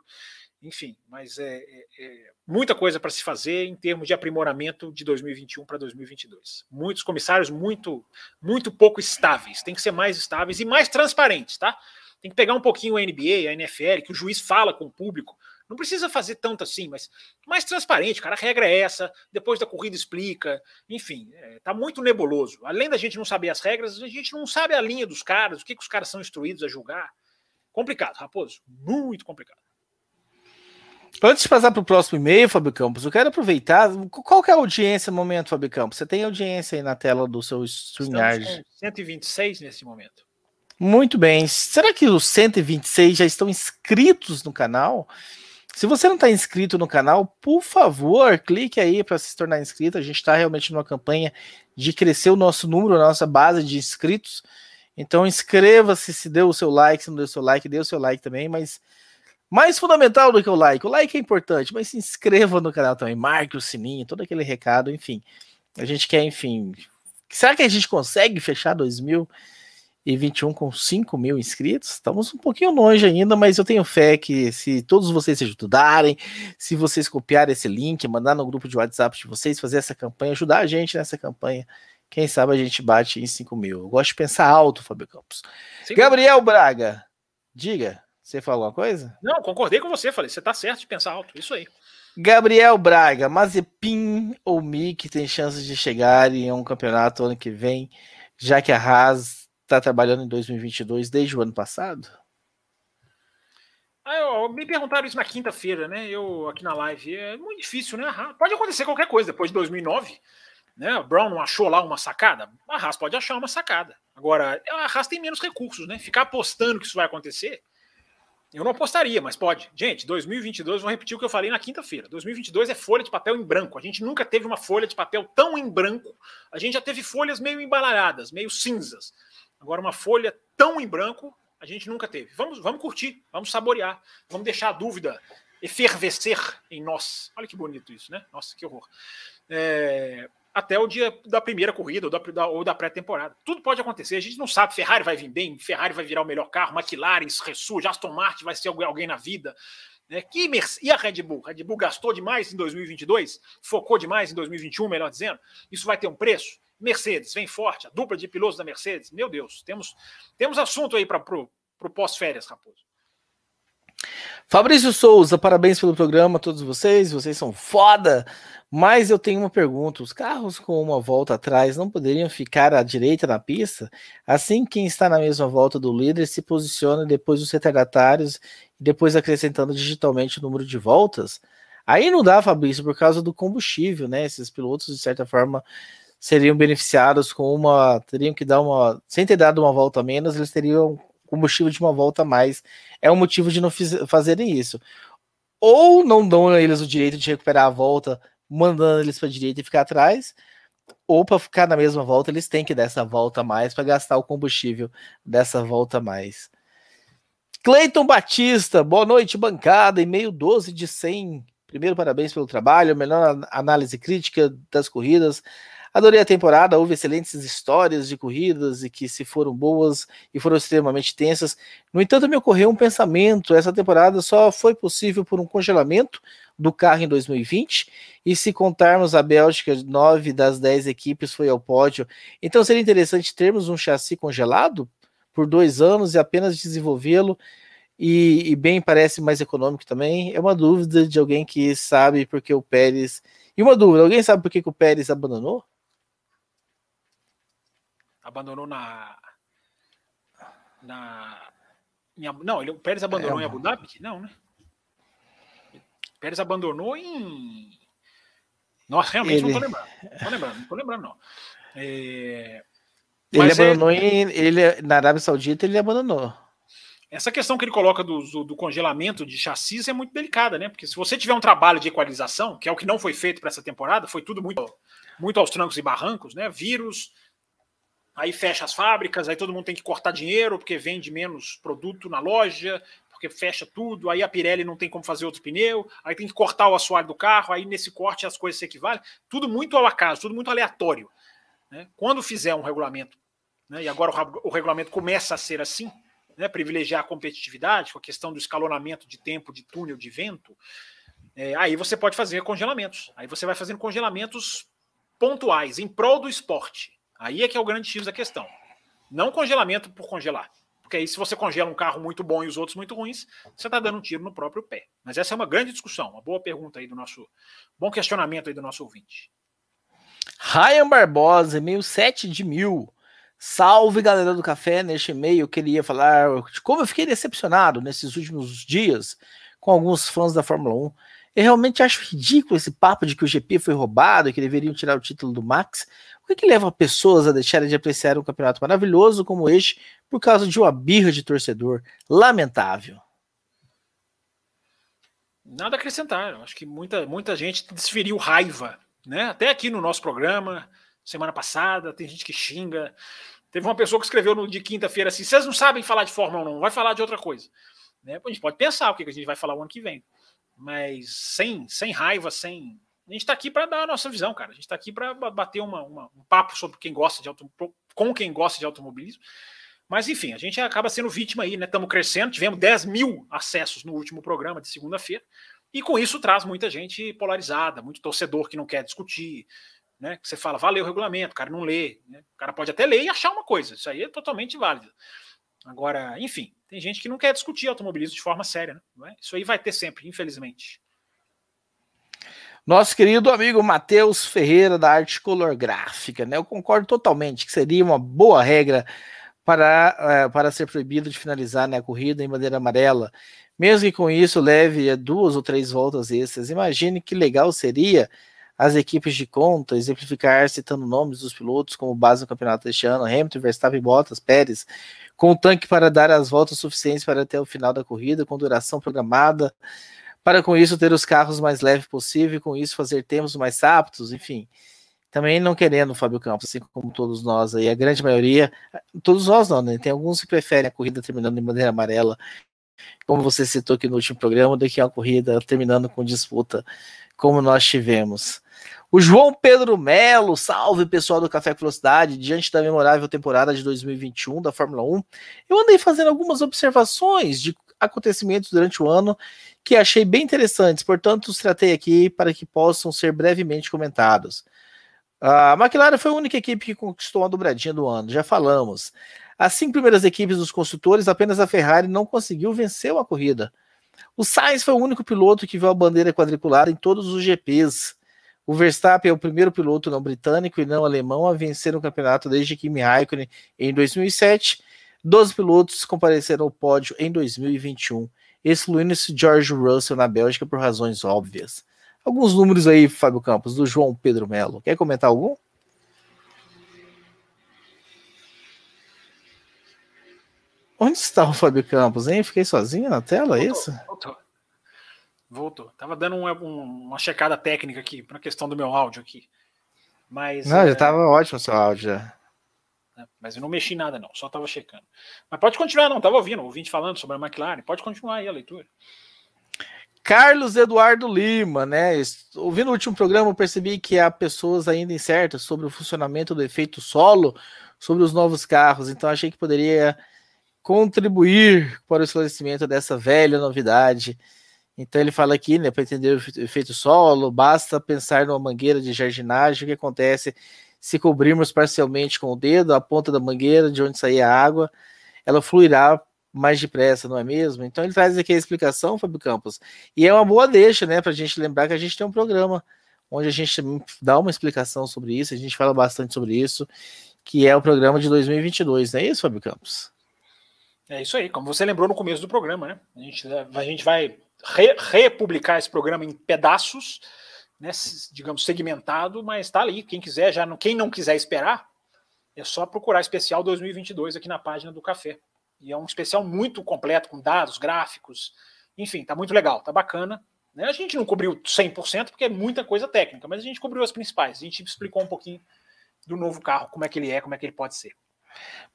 enfim, mas é, é, é muita coisa para se fazer em termos de aprimoramento de 2021 para 2022. Muitos comissários muito, muito pouco estáveis, tem que ser mais estáveis e mais transparentes, tá? Tem que pegar um pouquinho a NBA, a NFL, que o juiz fala com o público. Não precisa fazer tanto assim, mas mais transparente, cara. A regra é essa, depois da corrida explica. Enfim, é, tá muito nebuloso. Além da gente não saber as regras, a gente não sabe a linha dos caras, o que, que os caras são instruídos a julgar. Complicado, Raposo. Muito complicado. Antes de passar para o próximo e-mail, Fábio Campos, eu quero aproveitar. Qual que é a audiência no momento, Fábio Campos? Você tem audiência aí na tela do seu StreamYard? 126 nesse momento. Muito bem. Será que os 126 já estão inscritos no canal? Se você não está inscrito no canal, por favor, clique aí para se tornar inscrito. A gente está realmente numa campanha de crescer o nosso número, a nossa base de inscritos. Então inscreva-se se deu o seu like, se não deu o seu like, dê o seu like também, mas mais fundamental do que o like. O like é importante, mas se inscreva no canal também, marque o sininho, todo aquele recado, enfim. A gente quer, enfim. Será que a gente consegue fechar 2021 com 5 mil inscritos? Estamos um pouquinho longe ainda, mas eu tenho fé que se todos vocês se ajudarem, se vocês copiarem esse link, mandar no grupo de WhatsApp de vocês, fazer essa campanha, ajudar a gente nessa campanha. Quem sabe a gente bate em 5 mil. Eu gosto de pensar alto, Fábio Campos. Sim. Gabriel Braga, diga. Você falou uma coisa? Não, concordei com você. Falei, você tá certo de pensar alto. Isso aí. Gabriel Braga, Mazepin ou Mick tem chances de chegar em um campeonato ano que vem, já que a Haas está trabalhando em 2022 desde o ano passado? Ah, eu, me perguntaram isso na quinta-feira, né? Eu aqui na live. É muito difícil, né? Pode acontecer qualquer coisa depois de 2009. Né? O Brown não achou lá uma sacada? A Haas pode achar uma sacada. Agora, a Haas tem menos recursos, né? Ficar apostando que isso vai acontecer eu não apostaria, mas pode. Gente, 2022, vou repetir o que eu falei na quinta-feira. 2022 é folha de papel em branco. A gente nunca teve uma folha de papel tão em branco. A gente já teve folhas meio embaralhadas, meio cinzas. Agora, uma folha tão em branco, a gente nunca teve. Vamos, vamos curtir, vamos saborear, vamos deixar a dúvida efervescer em nós. Olha que bonito isso, né? Nossa, que horror. É, até o dia da primeira corrida ou da, da, ou da pré-temporada. Tudo pode acontecer, a gente não sabe. Ferrari vai vir bem, Ferrari vai virar o melhor carro, McLaren ressurge, Aston Martin vai ser alguém na vida. Né? E a Red Bull? Red Bull gastou demais em 2022, focou demais em 2021, melhor dizendo. Isso vai ter um preço? Mercedes vem forte, a dupla de pilotos da Mercedes. Meu Deus, temos, temos assunto aí para o pós-férias, Raposo. Fabrício Souza, parabéns pelo programa a todos vocês, vocês são foda. Mas eu tenho uma pergunta: os carros com uma volta atrás não poderiam ficar à direita na pista? Assim, quem está na mesma volta do líder se posiciona depois dos retardatários depois acrescentando digitalmente o número de voltas? Aí não dá, Fabrício, por causa do combustível, né? Esses pilotos, de certa forma, seriam beneficiados com uma. teriam que dar uma. Sem ter dado uma volta a menos, eles teriam combustível de uma volta a mais. É um motivo de não fazerem isso. Ou não dão a eles o direito de recuperar a volta mandando eles para direita e ficar atrás, ou para ficar na mesma volta, eles têm que dar essa volta a mais para gastar o combustível dessa volta a mais. Cleiton Batista, boa noite, bancada, e-mail 12 de 100. Primeiro, parabéns pelo trabalho, melhor análise crítica das corridas. Adorei a temporada, houve excelentes histórias de corridas e que se foram boas e foram extremamente tensas. No entanto, me ocorreu um pensamento: essa temporada só foi possível por um congelamento do carro em 2020. E se contarmos a Bélgica, nove das dez equipes foi ao pódio. Então seria interessante termos um chassi congelado por dois anos e apenas desenvolvê-lo. E, e, bem parece mais econômico também. É uma dúvida de alguém que sabe porque o Pérez. E uma dúvida: alguém sabe por que, que o Pérez abandonou? Abandonou na. na em, não, ele, o Pérez abandonou é, em Abu Dhabi? Não, né? O Pérez abandonou em. Nossa, realmente ele... não tô lembrando. Não tô lembrando, não tô lembrando, não. É... Ele abandonou é... em. Ele, na Arábia Saudita, ele abandonou. Essa questão que ele coloca do, do, do, congelamento de chassis é muito delicada, né? Porque se você tiver um trabalho de equalização, que é o que não foi feito para essa temporada, foi tudo muito, muito aos trancos e barrancos, né? Vírus, aí fecha as fábricas, aí todo mundo tem que cortar dinheiro porque vende menos produto na loja, porque fecha tudo, aí a Pirelli não tem como fazer outro pneu, aí tem que cortar o assoalho do carro, aí nesse corte as coisas se equivalem, tudo muito ao acaso, tudo muito aleatório. Né? Quando fizer um regulamento, né, e agora o, o, regulamento começa a ser assim, né, privilegiar a competitividade, com a questão do escalonamento de tempo, de túnel, de vento, é, aí você pode fazer congelamentos. Aí você vai fazendo congelamentos pontuais, em prol do esporte. Aí é que é o grande X da questão. Não congelamento por congelar. Porque aí, se você congela um carro muito bom e os outros muito ruins, você está dando um tiro no próprio pé. Mas essa é uma grande discussão, uma boa pergunta aí do nosso. Bom questionamento aí do nosso ouvinte. Ryan Barbosa, e-mail 7 de mil. Salve galera do café. Neste e-mail queria falar de como eu fiquei decepcionado nesses últimos dias com alguns fãs da Fórmula 1. Eu realmente acho ridículo esse papo de que o GP foi roubado e que deveriam tirar o título do Max, o que, que leva pessoas a deixarem de apreciar um campeonato maravilhoso como este por causa de uma birra de torcedor? Lamentável. Nada a acrescentar. Acho que muita, muita gente desferiu raiva, né? Até aqui no nosso programa, semana passada, tem gente que xinga. Teve uma pessoa que escreveu no de quinta-feira assim: vocês não sabem falar de Fórmula 1, vai falar de outra coisa. Né? A gente pode pensar o que a gente vai falar o ano que vem. Mas sem, sem raiva, sem, a gente está aqui para dar a nossa visão, cara. A gente está aqui para bater uma, uma, um papo sobre quem gosta de auto, com quem gosta de automobilismo. Mas, enfim, a gente acaba sendo vítima aí, né? Estamos crescendo, tivemos 10 mil acessos no último programa de segunda-feira, e com isso traz muita gente polarizada, muito torcedor que não quer discutir, né? Que você fala, valeu o regulamento, o cara não lê, né? O cara pode até ler e achar uma coisa, isso aí é totalmente válido. Agora, enfim, tem gente que não quer discutir automobilismo de forma séria, né? Isso aí vai ter sempre, infelizmente. Nosso querido amigo Matheus Ferreira, da Arte Color Gráfica, né? Eu concordo totalmente que seria uma boa regra para, é, para ser proibido de finalizar né, a corrida em bandeira amarela, mesmo que com isso leve duas ou três voltas extras. Imagine que legal seria as equipes de conta exemplificar citando nomes dos pilotos como base no campeonato deste ano, Hamilton, Verstappen, Bottas, Pérez, com o tanque para dar as voltas suficientes para até o final da corrida, com duração programada, para com isso ter os carros mais leves possível e com isso fazer tempos mais rápidos, enfim. Também não querendo o Fábio Campos, assim como todos nós aí, a grande maioria, todos nós não, né? Tem alguns que preferem a corrida terminando em bandeira amarela, como você citou aqui no último programa, do que a corrida terminando com disputa, como nós tivemos. O João Pedro Melo, salve pessoal do Café Velocidade, diante da memorável temporada de 2021 da Fórmula 1, eu andei fazendo algumas observações de acontecimentos durante o ano que achei bem interessantes, portanto, os tratei aqui para que possam ser brevemente comentados. A McLaren foi a única equipe que conquistou a dobradinha do ano, já falamos. As cinco primeiras equipes dos construtores, apenas a Ferrari não conseguiu vencer uma corrida. O Sainz foi o único piloto que viu a bandeira quadriculada em todos os GPs. O Verstappen é o primeiro piloto não britânico e não alemão a vencer o campeonato desde Kimi Raikkonen em 2007. Doze pilotos compareceram ao pódio em 2021, excluindo-se George Russell na Bélgica por razões óbvias. Alguns números aí, Fábio Campos, do João Pedro Melo. Quer comentar algum? Onde está o Fábio Campos, hein? Fiquei sozinho na tela, é isso? Voltou. Voltou. Tava dando uma, uma checada técnica aqui, para a questão do meu áudio aqui. Mas, não, é... já tava ótimo o seu áudio já. É, mas eu não mexi nada, não, só tava checando. Mas pode continuar, não, tava ouvindo, ouvinte falando sobre a McLaren, pode continuar aí a leitura. Carlos Eduardo Lima, né? Ouvindo o último programa, eu percebi que há pessoas ainda incertas sobre o funcionamento do efeito solo sobre os novos carros, então achei que poderia contribuir para o esclarecimento dessa velha novidade. Então ele fala aqui, né, para entender o efeito solo, basta pensar numa mangueira de jardinagem, o que acontece se cobrirmos parcialmente com o dedo a ponta da mangueira de onde sair a água, ela fluirá mais depressa, não é mesmo? Então ele traz aqui a explicação, Fábio Campos, e é uma boa deixa, né, para a gente lembrar que a gente tem um programa onde a gente dá uma explicação sobre isso, a gente fala bastante sobre isso, que é o programa de 2022, não é isso, Fábio Campos? É isso aí, como você lembrou no começo do programa, né? A gente, a gente vai re, republicar esse programa em pedaços, né, digamos, segmentado, mas está ali. Quem quiser, já não, quem não quiser esperar, é só procurar especial 2022 aqui na página do Café. E é um especial muito completo, com dados, gráficos, enfim, tá muito legal, tá bacana. Né? A gente não cobriu 100%, porque é muita coisa técnica, mas a gente cobriu as principais. A gente explicou um pouquinho do novo carro, como é que ele é, como é que ele pode ser.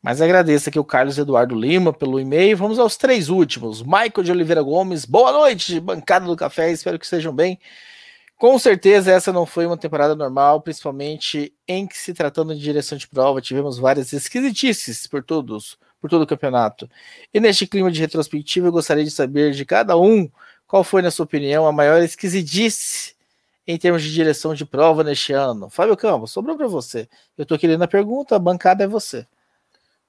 Mas agradeço aqui o Carlos Eduardo Lima pelo e-mail. Vamos aos três últimos. Michael de Oliveira Gomes, boa noite, bancada do café, espero que estejam bem. Com certeza essa não foi uma temporada normal, principalmente em que se tratando de direção de prova, tivemos várias esquisitices por todos, por todo o campeonato. E neste clima de retrospectiva, eu gostaria de saber de cada um qual foi, na sua opinião, a maior esquisitice em termos de direção de prova neste ano. Fábio Campos, sobrou para você. Eu estou querendo a pergunta, a bancada é você.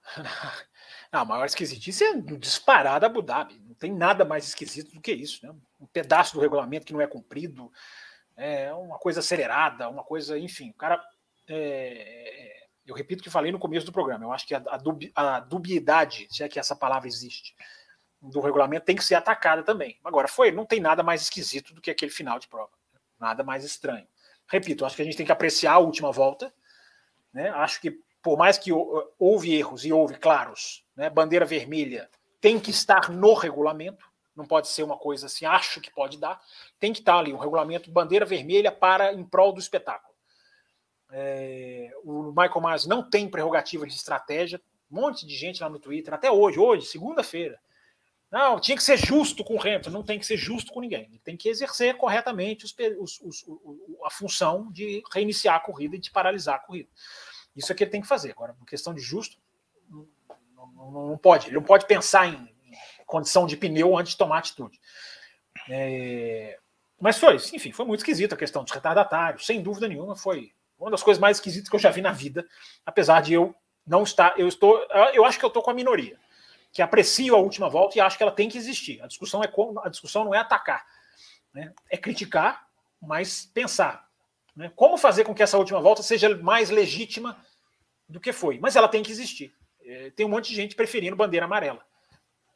<laughs> A maior esquisitice é disparada Abu Dhabi. Não tem nada mais esquisito do que isso. Né? Um pedaço do regulamento que não é cumprido, é uma coisa acelerada, uma coisa, enfim. O cara. É, eu repito o que falei no começo do programa. Eu acho que a, a, dubi, a dubiedade, se é que essa palavra existe, do regulamento tem que ser atacada também. Agora, foi, não tem nada mais esquisito do que aquele final de prova. Nada mais estranho. Repito, acho que a gente tem que apreciar a última volta. Né? Acho que por mais que houve erros e houve claros, né, bandeira vermelha tem que estar no regulamento, não pode ser uma coisa assim, acho que pode dar, tem que estar ali um regulamento bandeira vermelha para em prol do espetáculo. É, o Michael Myers não tem prerrogativa de estratégia, um monte de gente lá no Twitter, até hoje, hoje, segunda-feira. Não, tinha que ser justo com o Hamilton, não tem que ser justo com ninguém. Ele tem que exercer corretamente os, os, os, a função de reiniciar a corrida e de paralisar a corrida. Isso é que ele tem que fazer. Agora, questão de justo, não, não, não pode. Ele não pode pensar em condição de pneu antes de tomar atitude. É, mas foi, enfim, foi muito esquisito a questão dos retardatários, sem dúvida nenhuma, foi uma das coisas mais esquisitas que eu já vi na vida, apesar de eu não estar, eu estou, eu acho que eu estou com a minoria, que aprecio a última volta e acho que ela tem que existir. A discussão é como, a discussão não é atacar, né? é criticar, mas pensar. Né? Como fazer com que essa última volta seja mais legítima do que foi? Mas ela tem que existir. É, tem um monte de gente preferindo bandeira amarela.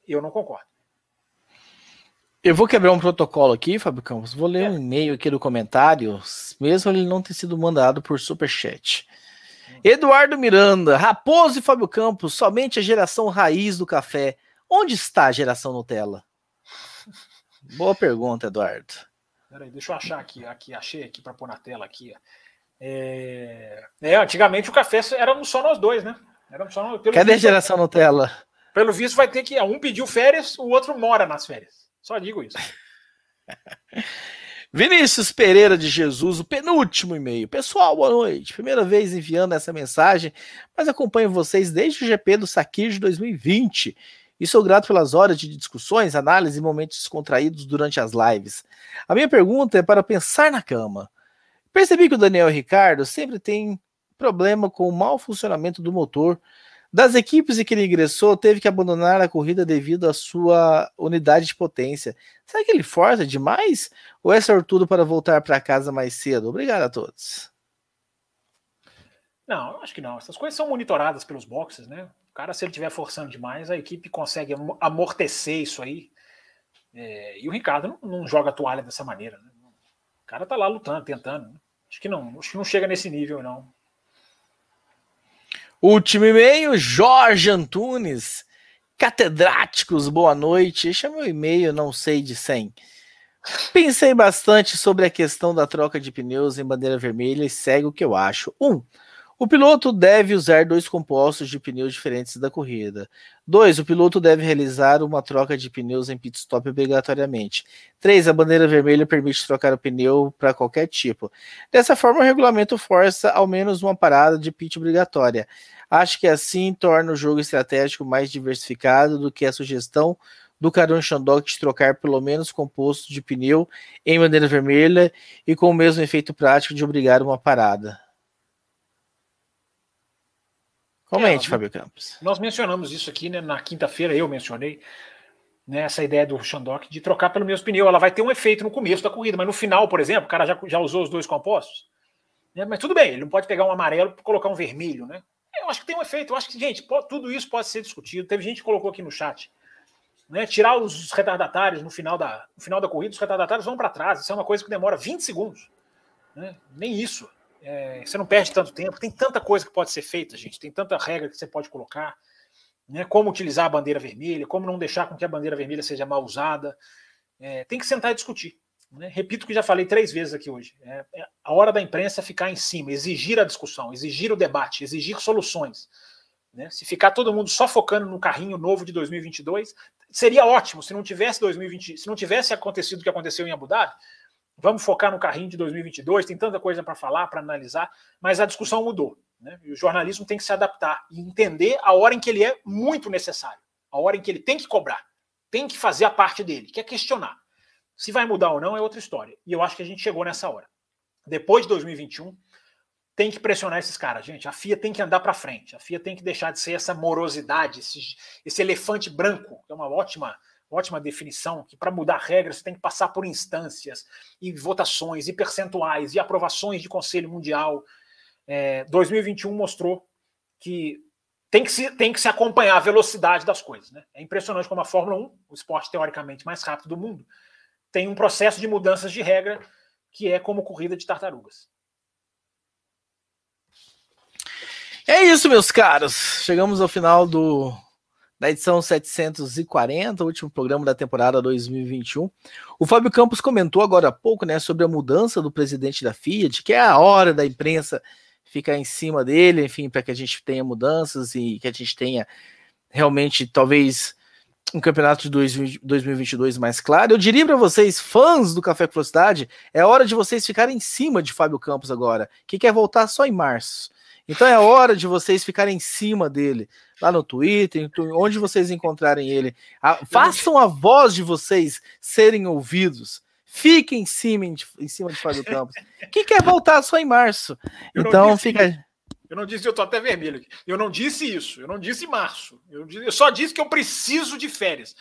Eu não concordo. Eu vou quebrar um protocolo aqui, Fábio Campos. Vou ler é. um e-mail aqui do comentário, mesmo ele não ter sido mandado por superchat. Eduardo Miranda, Raposo e Fábio Campos, somente a geração raiz do café. Onde está a geração Nutella? <laughs> Boa pergunta, Eduardo. Peraí, deixa eu achar aqui, aqui achei aqui para pôr na tela aqui. É... é... antigamente o café éramos só nós dois, né? Éramos só Pelo Cadê a geração Nutella? Pelo visto vai ter que um pediu férias, o outro mora nas férias. Só digo isso. <laughs> Vinícius Pereira de Jesus, o penúltimo e-mail. Pessoal, boa noite. Primeira vez enviando essa mensagem, mas acompanho vocês desde o GP do Sakir de 2020 e sou grato pelas horas de discussões, análise e momentos descontraídos durante as lives. A minha pergunta é para pensar na cama. Percebi que o Daniel Ricardo sempre tem problema com o mau funcionamento do motor Das equipes em que ele ingressou, teve que abandonar a corrida devido à sua unidade de potência. Será que ele força demais? Ou é sortudo para voltar para casa mais cedo? Obrigado a todos. Não, acho que não. Essas coisas são monitoradas pelos boxes, né? O cara, se ele estiver forçando demais, a equipe consegue amortecer isso aí. É, e o Ricardo não, não, joga toalha dessa maneira. Né? O cara tá lá lutando, tentando. Né? Acho que não, acho que não chega nesse nível, não. Último e-mail, Jorge Antunes. Catedráticos, boa noite. Este é meu e-mail, não sei de 100. Pensei bastante sobre a questão da troca de pneus em bandeira vermelha e segue o que eu acho. 1. Um, o piloto deve usar dois compostos de pneus diferentes da corrida. 2. O piloto deve realizar uma troca de pneus em pit stop obrigatoriamente. 3. A bandeira vermelha permite trocar o pneu para qualquer tipo. Dessa forma, o regulamento força ao menos uma parada de pit obrigatória. Acho que assim torna o jogo estratégico mais diversificado do que a sugestão do Caron Shandok de trocar pelo menos composto de pneu em bandeira vermelha e com o mesmo efeito prático de obrigar uma parada. Comente, é, Fábio Campos. Nós mencionamos isso aqui né, na quinta-feira, eu mencionei né, essa ideia do Shandok de trocar pelo mesmo pneu. Ela vai ter um efeito no começo da corrida, mas no final, por exemplo, o cara já, já usou os dois compostos. Né, mas tudo bem, ele não pode pegar um amarelo e colocar um vermelho, né? Eu acho que tem um efeito. Eu acho que, gente, pode, tudo isso pode ser discutido. Teve gente que colocou aqui no chat. Né, tirar os retardatários no final da, no final da corrida, os retardatários vão para trás. Isso é uma coisa que demora 20 segundos. Né? Nem isso. É, você não perde tanto tempo, tem tanta coisa que pode ser feita, gente, tem tanta regra que você pode colocar, né? Como utilizar a bandeira vermelha, como não deixar com que a bandeira vermelha seja mal usada. É, tem que sentar e discutir. Né? Repito que já falei três vezes aqui hoje. É, é a hora da imprensa ficar em cima, exigir a discussão, exigir o debate, exigir soluções. Né? Se ficar todo mundo só focando no carrinho novo de 2022, seria ótimo se não tivesse 2020, se não tivesse acontecido o que aconteceu em Abu Dhabi, Vamos focar no carrinho de 2022, tem tanta coisa para falar, para analisar, mas a discussão mudou. Né? E o jornalismo tem que se adaptar e entender a hora em que ele é muito necessário, a hora em que ele tem que cobrar, tem que fazer a parte dele, que é questionar. Se vai mudar ou não é outra história. E eu acho que a gente chegou nessa hora. Depois de 2021, tem que pressionar esses caras, gente. A FIA tem que andar para frente. A FIA tem que deixar de ser essa morosidade, esse, esse elefante branco, que é uma ótima ótima definição, que para mudar regras você tem que passar por instâncias e votações e percentuais e aprovações de Conselho Mundial. É, 2021 mostrou que tem que, se, tem que se acompanhar a velocidade das coisas. Né? É impressionante como a Fórmula 1, o esporte teoricamente mais rápido do mundo, tem um processo de mudanças de regra que é como corrida de tartarugas. É isso, meus caros. Chegamos ao final do da edição 740, último programa da temporada 2021. O Fábio Campos comentou agora há pouco, né, sobre a mudança do presidente da Fiat, que é a hora da imprensa ficar em cima dele, enfim, para que a gente tenha mudanças e que a gente tenha realmente, talvez, um campeonato de 2022 mais claro. Eu diria para vocês, fãs do Café com Velocidade, é hora de vocês ficarem em cima de Fábio Campos agora, que quer voltar só em março. Então é hora de vocês ficarem em cima dele, lá no Twitter, onde vocês encontrarem ele. A, façam a voz de vocês serem ouvidos. Fiquem em cima, em cima de Fábio Campos. <laughs> Quem quer voltar só em março? então fica. Eu não disse, eu tô até vermelho aqui. Eu não disse isso, eu não disse março. Eu, disse, eu só disse que eu preciso de férias.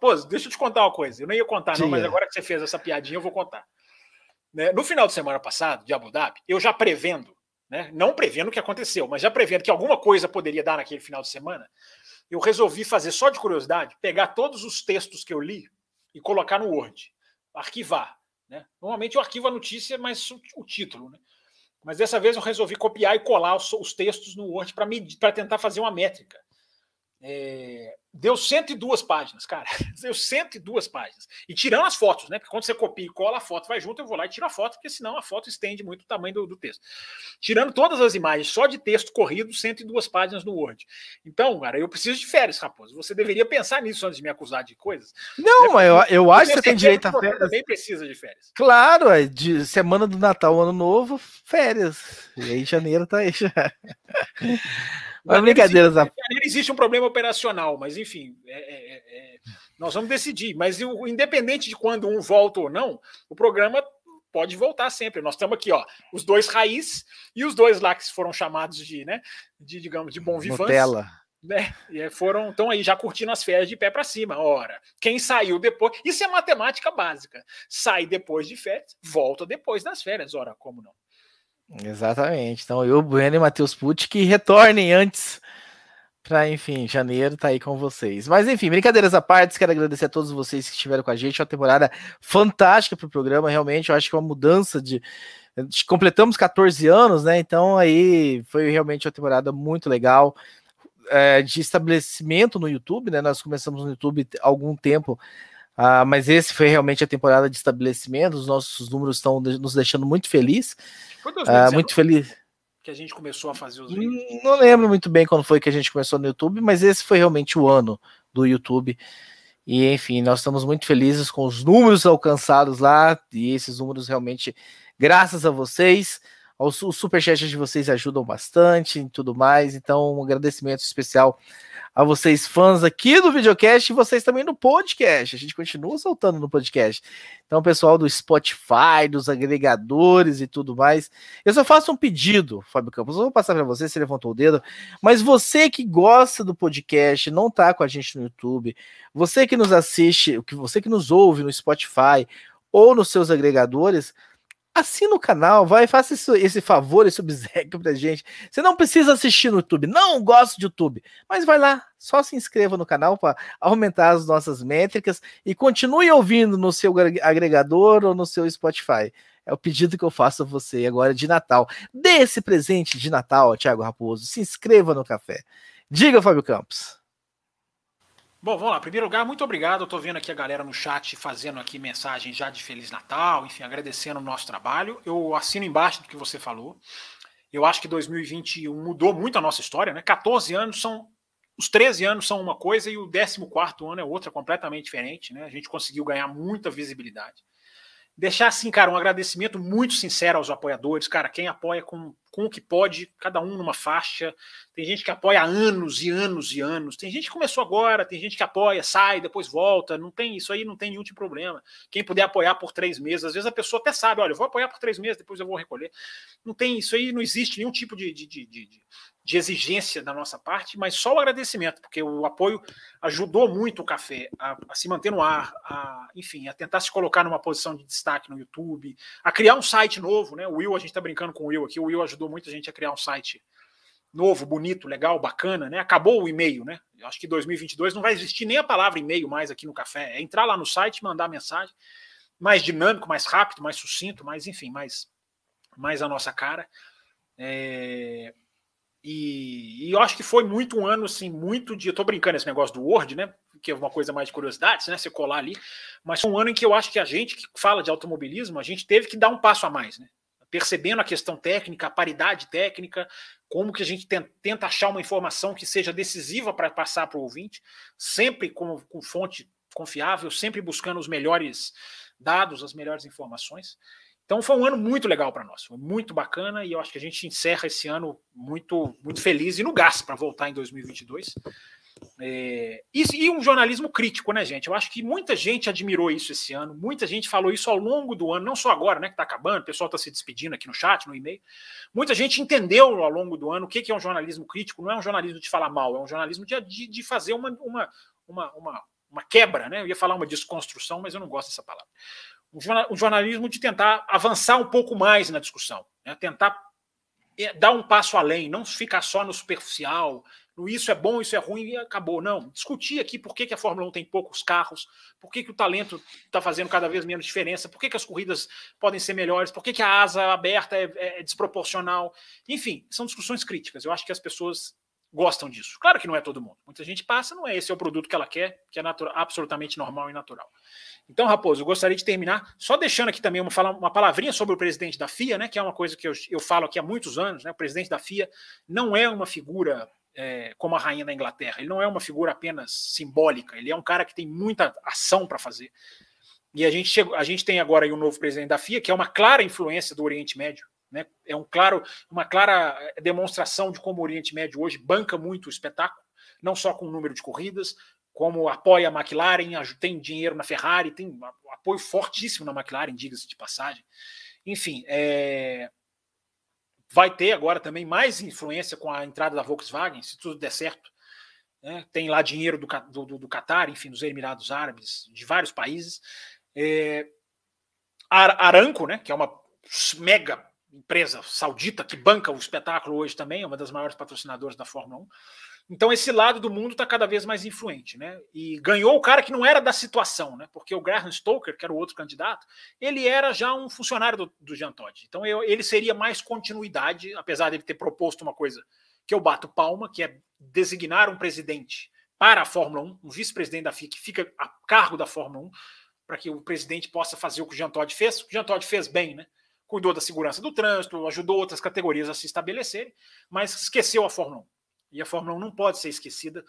Pô, deixa eu te contar uma coisa. Eu não ia contar, não, mas agora que você fez essa piadinha, eu vou contar. Né? No final de semana passado, de Abu Dhabi, eu já prevendo né? não prevendo o que aconteceu, mas já prevendo que alguma coisa poderia dar naquele final de semana, eu resolvi fazer só de curiosidade, pegar todos os textos que eu li e colocar no Word, arquivar. Né? Normalmente eu arquivo a notícia, mas o, título. Né? Mas dessa vez eu resolvi copiar e colar os, os textos no Word para tentar fazer uma métrica. É, deu 102 páginas, cara. <laughs> Deu 102 páginas. E tirando as fotos, né? Porque quando você copia e cola a foto, vai junto, eu vou lá e tiro a foto, porque senão a foto estende muito o tamanho do, do texto. Tirando todas as imagens, só de texto corrido, 102 páginas no Word. Então, cara, eu preciso de férias, Raposo. Você deveria pensar nisso antes de me acusar de coisas. Não, né? eu, eu acho que você tem direito a férias. também precisa de férias. Claro, é de semana do Natal, Ano Novo, férias. E aí janeiro tá aí já. <laughs> Mas brincadeira, Zé. Existe um problema operacional, mas enfim, é, é, é, é, nós vamos decidir. Mas independente de quando um volta ou não, o programa pode voltar sempre. Nós estamos aqui, ó, os dois raiz e os dois lá que foram chamados de, né, de digamos, de bom vivante. Né? E foram, estão aí já curtindo as férias de pé para cima. Ora, quem saiu depois, isso é matemática básica. Sai depois de férias, volta depois das férias. Ora, como não? Exatamente. Então, eu, Bueno e Matheus Pucci que retornem antes para, enfim, janeiro tá aí com vocês. Mas, enfim, brincadeiras à parte, quero agradecer a todos vocês que estiveram com a gente. Uma temporada fantástica para o programa, realmente. Eu acho que é uma mudança de. Completamos 14 anos, né? Então, aí foi realmente uma temporada muito legal. É, de estabelecimento no YouTube, né? Nós começamos no YouTube há algum tempo Uh, mas esse foi realmente a temporada de estabelecimento. Os nossos números estão nos deixando muito. Foi 2019 uh, muito feliz. Que a gente começou a fazer os vídeos. Não lembro muito bem quando foi que a gente começou no YouTube, mas esse foi realmente o ano do YouTube. E enfim, nós estamos muito felizes com os números alcançados lá. E esses números realmente, graças a vocês, os, os superchats de vocês ajudam bastante e tudo mais. Então, um agradecimento especial a vocês fãs aqui do videocast e vocês também no podcast. A gente continua soltando no podcast. Então, pessoal do Spotify, dos agregadores e tudo mais. Eu só faço um pedido, Fábio Campos. Eu vou passar para você, se levantou o dedo. Mas você que gosta do podcast, não tá com a gente no YouTube, você que nos assiste, você que nos ouve no Spotify ou nos seus agregadores, assina o canal, vai, faça esse, favor, esse obsequio pra gente. Você não precisa assistir no YouTube, não gosto de YouTube, mas vai lá, só se inscreva no canal para aumentar as nossas métricas e continue ouvindo no seu agregador ou no seu Spotify. É o pedido que eu faço a você agora de Natal. Dê esse presente de Natal, Thiago Raposo. Se inscreva no café. Diga, Fábio Campos. Bom, vamos lá. Em primeiro lugar, muito obrigado. Eu estou vendo aqui a galera no chat fazendo aqui mensagem já de Feliz Natal, enfim, agradecendo o nosso trabalho. Eu assino embaixo do que você falou. Eu acho que 2021 mudou muito a nossa história, né? 14 anos são. Os 13 anos são uma coisa e o 14 ano é outra, completamente diferente, né? A gente conseguiu ganhar muita visibilidade deixar assim, cara, um agradecimento muito sincero aos apoiadores, cara, quem apoia com, com o que pode, cada um numa faixa. Tem gente que apoia há anos e anos e anos. Tem gente que começou agora, tem gente que apoia, sai, depois volta. Não tem isso aí, não tem nenhum tipo de problema. Quem puder apoiar por três meses, às vezes a pessoa até sabe, olha, eu vou apoiar por três meses, depois eu vou recolher. Não tem isso aí, não existe nenhum tipo de, de, de, de de exigência da nossa parte, mas só o agradecimento, porque o apoio ajudou muito o café a, a, se manter no ar, a, enfim, a tentar se colocar numa posição de destaque no YouTube, a criar um site novo, né? O Will, a gente está brincando com o Will aqui, o Will ajudou muita gente a criar um site novo, bonito, legal, bacana, né? Acabou o e-mail, né? Eu acho que 2022 não vai existir nem a palavra e-mail mais aqui no café, é entrar lá no site, mandar mensagem, mais dinâmico, mais rápido, mais sucinto, mais, enfim, mais, mais a nossa cara. É, e, e, eu acho que foi muito um ano, assim, muito de. Eu tô brincando esse negócio do Word, né? Que é uma coisa mais de curiosidade, né? Você colar ali. Mas foi um ano em que eu acho que a gente que fala de automobilismo, a gente teve que dar um passo a mais, né? Percebendo a questão técnica, a paridade técnica, como que a gente tenta achar uma informação que seja decisiva para passar para o ouvinte, sempre com, com fonte confiável, sempre buscando os melhores dados, as melhores informações. Então foi um ano muito legal para nós, foi muito bacana e eu acho que a gente encerra esse ano muito muito feliz e no gás para voltar em 2022. É, e, e, um jornalismo crítico, né, gente? Eu acho que muita gente admirou isso esse ano, muita gente falou isso ao longo do ano, não só agora, né, que está acabando, o pessoal está se despedindo aqui no chat, no e-mail. Muita gente entendeu ao longo do ano o que, que é um jornalismo crítico, não é um jornalismo de falar mal, é um jornalismo de, de, de fazer uma, uma, uma, uma, uma quebra, né? Eu ia falar uma desconstrução, mas eu não gosto dessa palavra um jornalismo de tentar avançar um pouco mais na discussão, né? tentar é, dar um passo além, não ficar só no superficial, isso é bom, isso é ruim e acabou. Não, discutir aqui por que, que a Fórmula 1 tem poucos carros, por que, que o talento está fazendo cada vez menos diferença, por que, que as corridas podem ser melhores, por que, que a asa aberta é, é, é desproporcional. Enfim, são discussões críticas. Eu acho que as pessoas gostam disso. Claro que não é todo mundo. Muita gente passa, não é esse é o produto que ela quer, que é absolutamente normal e natural. Então, Raposo, eu gostaria de terminar só deixando aqui também uma, uma palavrinha sobre o presidente da FIA, né, que é uma coisa que eu, eu falo aqui há muitos anos. Né, o presidente da FIA não é uma figura é, como a rainha da Inglaterra, ele não é uma figura apenas simbólica, ele é um cara que tem muita ação para fazer. E a gente, chegou, a gente tem agora aí um novo presidente da FIA, que é uma clara influência do Oriente Médio. Né, é um claro, uma clara demonstração de como o Oriente Médio hoje banca muito o espetáculo, não só com o número de corridas, como apoia a McLaren, tem dinheiro na Ferrari, tem apoio fortíssimo na McLaren, diga-se de passagem. Enfim, é... vai ter agora também mais influência com a entrada da Volkswagen, se tudo der certo. né? tem lá dinheiro do, do, do Qatar, enfim, dos Emirados Árabes, de vários países. É, Aranco, né, que é uma mega empresa saudita que banca o espetáculo hoje também, é uma das maiores patrocinadoras da Fórmula 1. Então esse lado do mundo está cada vez mais influente, né? E ganhou o cara que não era da situação, né? Porque o Graham Stoker, que era o outro candidato, ele era já um funcionário do, do Jean Todt. Então eu, ele seria mais continuidade, apesar de ele ter proposto uma coisa que eu bato palma, que é designar um presidente para a Fórmula 1, um vice-presidente da FIA que fica a cargo da Fórmula 1, para que o presidente possa fazer o que o Jean Todt fez. O Jean Todt fez bem, né? Cuidou da segurança do trânsito, ajudou outras categorias a se estabelecerem, mas esqueceu a Fórmula 1 e a Fórmula 1 não pode ser esquecida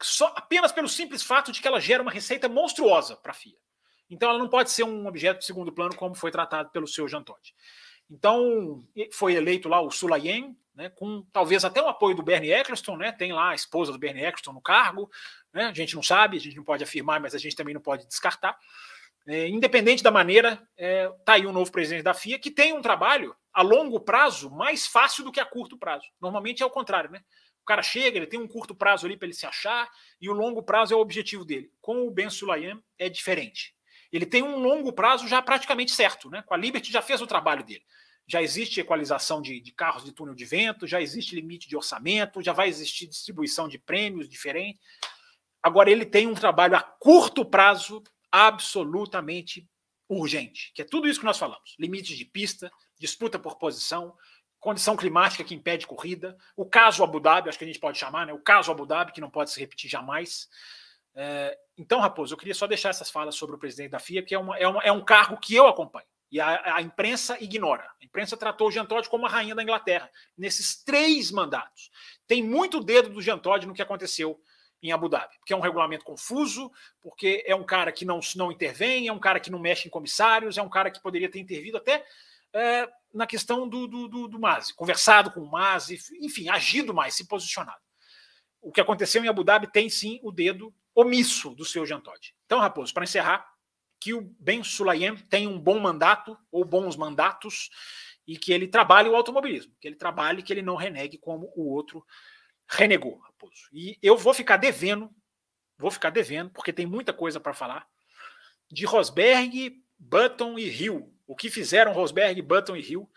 só apenas pelo simples fato de que ela gera uma receita monstruosa para a FIA. Então ela não pode ser um objeto de segundo plano como foi tratado pelo seu Jean Todt. Então foi eleito lá o Sulayen, né, com talvez até o apoio do Bernie Eccleston, né, tem lá a esposa do Bernie Eccleston no cargo, né, a gente não sabe, a gente não pode afirmar, mas a gente também não pode descartar. É, independente da maneira, está é, tá aí um novo presidente da FIA que tem um trabalho a longo prazo mais fácil do que a curto prazo. Normalmente é o contrário, né? O cara chega, ele tem um curto prazo ali para ele se achar, e o longo prazo é o objetivo dele. Com o Ben Sulayem é diferente. Ele tem um longo prazo já praticamente certo, né? Com a Liberty já fez o trabalho dele. Já existe equalização de, de carros de túnel de vento, já existe limite de orçamento, já vai existir distribuição de prêmios diferente. Agora ele tem um trabalho a curto prazo absolutamente urgente, que é tudo isso que nós falamos: limites de pista, disputa por posição, condição climática que impede corrida, o caso Abu Dhabi, acho que a gente pode chamar, né? O caso Abu Dhabi, que não pode se repetir jamais. É, então, Raposo, eu queria só deixar essas falas sobre o presidente da FIA, que é, uma, é, uma, é um cargo que eu acompanho. E a, a, imprensa ignora. A imprensa tratou o Jean Todt como a rainha da Inglaterra, nesses três mandatos. Tem muito dedo do Jean Todt no que aconteceu em Abu Dhabi, porque é um regulamento confuso, porque é um cara que não, não intervém, é um cara que não mexe em comissários, é um cara que poderia ter intervido até é, na questão do, do, do, do Mazi, conversado com o Mazi, enfim, agido mais, se posicionado. O que aconteceu em Abu Dhabi tem sim o dedo omisso do seu Jean Todt. Então, Raposo, para encerrar, que o Ben Sulayem tem um bom mandato ou bons mandatos e que ele trabalhe o automobilismo, que ele trabalhe, que ele não renegue como o outro renegou, Raposo. E eu vou ficar devendo, vou ficar devendo, porque tem muita coisa para falar de Rosberg, Button e Hill o que fizeram Rosberg, Button e Hill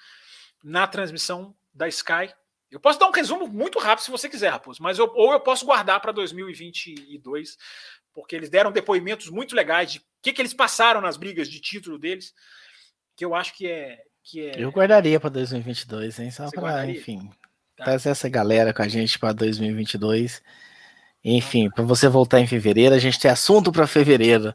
na transmissão da Sky. Eu posso dar um resumo muito rápido se você quiser, Raposo, mas eu, ou eu posso guardar para 2022, porque eles deram depoimentos muito legais de o que, que eles passaram nas brigas de título deles, que eu acho que é. Que é... Eu guardaria para 2022, hein? Só para, enfim, tá. trazer essa galera com a gente para 2022. Enfim, para você voltar em fevereiro, a gente tem assunto para fevereiro.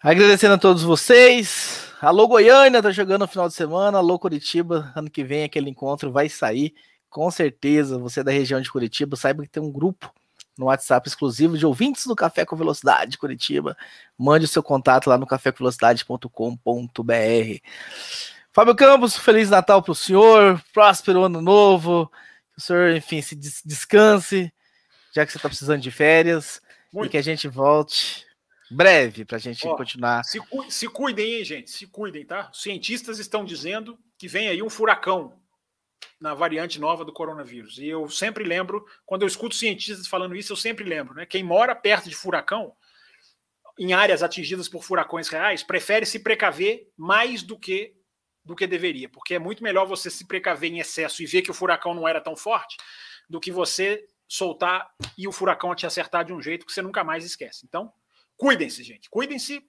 Agradecendo a todos vocês. Alô Goiânia, tá jogando no final de semana. Alô Curitiba, ano que vem aquele encontro vai sair. Com certeza, você é da região de Curitiba, saiba que tem um grupo no WhatsApp exclusivo de ouvintes do Café com Velocidade Curitiba. Mande o seu contato lá no cafécomvelocidade.com.br. Fábio Campos, Feliz Natal para o senhor, próspero ano novo. Que o senhor, enfim, se descanse, já que você está precisando de férias. Muito. E que a gente volte breve para a gente Ó, continuar. Se, se cuidem, hein, gente? Se cuidem, tá? Os cientistas estão dizendo que vem aí um furacão na variante nova do coronavírus. E eu sempre lembro, quando eu escuto cientistas falando isso, eu sempre lembro, né? Quem mora perto de furacão, em áreas atingidas por furacões reais, prefere se precaver mais do que do que deveria, porque é muito melhor você se precaver em excesso e ver que o furacão não era tão forte do que você soltar e o furacão te acertar de um jeito que você nunca mais esquece. Então, Cuidem-se, gente. Cuidem-se.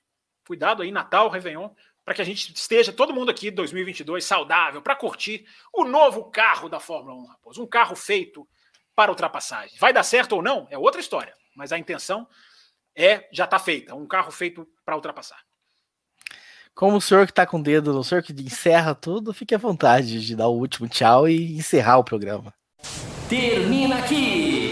Cuidado aí, Natal, Réveillon, para que a gente esteja, todo mundo aqui, 2022, saudável, para curtir o novo carro da Fórmula 1, Raposo. Um carro feito para ultrapassagem. Vai dar certo ou não? É outra história. Mas a intenção é já está feita. Um carro feito para ultrapassar. Como o senhor que está com o dedo, o senhor que encerra tudo, fique à vontade de dar o último tchau e encerrar o programa. Termina aqui